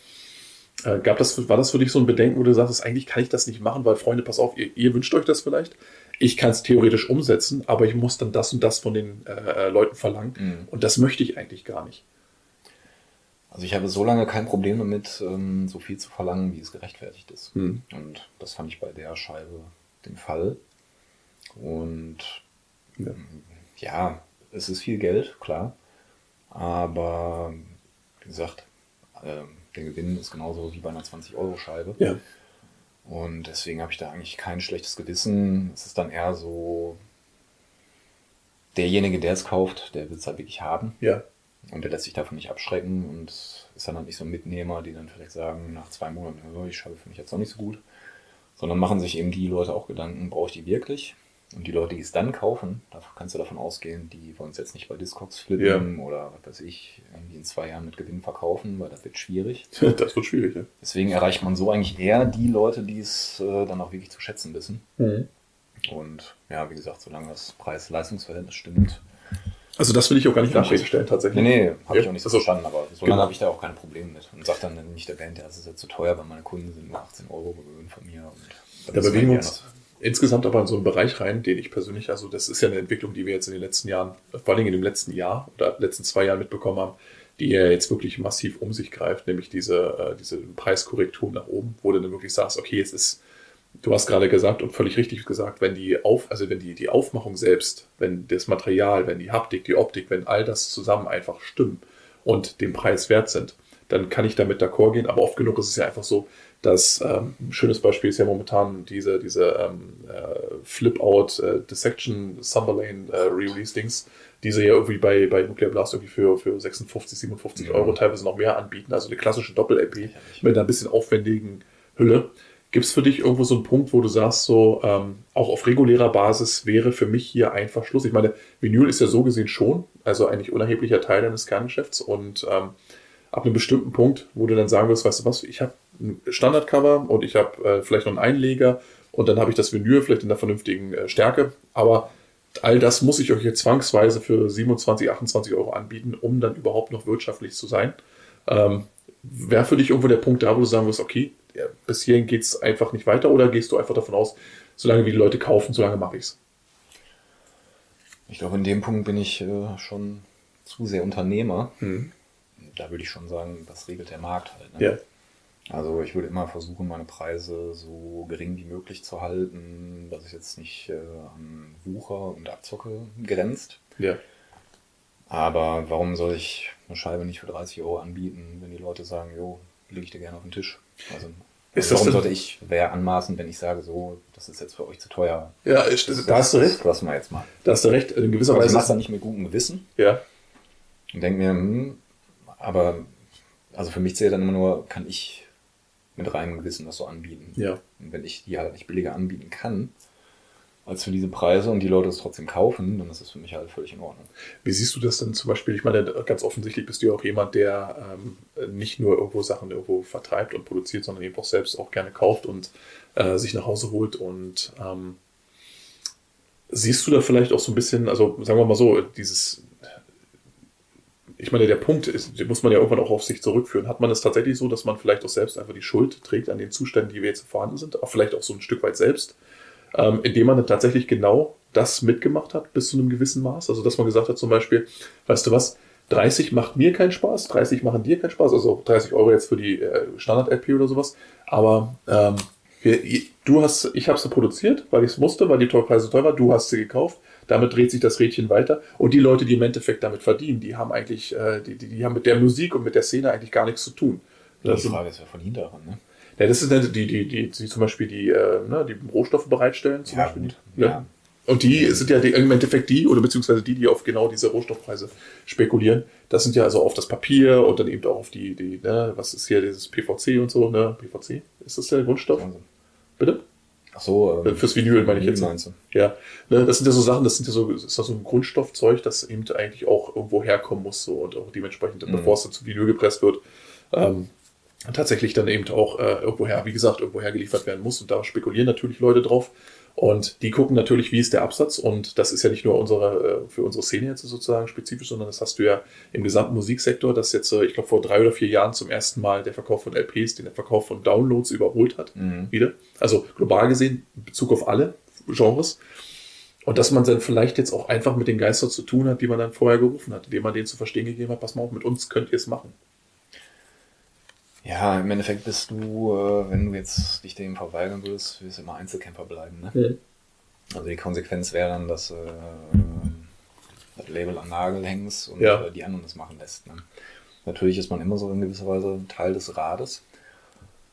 äh, gab das, war das für dich so ein Bedenken, wo du sagst, eigentlich kann ich das nicht machen, weil Freunde, pass auf, ihr, ihr wünscht euch das vielleicht, ich kann es theoretisch umsetzen, aber ich muss dann das und das von den äh, äh, Leuten verlangen. Mhm. Und das möchte ich eigentlich gar nicht. Also ich habe so lange kein Problem damit, ähm, so viel zu verlangen, wie es gerechtfertigt ist. Mhm. Und das fand ich bei der Scheibe den Fall. Und ja, ja es ist viel Geld, klar. Aber wie gesagt, äh, der Gewinn ist genauso wie bei einer 20-Euro-Scheibe. Ja. Und deswegen habe ich da eigentlich kein schlechtes Gewissen. Es ist dann eher so, derjenige, der es kauft, der will es halt wirklich haben. Ja. Und der lässt sich davon nicht abschrecken und ist dann halt nicht so ein Mitnehmer, die dann vielleicht sagen, nach zwei Monaten, ich schreibe für mich jetzt noch nicht so gut. Sondern machen sich eben die Leute auch Gedanken, brauche ich die wirklich? Und die Leute, die es dann kaufen, da kannst du davon ausgehen, die wollen es jetzt nicht bei Discogs flippen ja. oder was weiß ich, irgendwie in zwei Jahren mit Gewinn verkaufen, weil das wird schwierig. (laughs) das wird schwierig, ja. Deswegen erreicht man so eigentlich eher die Leute, die es äh, dann auch wirklich zu schätzen wissen. Mhm. Und ja, wie gesagt, solange das Preis-Leistungs-Verhältnis stimmt. Also das will ich auch gar nicht nachreden stellen, tatsächlich. Nee, nee, habe ja. ich auch nicht so verstanden, aber so genau. habe ich da auch keine Probleme mit. Und sage dann nicht der Band, ja, das ist jetzt zu teuer, weil meine Kunden sind nur 18 Euro gewöhnt von mir. Und da bewegen wir uns insgesamt aber in so einen Bereich rein, den ich persönlich, also das ist ja eine Entwicklung, die wir jetzt in den letzten Jahren, vor allem in dem letzten Jahr oder letzten zwei Jahren mitbekommen haben, die ja jetzt wirklich massiv um sich greift, nämlich diese, äh, diese Preiskorrektur nach oben, wo du dann wirklich sagst, okay, jetzt ist, du hast gerade gesagt und völlig richtig gesagt, wenn die Auf, also wenn die, die Aufmachung selbst, wenn das Material, wenn die Haptik, die Optik, wenn all das zusammen einfach stimmt und dem Preis wert sind, dann kann ich damit d'accord gehen, aber oft genug ist es ja einfach so, das ähm, ein schönes Beispiel ist ja momentan diese, diese ähm, äh, Flip-Out äh, Dissection Summerlane äh, Re-Release-Dings, die sie ja irgendwie bei, bei Nuclear Blast irgendwie für, für 56, 57 ja. Euro teilweise noch mehr anbieten. Also eine klassische Doppel-LP mit einer bisschen aufwendigen Hülle. Gibt es für dich irgendwo so einen Punkt, wo du sagst, so ähm, auch auf regulärer Basis wäre für mich hier einfach Schluss? Ich meine, Vinyl ist ja so gesehen schon, also eigentlich unerheblicher Teil deines Kerngeschäfts und ähm, ab einem bestimmten Punkt, wo du dann sagen wirst, weißt du was, ich habe ein Standardcover und ich habe äh, vielleicht noch einen Einleger und dann habe ich das Vinyl vielleicht in der vernünftigen äh, Stärke. Aber all das muss ich euch jetzt zwangsweise für 27, 28 Euro anbieten, um dann überhaupt noch wirtschaftlich zu sein. Ähm, Wäre für dich irgendwo der Punkt da, wo du sagen wirst, okay, ja, bis hierhin geht es einfach nicht weiter oder gehst du einfach davon aus, solange wie die Leute kaufen, solange mache ich es? Ich glaube, in dem Punkt bin ich äh, schon zu sehr Unternehmer. Hm. Da würde ich schon sagen, das regelt der Markt halt. Ne? Ja. Also ich würde immer versuchen, meine Preise so gering wie möglich zu halten, dass es jetzt nicht äh, an Wucher und Abzocke grenzt. Ja. Aber warum soll ich eine Scheibe nicht für 30 Euro anbieten, wenn die Leute sagen, jo, lege ich dir gerne auf den Tisch. Also, Ist also das warum sollte ich, wäre anmaßen, wenn ich sage, so, das ist jetzt für euch zu teuer. Ja, ist- da hast du recht. Lassen wir jetzt mal. Da hast du recht. In gewisser Also ich mache Weise. das nicht mit gutem Gewissen Ja. und denke mir, hm, aber also für mich zählt dann immer nur, kann ich mit reinem Gewissen das so anbieten. Ja. Und wenn ich die halt nicht billiger anbieten kann, als für diese Preise und die Leute es trotzdem kaufen, dann ist das für mich halt völlig in Ordnung. Wie siehst du das denn zum Beispiel? Ich meine, ganz offensichtlich bist du ja auch jemand, der ähm, nicht nur irgendwo Sachen irgendwo vertreibt und produziert, sondern eben auch selbst auch gerne kauft und äh, sich nach Hause holt. Und ähm, siehst du da vielleicht auch so ein bisschen, also sagen wir mal so, dieses, ich meine, der Punkt ist, den muss man ja irgendwann auch auf sich zurückführen. Hat man es tatsächlich so, dass man vielleicht auch selbst einfach die Schuld trägt an den Zuständen, die wir jetzt vorhanden sind, auch vielleicht auch so ein Stück weit selbst, ähm, indem man dann tatsächlich genau das mitgemacht hat bis zu einem gewissen Maß. Also dass man gesagt hat zum Beispiel, weißt du was, 30 macht mir keinen Spaß, 30 machen dir keinen Spaß, also 30 Euro jetzt für die äh, Standard-LP oder sowas, aber ähm, wir, du hast, ich habe sie produziert, weil ich es musste, weil die Preise teuer war, du hast sie gekauft, damit dreht sich das Rädchen weiter und die Leute, die im Endeffekt damit verdienen, die haben eigentlich, äh, die, die, die haben mit der Musik und mit der Szene eigentlich gar nichts zu tun. Das die sind- Frage ist, wer verdient daran, ne? ja, das sind die, die, die, die zum Beispiel die, äh, ne, die Rohstoffe bereitstellen. Zum Ja, Beispiel. gut. Ja. Ja. Und die sind ja die, im Endeffekt die, oder beziehungsweise die, die auf genau diese Rohstoffpreise spekulieren. Das sind ja also auf das Papier und dann eben auch auf die, die ne, was ist hier dieses PVC und so, ne? PVC? Ist das der Grundstoff? Wahnsinn. Bitte? Ach so, ähm, Fürs Vinyl meine ich jetzt. meinst du? Ja, ne, das sind ja so Sachen, das sind ja so, ist ja so ein Grundstoffzeug, das eben eigentlich auch irgendwo herkommen muss so, und auch dementsprechend, Mhm. bevor es dann zu Vinyl gepresst wird, ähm, tatsächlich dann eben auch äh, irgendwoher, wie gesagt, irgendwoher geliefert werden muss. Und da spekulieren natürlich Leute drauf. Und die gucken natürlich, wie ist der Absatz. Und das ist ja nicht nur unsere, äh, für unsere Szene jetzt sozusagen spezifisch, sondern das hast du ja im gesamten Musiksektor, dass jetzt, äh, ich glaube, vor drei oder vier Jahren zum ersten Mal der Verkauf von LPs den Verkauf von Downloads überholt hat. Mhm. Wieder. Also global gesehen, in Bezug auf alle Genres. Und dass man dann vielleicht jetzt auch einfach mit den Geistern zu tun hat, die man dann vorher gerufen hat, indem man denen zu verstehen gegeben hat, pass mal auf, mit uns könnt ihr es machen. Ja, im Endeffekt bist du, äh, wenn du jetzt dich dem verweigern würdest, wirst du immer Einzelkämpfer bleiben. Ne? Also die Konsequenz wäre dann, dass äh, das Label an Nagel hängst und Ja. äh, die anderen das machen lässt. Ne? Natürlich ist man immer so in gewisser Weise Teil des Rades,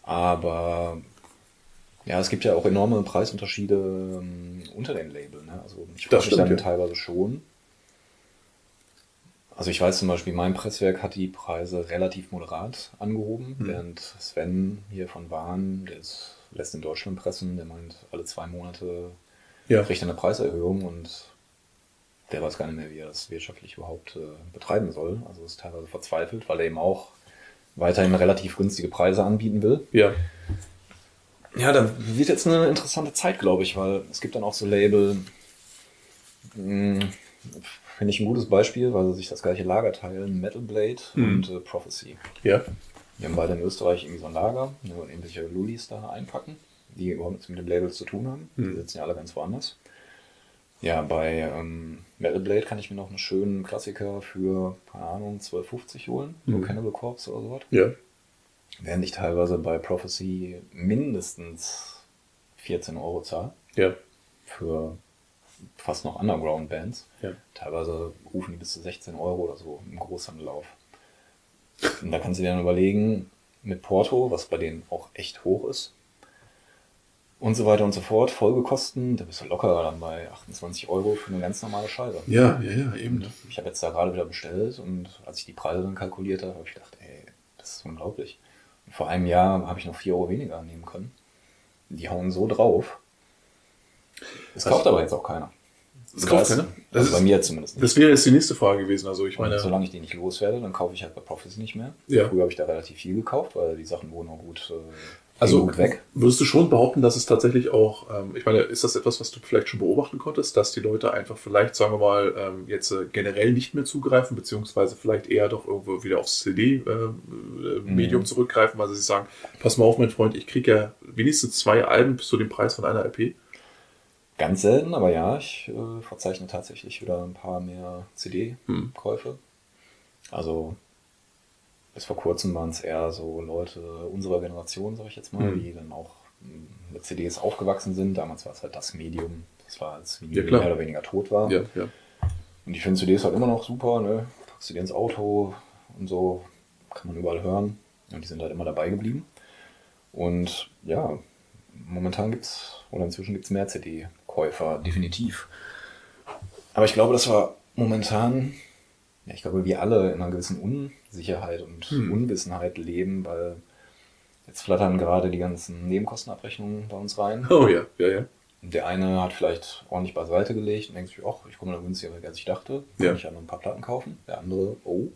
aber ja, es gibt ja auch enorme Preisunterschiede ähm, unter den Labeln. Ne? Also ich Das frage mich dann ja. teilweise schon. Also ich weiß zum Beispiel, mein Presswerk hat die Preise relativ moderat angehoben, Hm. während Sven hier von Bahn, der ist, lässt in Deutschland pressen, der meint, alle zwei Monate Ja. kriegt er eine Preiserhöhung und der weiß gar nicht mehr, wie er das wirtschaftlich überhaupt äh, betreiben soll. Also ist teilweise verzweifelt, weil er eben auch weiterhin relativ günstige Preise anbieten will. Ja. Ja, da wird jetzt eine interessante Zeit, glaube ich, weil es gibt dann auch so Label, mh, finde ich ein gutes Beispiel, weil sie sich das gleiche Lager teilen, Metal Blade Mhm. und äh, Prophecy. Ja. Die haben beide in Österreich irgendwie so ein Lager, wo irgendwelche Lullis da einpacken, die überhaupt nichts mit den Labels zu tun haben. Die Mhm. sitzen ja alle ganz woanders. Ja, bei ähm, Metal Blade kann ich mir noch einen schönen Klassiker für, keine Ahnung, 12,50 holen. So Mhm. Cannibal Corpse oder sowas. Ja. Während ich teilweise bei Prophecy mindestens 14 Euro zahle Ja. für fast noch Underground-Bands. Ja. Teilweise rufen die bis zu 16 Euro oder so im Großhandel auf. Und da kannst du dir dann überlegen, mit Porto, was bei denen auch echt hoch ist, und so weiter und so fort, Folgekosten, da bist du locker dann bei 28 Euro für eine ganz normale Scheibe. Ja, ja, ja, eben. Und ich habe jetzt da gerade wieder bestellt und als ich die Preise dann kalkuliert habe, habe ich gedacht, ey, das ist unglaublich. Und vor einem Jahr habe ich noch 4 Euro weniger nehmen können. Die hauen so drauf. Das Also- kauft aber jetzt auch keiner. Das kauft keiner? Das Also bei ist- mir zumindest nicht. Das wäre jetzt die nächste Frage gewesen. Also ich Und meine, solange ich die nicht loswerde, dann kaufe ich halt bei Profits nicht mehr. Ja. Früher habe ich da relativ viel gekauft, weil die Sachen wurden auch gut, äh, also gut weg. würdest du schon behaupten, dass es tatsächlich auch, ähm, ich meine, ist das etwas, was du vielleicht schon beobachten konntest, dass die Leute einfach vielleicht, sagen wir mal, ähm, jetzt äh, generell nicht mehr zugreifen, beziehungsweise vielleicht eher doch irgendwo wieder aufs CD-Medium Mhm. zurückgreifen, weil sie sagen, pass mal auf, mein Freund, ich kriege ja wenigstens zwei Alben zu dem Preis von einer LP. Ganz selten, aber ja, ich äh, verzeichne tatsächlich wieder ein paar mehr CD-Käufe. Also bis vor kurzem waren es eher so Leute unserer Generation, sag ich jetzt mal, Mhm. die dann auch mh, mit CDs aufgewachsen sind. Damals war es halt das Medium, das war als Vinyl Ja, mehr oder weniger tot war. Ja, ja. Und ich finde CDs halt immer noch super, ne? Packst du dir ins Auto und so, kann man überall hören. Und die sind halt immer dabei geblieben. Und ja, momentan gibt es, oder inzwischen gibt es mehr CD-Käufer, definitiv. Aber ich glaube, dass wir momentan, ja, ich glaube, wir alle in einer gewissen Unsicherheit und Hm. Unwissenheit leben, weil jetzt flattern gerade die ganzen Nebenkostenabrechnungen bei uns rein. Oh ja, ja, ja. Der eine hat vielleicht ordentlich beiseite gelegt und denkt sich, ach, ich komme da günstiger weg, als ich dachte. Kann Ja. ich ja noch ein paar Platten kaufen. Der andere, oh,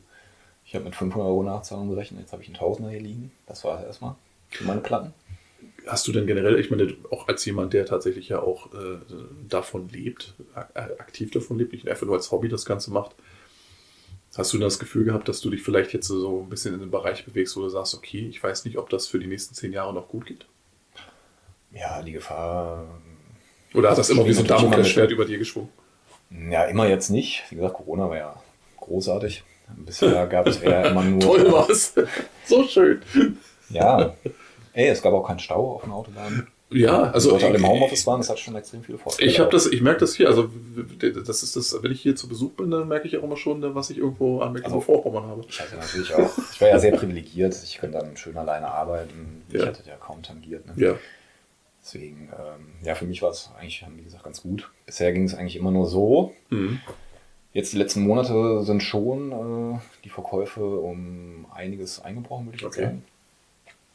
ich habe mit 500 Euro Nachzahlung gerechnet, jetzt habe ich einen Tausender hier liegen. Das war es erstmal für meine Platten. Hast du denn generell, ich meine, auch als jemand, der tatsächlich ja auch äh, davon lebt, äh, aktiv davon lebt, nicht einfach nur als Hobby das Ganze macht, hast du das Gefühl gehabt, dass du dich vielleicht jetzt so ein bisschen in den Bereich bewegst, wo du sagst, okay, ich weiß nicht, ob das für die nächsten zehn Jahre noch gut geht? Ja, die Gefahr, Oder hat das immer wie so ein Damoklesschwert über dir geschwungen? ja, immer jetzt nicht. Wie gesagt, Corona war ja großartig. Bisher gab es eher immer nur. (laughs) Toll war's. so schön. Ja. Ey, es gab auch keinen Stau auf den Autobahnen. Ja, Die also Leute alle im Homeoffice waren, das hat schon extrem viele Vorteile. Ich habe das, ich merke das hier, also das ist das, wenn ich hier zu Besuch bin, dann merke ich auch immer schon, was ich irgendwo an Mecklenburg-Vorpommern habe. Ich hatte natürlich auch, ich war ja sehr privilegiert, ich konnte dann schön alleine arbeiten. Ich Ja. hatte ja kaum tangiert. Ne? Ja, Deswegen, ähm, ja, für mich war es eigentlich, wie gesagt, ganz gut. Bisher ging es eigentlich immer nur so. mhm. Jetzt die letzten Monate sind schon äh, die Verkäufe um einiges eingebrochen, würde ich Okay. sagen.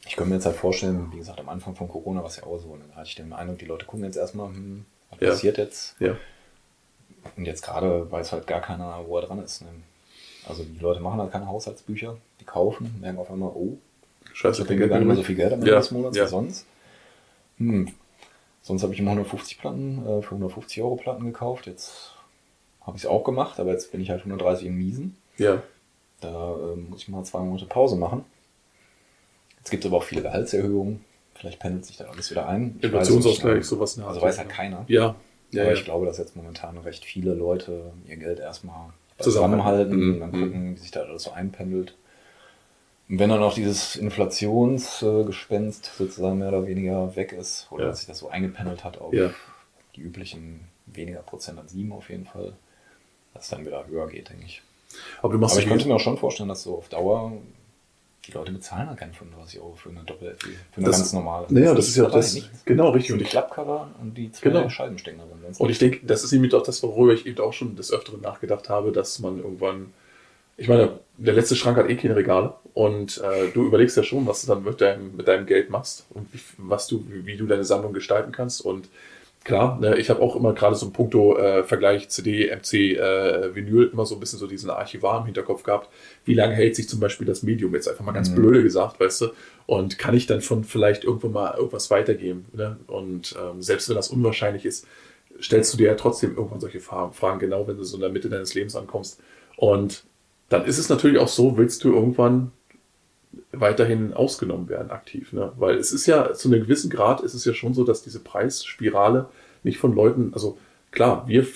Ich könnte mir jetzt halt vorstellen, wie gesagt, am Anfang von Corona war es ja auch so. Ne? Da hatte ich den Eindruck, die Leute gucken jetzt erstmal, hm, was Ja. passiert jetzt? ja, Und jetzt gerade weiß halt gar keiner, wo er dran ist. Ne? Also die Leute machen halt keine Haushaltsbücher, die kaufen, merken auf einmal, oh, ich scheiße. habe gar nicht mehr so viel Geld am Ende Ja, des Monats ja. wie sonst. Hm. Sonst habe ich immer 150 Platten, äh, für 150 Euro Platten gekauft. Jetzt habe ich es auch gemacht, aber jetzt bin ich halt 130 im Miesen. Ja, Da ähm, muss ich mal zwei Monate Pause machen. Jetzt gibt es aber auch viele Gehaltserhöhungen. Vielleicht pendelt sich da alles wieder ein. Es Inflationsausgleich, sowas. in Also weiß halt keiner. Ja, ja, aber ja. ich glaube, dass jetzt momentan recht viele Leute ihr Geld erstmal Zusammenhalten. Mhm. und dann gucken, wie sich da alles so einpendelt. Und wenn dann auch dieses Inflationsgespenst sozusagen mehr oder weniger weg ist, oder Ja. dass sich das so eingependelt hat auf Ja. die üblichen weniger Prozent an sieben auf jeden Fall, dass es dann wieder höher geht, denke ich. aber du machst Aber ich könnte mir auch schon vorstellen, dass so auf Dauer die Leute bezahlen halt keine 35 Euro für eine Doppel für eine Das- ganz normale. Naja, das ist ja auch das. nichts. Genau, richtig. Und die Klappcover und die zwei Genau. Sonst und ich denke, das ist nämlich auch das, worüber ich eben auch schon des Öfteren nachgedacht habe, dass man irgendwann. Ich meine, der letzte Schrank hat eh keine Regale und äh, du überlegst ja schon, was du dann mit deinem, mit deinem Geld machst und wie, was du, wie du deine Sammlung gestalten kannst. Und klar, ne, ich habe auch immer gerade so ein Punkto äh, Vergleich CD, MC, äh, Vinyl immer so ein bisschen so diesen Archivar im Hinterkopf gehabt. Wie lange hält sich zum Beispiel das Medium jetzt einfach mal ganz Mhm. blöde gesagt, weißt du? Und kann ich dann von vielleicht irgendwo mal irgendwas weitergeben? Ne? Und ähm, selbst wenn das unwahrscheinlich ist, stellst du dir ja trotzdem irgendwann solche Fra- Fragen, genau wenn du so in der Mitte deines Lebens ankommst. Und dann ist es natürlich auch so, willst du irgendwann weiterhin ausgenommen werden aktiv. Ne? Weil es ist ja zu einem gewissen Grad ist es ja schon so, dass diese Preisspirale nicht von Leuten, also klar, wir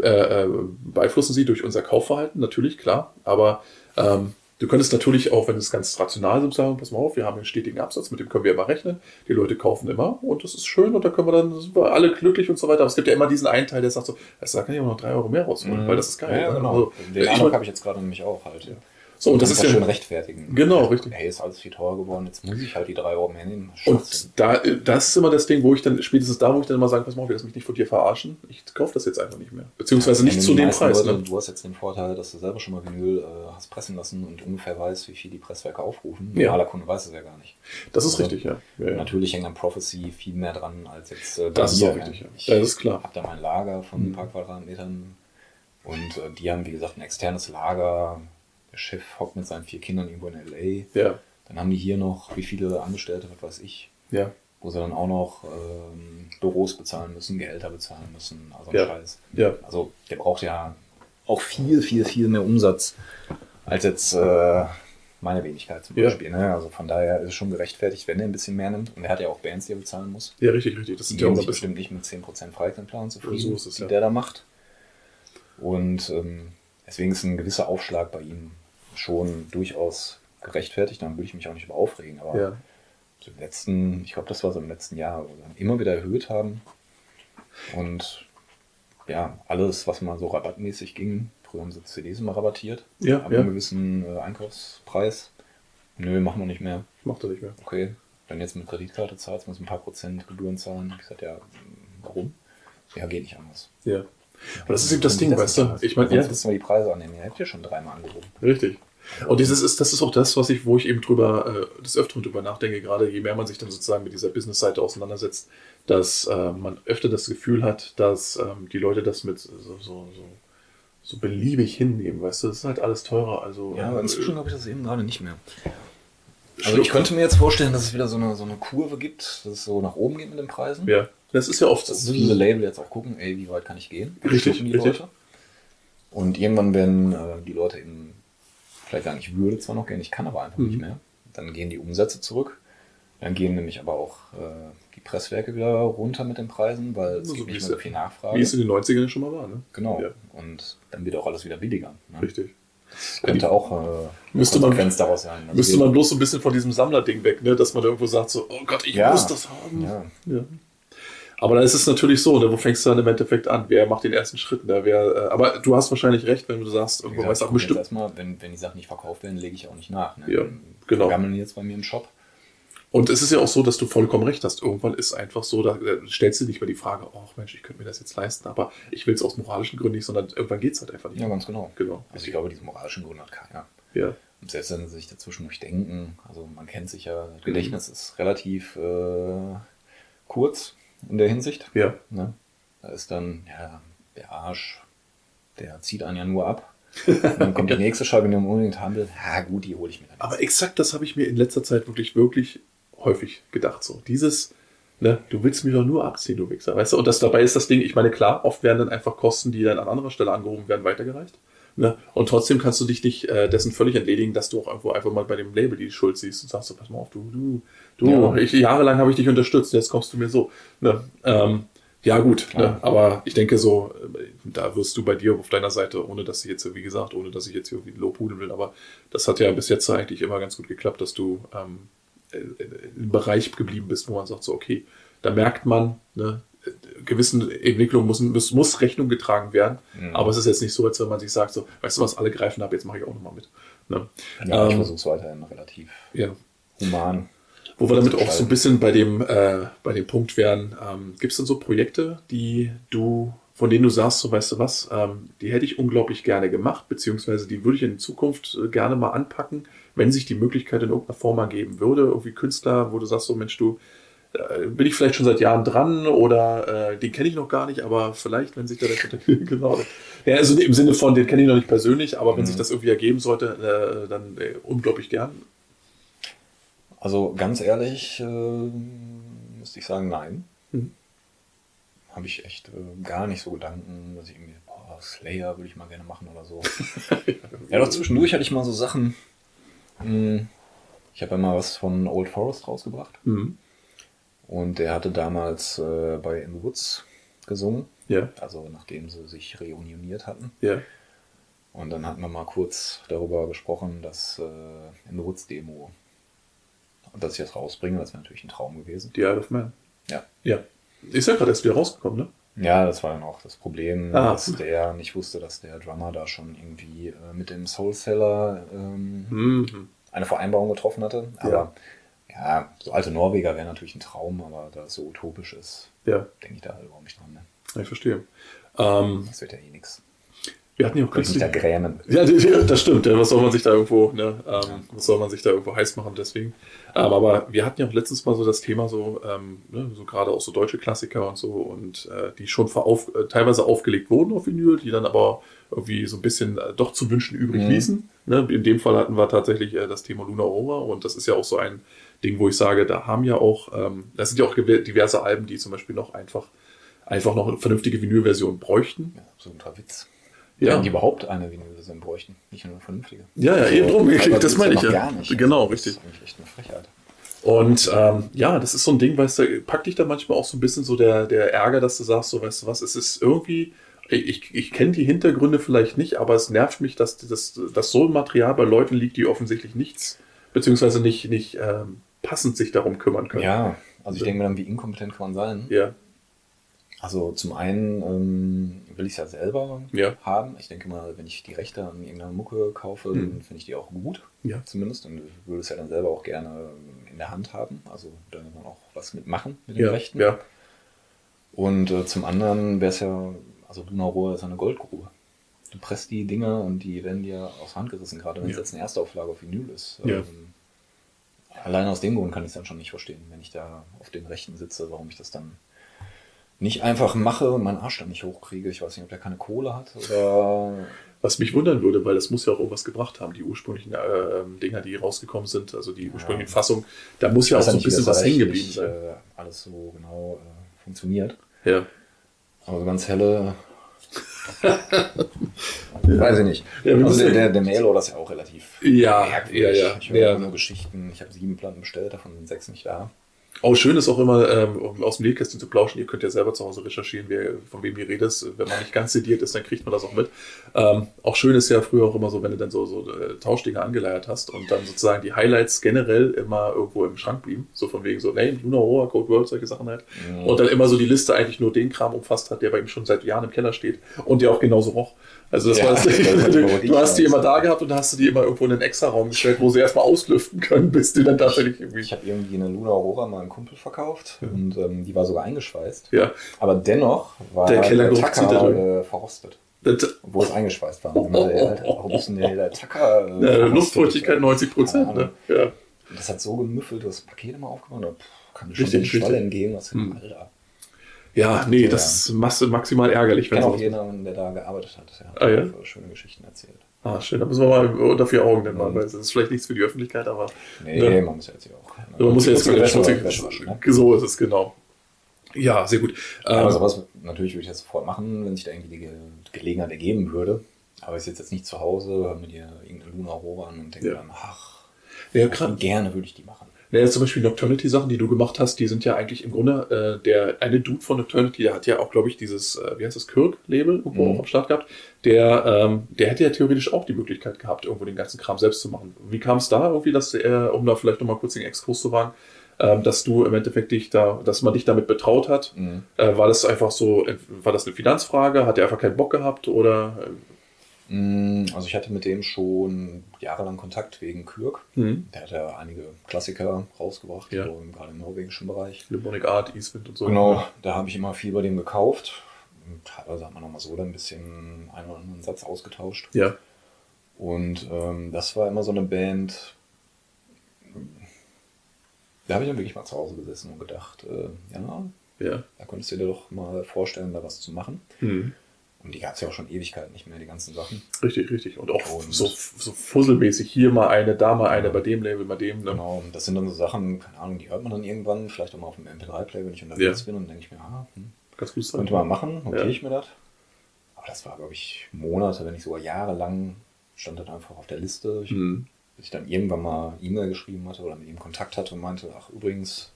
äh, äh, beeinflussen sie durch unser Kaufverhalten, natürlich, klar, aber ähm, du könntest natürlich auch, wenn es ganz rational ist, sagen, pass mal auf, wir haben einen stetigen Absatz, mit dem können wir immer rechnen, die Leute kaufen immer und das ist schön und da können wir dann, sind wir alle glücklich und so weiter, aber es gibt ja immer diesen einen Teil, der sagt so, da kann ich auch noch drei Euro mehr rausholen, weil das ist geil. Ja, ne? genau. Also, Den Eindruck habe ich jetzt gerade nämlich auch halt. So, und das ist ja schön rechtfertigen. Genau, richtig. Hey, ist alles viel teurer geworden, jetzt muss ich halt die drei Euro mehr nehmen. Und da, das ist immer das Ding, wo ich dann, spätestens da, wo ich dann immer sage, pass mal auf, ich lass mich nicht von dir verarschen. Ich kaufe das jetzt einfach nicht mehr. Beziehungsweise nicht Ja, zu die dem Preis. Leute, Ne? Du hast jetzt den Vorteil, dass du selber schon mal Vinyl äh, hast pressen lassen und ungefähr weißt, wie viel die Presswerke aufrufen. Ja. Normaler Kunde weiß es ja gar nicht. Das ist Also, richtig, ja. ja. Natürlich hängt an Prophecy viel mehr dran als jetzt äh, Das ist auch richtig, ja. Ich das ist klar. habe da mein Lager von Mhm. ein paar Quadratmetern und äh, die haben, wie gesagt, ein externes Lager. Der Chef hockt mit seinen vier Kindern irgendwo in L.A. Ja, Dann haben die hier noch, wie viele Angestellte, was weiß ich, ja, wo sie dann auch noch ähm, Büros bezahlen müssen, Gehälter bezahlen müssen, also Ja. Scheiß. ja. Also der braucht ja auch viel, viel, viel mehr Umsatz als jetzt äh, meine Wenigkeit zum Ja. Beispiel. Ne? Also von daher ist es schon gerechtfertigt, wenn er ein bisschen mehr nimmt. Und er hat ja auch Bands, die er bezahlen muss. Ja, richtig, richtig. Das Die sind ja auch sich bestimmt nicht mit 10% Freikantplan zufrieden, So ist es, die ja. der da macht. Und ähm, deswegen ist ein gewisser Aufschlag bei ihm schon durchaus gerechtfertigt. Dann würde ich mich auch nicht über aufregen. Aber Ja, so im letzten, ich glaube, das war so im letzten Jahr, dann immer wieder erhöht haben. Und ja, alles, was mal so rabattmäßig ging, früher haben sie CDs immer rabattiert, ja, ab einem ja. gewissen äh, Einkaufspreis. Nö, machen wir nicht mehr. Macht er nicht mehr. Okay, wenn du jetzt mit Kreditkarte zahlst, musst du ein paar Prozent Gebühren zahlen. Ich gesagt, ja, warum? Ja, geht nicht anders. Ja. Aber das ist eben das Ding, weißt du? Ich meine, Sonst müssen wir die Preise annehmen. Ihr habt ja schon dreimal angehoben. Richtig. Und dieses ist, das ist auch das, was ich, wo ich eben drüber, äh, des Öfteren drüber nachdenke, gerade je mehr man sich dann sozusagen mit dieser Business-Seite auseinandersetzt, dass äh, man öfter das Gefühl hat, dass ähm, die Leute das mit so, so, so, so beliebig hinnehmen, weißt du, das ist halt alles teurer, also. Ja, aber äh, inzwischen glaube ich das eben gerade nicht mehr. Also ich könnte mir jetzt vorstellen, dass es wieder so eine, so eine Kurve gibt, dass es so nach oben geht mit den Preisen. Ja, das ist ja oft Dass viele Label jetzt auch gucken, ey, wie weit kann ich gehen? Richtig, Schlucken die richtig. Leute. Und irgendwann werden äh, die Leute eben vielleicht sagen, ich würde zwar noch gerne, ich kann aber einfach Mhm. nicht mehr. Dann gehen die Umsätze zurück. Dann gehen nämlich aber auch äh, die Presswerke wieder runter mit den Preisen, weil es So gibt nicht mehr so viel Nachfrage. Wie es in den 90ern schon mal war, ne? genau. Ja. Und dann wird auch alles wieder billiger. Ne? Richtig. Das könnte auch äh, Müsste man- daraus sein. Also Müsste man bloß so ein bisschen von diesem Sammlerding weg, ne? dass man irgendwo sagt, so, oh Gott, ich Ja. muss das haben. Ja. Aber dann ist es natürlich so, ne? wo fängst du dann im Endeffekt an? Wer macht den ersten Schritt? Ne? Wer, äh, aber du hast wahrscheinlich recht, wenn du sagst, irgendwo weißt du auch bestimmt. Erstmal, wenn, wenn die Sachen nicht verkauft werden, lege ich auch nicht nach. Ne? Ja, genau. Gammeln jetzt bei mir im Shop. Und es ist ja auch so, dass du vollkommen recht hast. Irgendwann ist einfach so, da äh, stellst du nicht mehr die Frage, oh Mensch, ich könnte mir das jetzt leisten, aber ich will es aus moralischen Gründen nicht, sondern irgendwann geht es halt einfach nicht. Ja, ganz genau. Genau. Also ich glaube, diesen moralischen Grund hat keiner. Ja. Und selbst wenn sie sich dazwischen nicht denken, also man kennt sich ja, das Gedächtnis ist relativ äh, kurz in der Hinsicht. Ja. Ne? Da ist dann, ja, der Arsch, der zieht einen ja nur ab. Und dann kommt die (laughs) nächste Scheibe in den unbedingt Handel. Ja, gut, die hole ich mir dann. Aber exakt das habe ich mir in letzter Zeit wirklich, wirklich häufig gedacht. So, dieses, ne, du willst mir doch nur abziehen, du Wichser, weißt du? Und das dabei ist das Ding, ich meine, klar, oft werden dann einfach Kosten, die dann an anderer Stelle angehoben werden, weitergereicht. Ne? Und trotzdem kannst du dich nicht äh, dessen völlig entledigen, dass du auch irgendwo einfach mal bei dem Label die Schuld siehst und sagst so, pass mal auf, du, du, du, Ja. ich, jahrelang habe ich dich unterstützt, jetzt kommst du mir so. Ne? Ähm, ja, gut, ne? Aber ich denke so, äh, da wirst du bei dir auf deiner Seite, ohne dass ich jetzt, wie gesagt, ohne dass ich jetzt irgendwie Lob hudeln will, aber das hat ja bis jetzt eigentlich immer ganz gut geklappt, dass du ähm, äh, im Bereich geblieben bist, wo man sagt so, okay, da merkt man, ne, gewissen Entwicklungen muss, muss, muss Rechnung getragen werden, Mhm. aber es ist jetzt nicht so, als wenn man sich sagt so, weißt du was, alle greifen ab, jetzt mache ich auch nochmal mit. Ne? Ja, ich Ähm, versuche es weiterhin relativ ja. human. Wo wir damit auch so ein bisschen bei dem, äh, bei dem Punkt wären, ähm, gibt es denn so Projekte, die du, von denen du sagst, so weißt du was, ähm, die hätte ich unglaublich gerne gemacht, beziehungsweise die würde ich in Zukunft äh, gerne mal anpacken, wenn sich die Möglichkeit in irgendeiner Form ergeben würde, irgendwie Künstler, wo du sagst, so Mensch, du, äh, bin ich vielleicht schon seit Jahren dran oder äh, den kenne ich noch gar nicht, aber vielleicht, wenn sich da der Kontakt, (laughs) genau. Ja, also im Sinne von, den kenne ich noch nicht persönlich, aber wenn Mhm. sich das irgendwie ergeben sollte, äh, dann äh, unglaublich gern. Also ganz ehrlich, äh, müsste ich sagen, nein. Mhm. Habe ich echt äh, gar nicht so Gedanken, dass ich irgendwie, boah, Slayer würde ich mal gerne machen oder so. (laughs) ja, doch zwischendurch hatte ich mal so Sachen. Mh, ich habe ja mal was von Old Forest rausgebracht. Mhm. Und der hatte damals äh, bei In the Woods gesungen. Ja, Also nachdem sie sich reunioniert hatten. ja. Und dann hatten wir mal kurz darüber gesprochen, dass äh, In the Woods Demo, und dass ich das rausbringe, das wäre natürlich ein Traum gewesen. The Isle of Man. Ja. Ja. Ist ja gerade erst wieder rausgekommen, ne? Ja, das war dann auch das Problem, Ah. dass der nicht wusste, dass der Drummer da schon irgendwie äh, mit dem Soul Seller ähm, Mhm. eine Vereinbarung getroffen hatte. Aber ja, so alte Norweger wäre natürlich ein Traum, aber da es so utopisch ist, Ja, denke ich da halt überhaupt nicht dran. Ne? ich verstehe. Ähm, Das wird ja eh nichts. Wir hatten ja auch kürzlich. da grämen. Ja, (laughs) das stimmt. Was soll man sich da irgendwo, ne, ähm, was soll man sich da irgendwo heiß machen deswegen? Ähm, aber wir hatten ja auch letztens mal so das Thema so, ähm, ne, so gerade auch so deutsche Klassiker und so und äh, die schon verauf, äh, teilweise aufgelegt wurden auf Vinyl, die dann aber irgendwie so ein bisschen äh, doch zu wünschen übrig Mhm. ließen. Ne? In dem Fall hatten wir tatsächlich äh, das Thema Luna Over und das ist ja auch so ein Ding, wo ich sage, da haben ja auch, ähm, das sind ja auch diverse Alben, die zum Beispiel noch einfach einfach noch eine vernünftige Vinylversion bräuchten. Ja, absoluter Witz. Ja. Wenn die überhaupt eine Vinylversion bräuchten, nicht nur eine vernünftige. Ja, ja, eben drum. Aber Das meine ich ja. Gar nicht. Genau, das richtig. ist eigentlich echt eine Frechheit. Und ähm, ja, das ist so ein Ding, weißt du, packt dich da manchmal auch so ein bisschen so der, der Ärger, dass du sagst, so, weißt du was, es ist irgendwie, ich, ich kenne die Hintergründe vielleicht nicht, aber es nervt mich, dass, dass, dass so ein Material bei Leuten liegt, die offensichtlich nichts, beziehungsweise nicht, nicht ähm, passend sich darum kümmern können. Ja, also ich denke mir dann, wie inkompetent kann man sein? Ja, Also zum einen ähm, will ich es ja selber Ja. haben. Ich denke mal, wenn ich die Rechte an irgendeiner Mucke kaufe, dann Mhm. finde ich die auch gut. Ja. Zumindest. Und ich würde es ja dann selber auch gerne in der Hand haben. Also da dann auch was mitmachen mit den Ja, Rechten. ja. Und äh, zum anderen wäre es ja, also Luna Rohr ist eine Goldgrube. Du presst die Dinger und die werden dir aus Hand gerissen, gerade wenn es jetzt eine Erstauflage auf Vinyl ist. Ähm, allein aus dem Grund kann ich es dann schon nicht verstehen, wenn ich da auf den Rechten sitze, warum ich das dann nicht einfach mache und meinen Arsch dann nicht hochkriege. Ich weiß nicht, ob der keine Kohle hat oder. Was mich wundern würde, weil das muss ja auch irgendwas gebracht haben, die ursprünglichen äh, Dinger, die rausgekommen sind, also die ursprünglichen Fassungen, da muss ja auch Ich so ein nicht, bisschen das was hängen geblieben sein. Äh, alles so genau äh, funktioniert. Ja. Aber so ganz helle. (laughs) Weiß ich nicht. Ja, also der, der, der Mail-Order ist ja auch relativ Ja, merkwürdig. ja, ja. Ich höre Ja. nur Geschichten. Ich habe sieben Platten bestellt, davon sind sechs nicht da. Auch schön ist auch immer, ähm, um aus dem Nähkästchen zu plauschen, ihr könnt ja selber zu Hause recherchieren, wer, von wem ihr redet. Wenn man nicht ganz sediert ist, dann kriegt man das auch mit. Ähm, auch schön ist ja früher auch immer so, wenn du dann so, so äh, Tauschdinge angeleiert hast und dann sozusagen die Highlights generell immer irgendwo im Schrank blieben. So von wegen so, nee, Luna Roar, Code World, solche Sachen halt. Mhm. Und dann immer so die Liste eigentlich nur den Kram umfasst hat, der bei ihm schon seit Jahren im Keller steht und der auch genauso roch. Also das Ja, war das, du, du hast die immer da gehabt und hast du die immer irgendwo in einen Extra-Raum gestellt, wo sie erstmal auslüften können, bis die dann tatsächlich irgendwie. Ich habe irgendwie eine Luna Aurora mal einem Kumpel verkauft und ähm, die war sogar eingeschweißt. Ja. Aber dennoch war Der Kellergeruch da äh, verrostet. Das, Obwohl es eingeschweißt war. Alter, warum ist denn der, Tacker? Äh, Ja? Luftfeuchtigkeit 90 Prozent. Ne? Ja. Das hat so gemüffelt, das Paket immer aufgemacht. Und, pff, kann mir schon den Schwall richtig. entgehen. Was Hm. Alter. Ja, nee, Ja. das ist maximal ärgerlich. Ich kenne auch jemanden, der da gearbeitet hat. Der hat Ah, ja? schöne Geschichten erzählt. Ah, schön, da müssen wir mal unter vier Augen dann mal, weil es ist vielleicht nichts für die Öffentlichkeit, aber Nee, Ja. man muss ja jetzt hier auch. Also man muss ja jetzt Wäsche, schmutzig, ne? So ist es, genau. Ja, sehr gut. Ja, Ähm, sowas natürlich würde ich das sofort machen, wenn sich da irgendwie die Ge Gelegenheit ergeben würde. Aber ich sitze jetzt nicht zu Hause, höre mir dir irgendeine Luna Rohre an und denke Ja. dann, ach, ja, gerne würde ich die machen. Ja, zum Beispiel Nocturnity-Sachen, die du gemacht hast, die sind ja eigentlich im Grunde, äh, der eine Dude von Nocturnity, der hat ja auch, glaube ich, dieses, äh, wie heißt das, Kirk-Label irgendwo Mhm. auch am Start gehabt. Der, ähm, der hätte ja theoretisch auch die Möglichkeit gehabt, irgendwo den ganzen Kram selbst zu machen. Wie kam es da irgendwie, dass er, um da vielleicht nochmal kurz den Exkurs zu wagen, ähm, dass du im Endeffekt dich da, dass man dich damit betraut hat? Mhm. Äh, war das einfach so, äh, war das eine Finanzfrage? Hat er einfach keinen Bock gehabt oder? Mm, Also ich hatte mit dem schon jahrelang Kontakt wegen Kürk. hm. Der hat ja einige Klassiker rausgebracht, Ja. so gerade im norwegischen Bereich. Limonic Art, Eastwind und so. Genau, da habe ich immer viel bei dem gekauft. Und teilweise hat man auch mal so dann ein bisschen einen oder anderen Satz ausgetauscht. Ja. Und ähm, das war immer so eine Band, da habe ich dann wirklich mal zu Hause gesessen und gedacht, äh, ja, Ja. da könntest du dir doch mal vorstellen, da was zu machen. Hm. Und die gab es ja auch schon Ewigkeiten nicht mehr, die ganzen Sachen. Richtig, richtig. Und auch Und- so, so fusselmäßig. Hier mal eine, da mal eine, bei dem Label, bei dem. Ne? Genau, und das sind dann so Sachen, keine Ahnung, die hört man dann irgendwann, vielleicht auch mal auf dem MP3-Player, wenn ich unterwegs Ja. bin und denke ich mir, ah, hm, Ganz gut sein. könnte man machen, notiere Ja. ich mir das. Aber das war, glaube ich, Monate, wenn nicht sogar jahrelang, stand das einfach auf der Liste. Ich, Hm. Bis ich dann irgendwann mal E-Mail geschrieben hatte oder mit ihm Kontakt hatte und meinte, ach übrigens,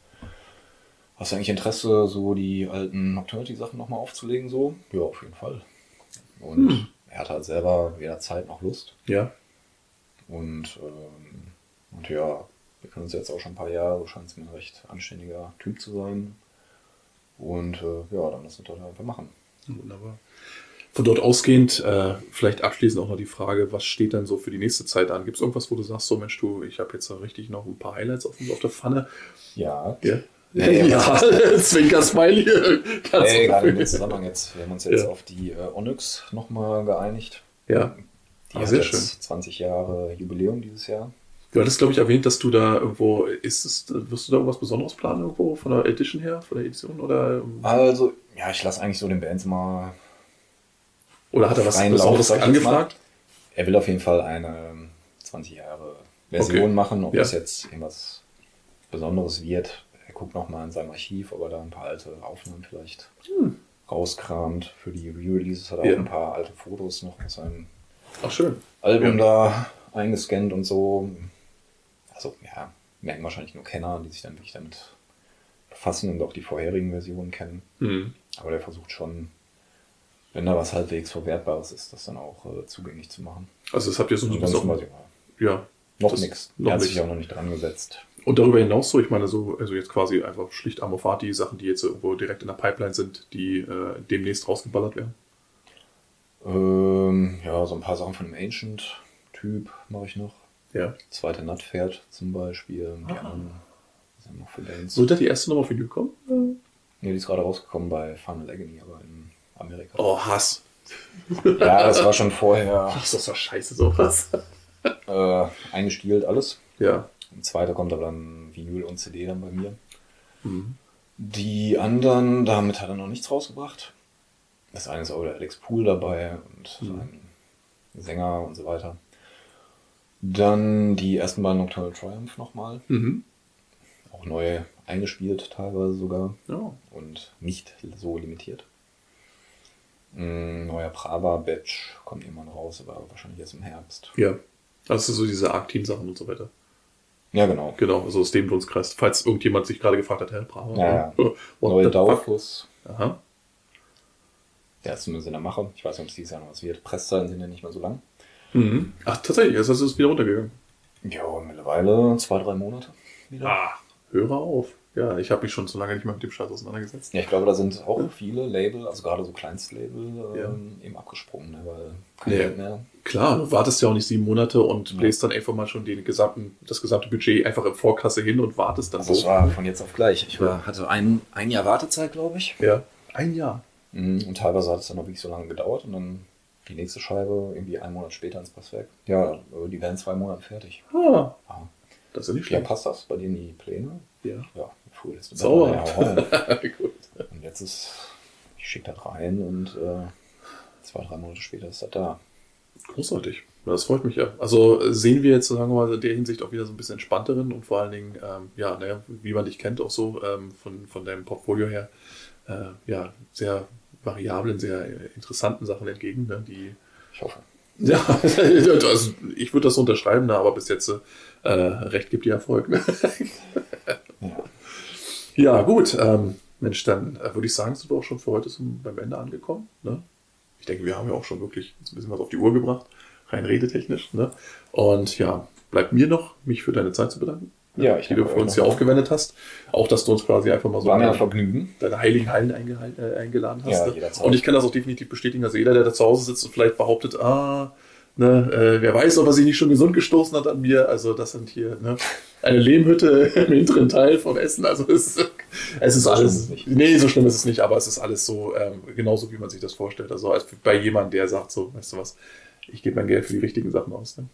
hast du eigentlich Interesse, so die alten Nocturnity-Sachen nochmal aufzulegen? So? Ja, auf jeden Fall. Und Hm. er hatte halt selber weder Zeit noch Lust. Ja. Und, ähm, und ja, wir kennen uns jetzt auch schon ein paar Jahre, du scheinst mir ein recht anständiger Typ zu sein. Und äh, ja, dann lass uns doch einfach machen. Wunderbar. Von dort ausgehend, äh, vielleicht abschließend auch noch die Frage, was steht dann so für die nächste Zeit an? Gibt es irgendwas, wo du sagst, so Mensch, du, ich habe jetzt da richtig noch ein paar Highlights auf, auf der Pfanne? Ja, Ja. (laughs) (laughs) Nee, ja, Zwinker Smiley. Ganz Ey, gerade in dem Zusammenhang jetzt, wir haben uns jetzt Ja. auf die äh, Onyx nochmal geeinigt. Ja. Die Ah, hat sehr jetzt schön. 20 Jahre Jubiläum dieses Jahr. Du hattest, glaube ich, erwähnt, dass du da irgendwo, ist es, wirst du da irgendwas Besonderes planen irgendwo von der Edition her, von der Edition? Oder, Also, ja, ich lasse eigentlich so den Bands mal. oder hat er was Besonderes angefragt? Er will auf jeden Fall eine ähm, 20 Jahre Version Okay. machen. Ob Ja. das jetzt irgendwas Besonderes wird, guckt nochmal in seinem Archiv, ob er da ein paar alte Aufnahmen vielleicht rauskramt. Für die Re-Releases hat er Ja. auch ein paar alte Fotos noch aus seinem Ach, schön. Album da eingescannt und so. Also, ja, merken wahrscheinlich nur Kenner, die sich dann wirklich damit befassen und auch die vorherigen Versionen kennen. Mhm. Aber der versucht schon, wenn da was halbwegs Verwertbares ist, das dann auch äh, zugänglich zu machen. Also, das habt ihr so ein bisschen. Ja. noch nichts. noch Er hat sich auch noch nicht dran gesetzt. Und darüber hinaus so, ich meine, so, also jetzt quasi einfach schlicht Amorphati, Sachen, die jetzt irgendwo direkt in der Pipeline sind, die äh, demnächst rausgeballert werden. Ähm, ja, so ein paar Sachen von dem Ancient-Typ mache ich noch. Ja. Zweite Nutpferd zum Beispiel. Die Ah. anderen sind noch für Bands. So, ist da die erste Nummer auf Video gekommen? Ja, die ist gerade rausgekommen bei Final Agony, aber in Amerika. Oh, Hass. Ja, das war schon vorher Ach, das war scheiße, sowas. äh, eingestielt alles. Ja. Ein zweiter kommt aber dann Vinyl und CD dann bei mir. Mhm. Die anderen, damit hat er noch nichts rausgebracht. Das eine ist auch der Alex Pool dabei und Mhm. ein Sänger und so weiter. Dann die ersten beiden Nocturnal Triumph nochmal. Mhm. Auch neu eingespielt teilweise sogar Ja. und nicht so limitiert. Ein neuer Prava Batch kommt irgendwann raus, aber wahrscheinlich erst im Herbst. Ja. Ist so diese Arcteam-Sachen und so weiter. Ja, genau. Genau, also aus dem Dunstkreis. Falls irgendjemand sich gerade gefragt hat, Herr Bravo. Ja, ja. (laughs) What Neue? Dauerfluss. Aha. Der ist zumindest in der Mache. Ich weiß nicht, ob es dieses Jahr noch was wird. Presszeiten sind ja nicht mehr so lang. Mhm. Ach, tatsächlich, jetzt ist es wieder runtergegangen. Ja, mittlerweile zwei, drei Monate wieder. Ah, höre auf. Ja, ich habe mich schon so lange nicht mehr mit dem Scheiß auseinandergesetzt. Ja, ich glaube, da sind auch viele Label, also gerade so Kleinstlabel, Ja. ähm, eben abgesprungen, ne, weil kein Ja. Geld mehr. Klar, du wartest ja auch nicht sieben Monate und Ja. bläst dann einfach mal schon den gesamten, das gesamte Budget einfach in Vorkasse hin und wartest dann Also so. war von jetzt auf gleich. Ich war, hatte ein, ein Jahr Wartezeit, glaube ich. Ja, ein Jahr. Mhm, Und teilweise hat es dann noch wirklich so lange gedauert und dann die nächste Scheibe irgendwie einen Monat später ins Passwerk. Ja, die werden zwei Monate fertig. Ah, Ah. das ist ja nicht Ja, schlecht. passt das bei in die Pläne? Ja. Ja, cool. Ist Sauber. Ja. Gut. und jetzt ist, ich schicke das rein und äh, zwei, drei Monate später ist das da. Großartig. Das freut mich ja. Also sehen wir jetzt, sagen wir mal, in der Hinsicht auch wieder so ein bisschen entspannteren und vor allen Dingen, ähm, ja, naja, wie man dich kennt, auch so ähm, von, von deinem Portfolio her, äh, ja, sehr variablen, sehr interessanten Sachen entgegen, ne, die Ich hoffe. (laughs) Ja, also ich würde das unterschreiben, ne, aber bis jetzt äh, recht gibt die Erfolg. Ne? Ja. Ja, gut. Ähm, Mensch, dann äh, würde ich sagen, sind wir auch schon für heute zum, beim Ende angekommen. Ne? Ich denke, wir haben ja auch schon wirklich ein bisschen was auf die Uhr gebracht, rein redetechnisch. Ne? Und ja, bleibt mir noch, mich für deine Zeit zu bedanken. Ja, ich die du für uns hier aufgewendet hast. Auch, dass du uns quasi einfach mal so War mir ein deine, Vergnügen. deine heiligen Hallen äh, eingeladen hast. Ja, ne? Und ich kann das auch definitiv bestätigen. Also jeder, der da zu Hause sitzt und vielleicht behauptet, ah, ne, äh, wer weiß, ob er sich nicht schon gesund gestoßen hat an mir. Also das sind hier ne, eine Lehmhütte (laughs) im hinteren Teil von Essen. Also es, ist- es ist So alles. ist nicht. Nee, so schlimm ist es nicht, aber es ist alles so ähm, genauso, wie man sich das vorstellt. Also als bei jemandem, der sagt so, weißt du was, ich gebe mein Geld für die richtigen Sachen aus. Ne?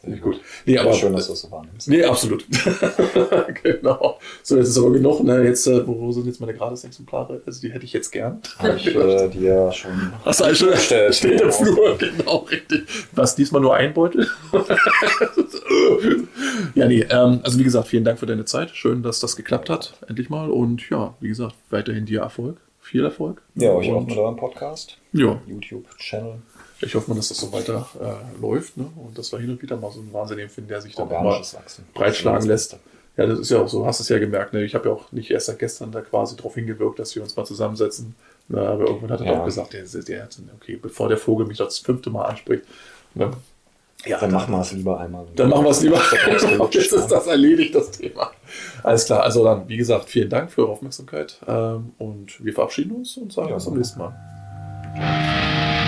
Finde ich gut. Nee, aber schön, dass du das so wahrnimmst. Nee, absolut. (laughs) genau. So, jetzt ist aber genug. Ne? Jetzt, äh, wo sind jetzt meine Grades-Exemplare? Also die hätte ich jetzt gern. Habe ich äh, dir schon Hast du alles schon Steht- steht im Flur, genau, richtig. Was, diesmal nur ein Beutel? (laughs) ja, nee, ähm, also wie gesagt, vielen Dank für deine Zeit. Schön, dass das geklappt hat, endlich mal. Und ja, wie gesagt, weiterhin dir Erfolg. Viel Erfolg. Ja, euch auch mit eurem Podcast, Ja, YouTube-Channel. Ich hoffe mal, dass das so weiter äh, läuft. Ne? Und dass wir hin und wieder mal so einen Wahnsinnigen finden, der sich dann mal breitschlagen lässt. Ja, das ist ja auch so, hast es ja gemerkt. Ne? Ich habe ja auch nicht erst seit gestern da quasi drauf hingewirkt, dass wir uns mal zusammensetzen. Na, aber irgendwann hat er Ja. auch gesagt, der, der, okay, bevor der Vogel mich das fünfte Mal anspricht, ne? ja, Dann machen wir es lieber einmal. dann machen wir es lieber. (laughs) Genau, Jetzt ist das erledigt, das Thema. Alles klar, also dann, wie gesagt, vielen Dank für eure Aufmerksamkeit ähm, und wir verabschieden uns und sagen Ja. bis zum nächsten Mal.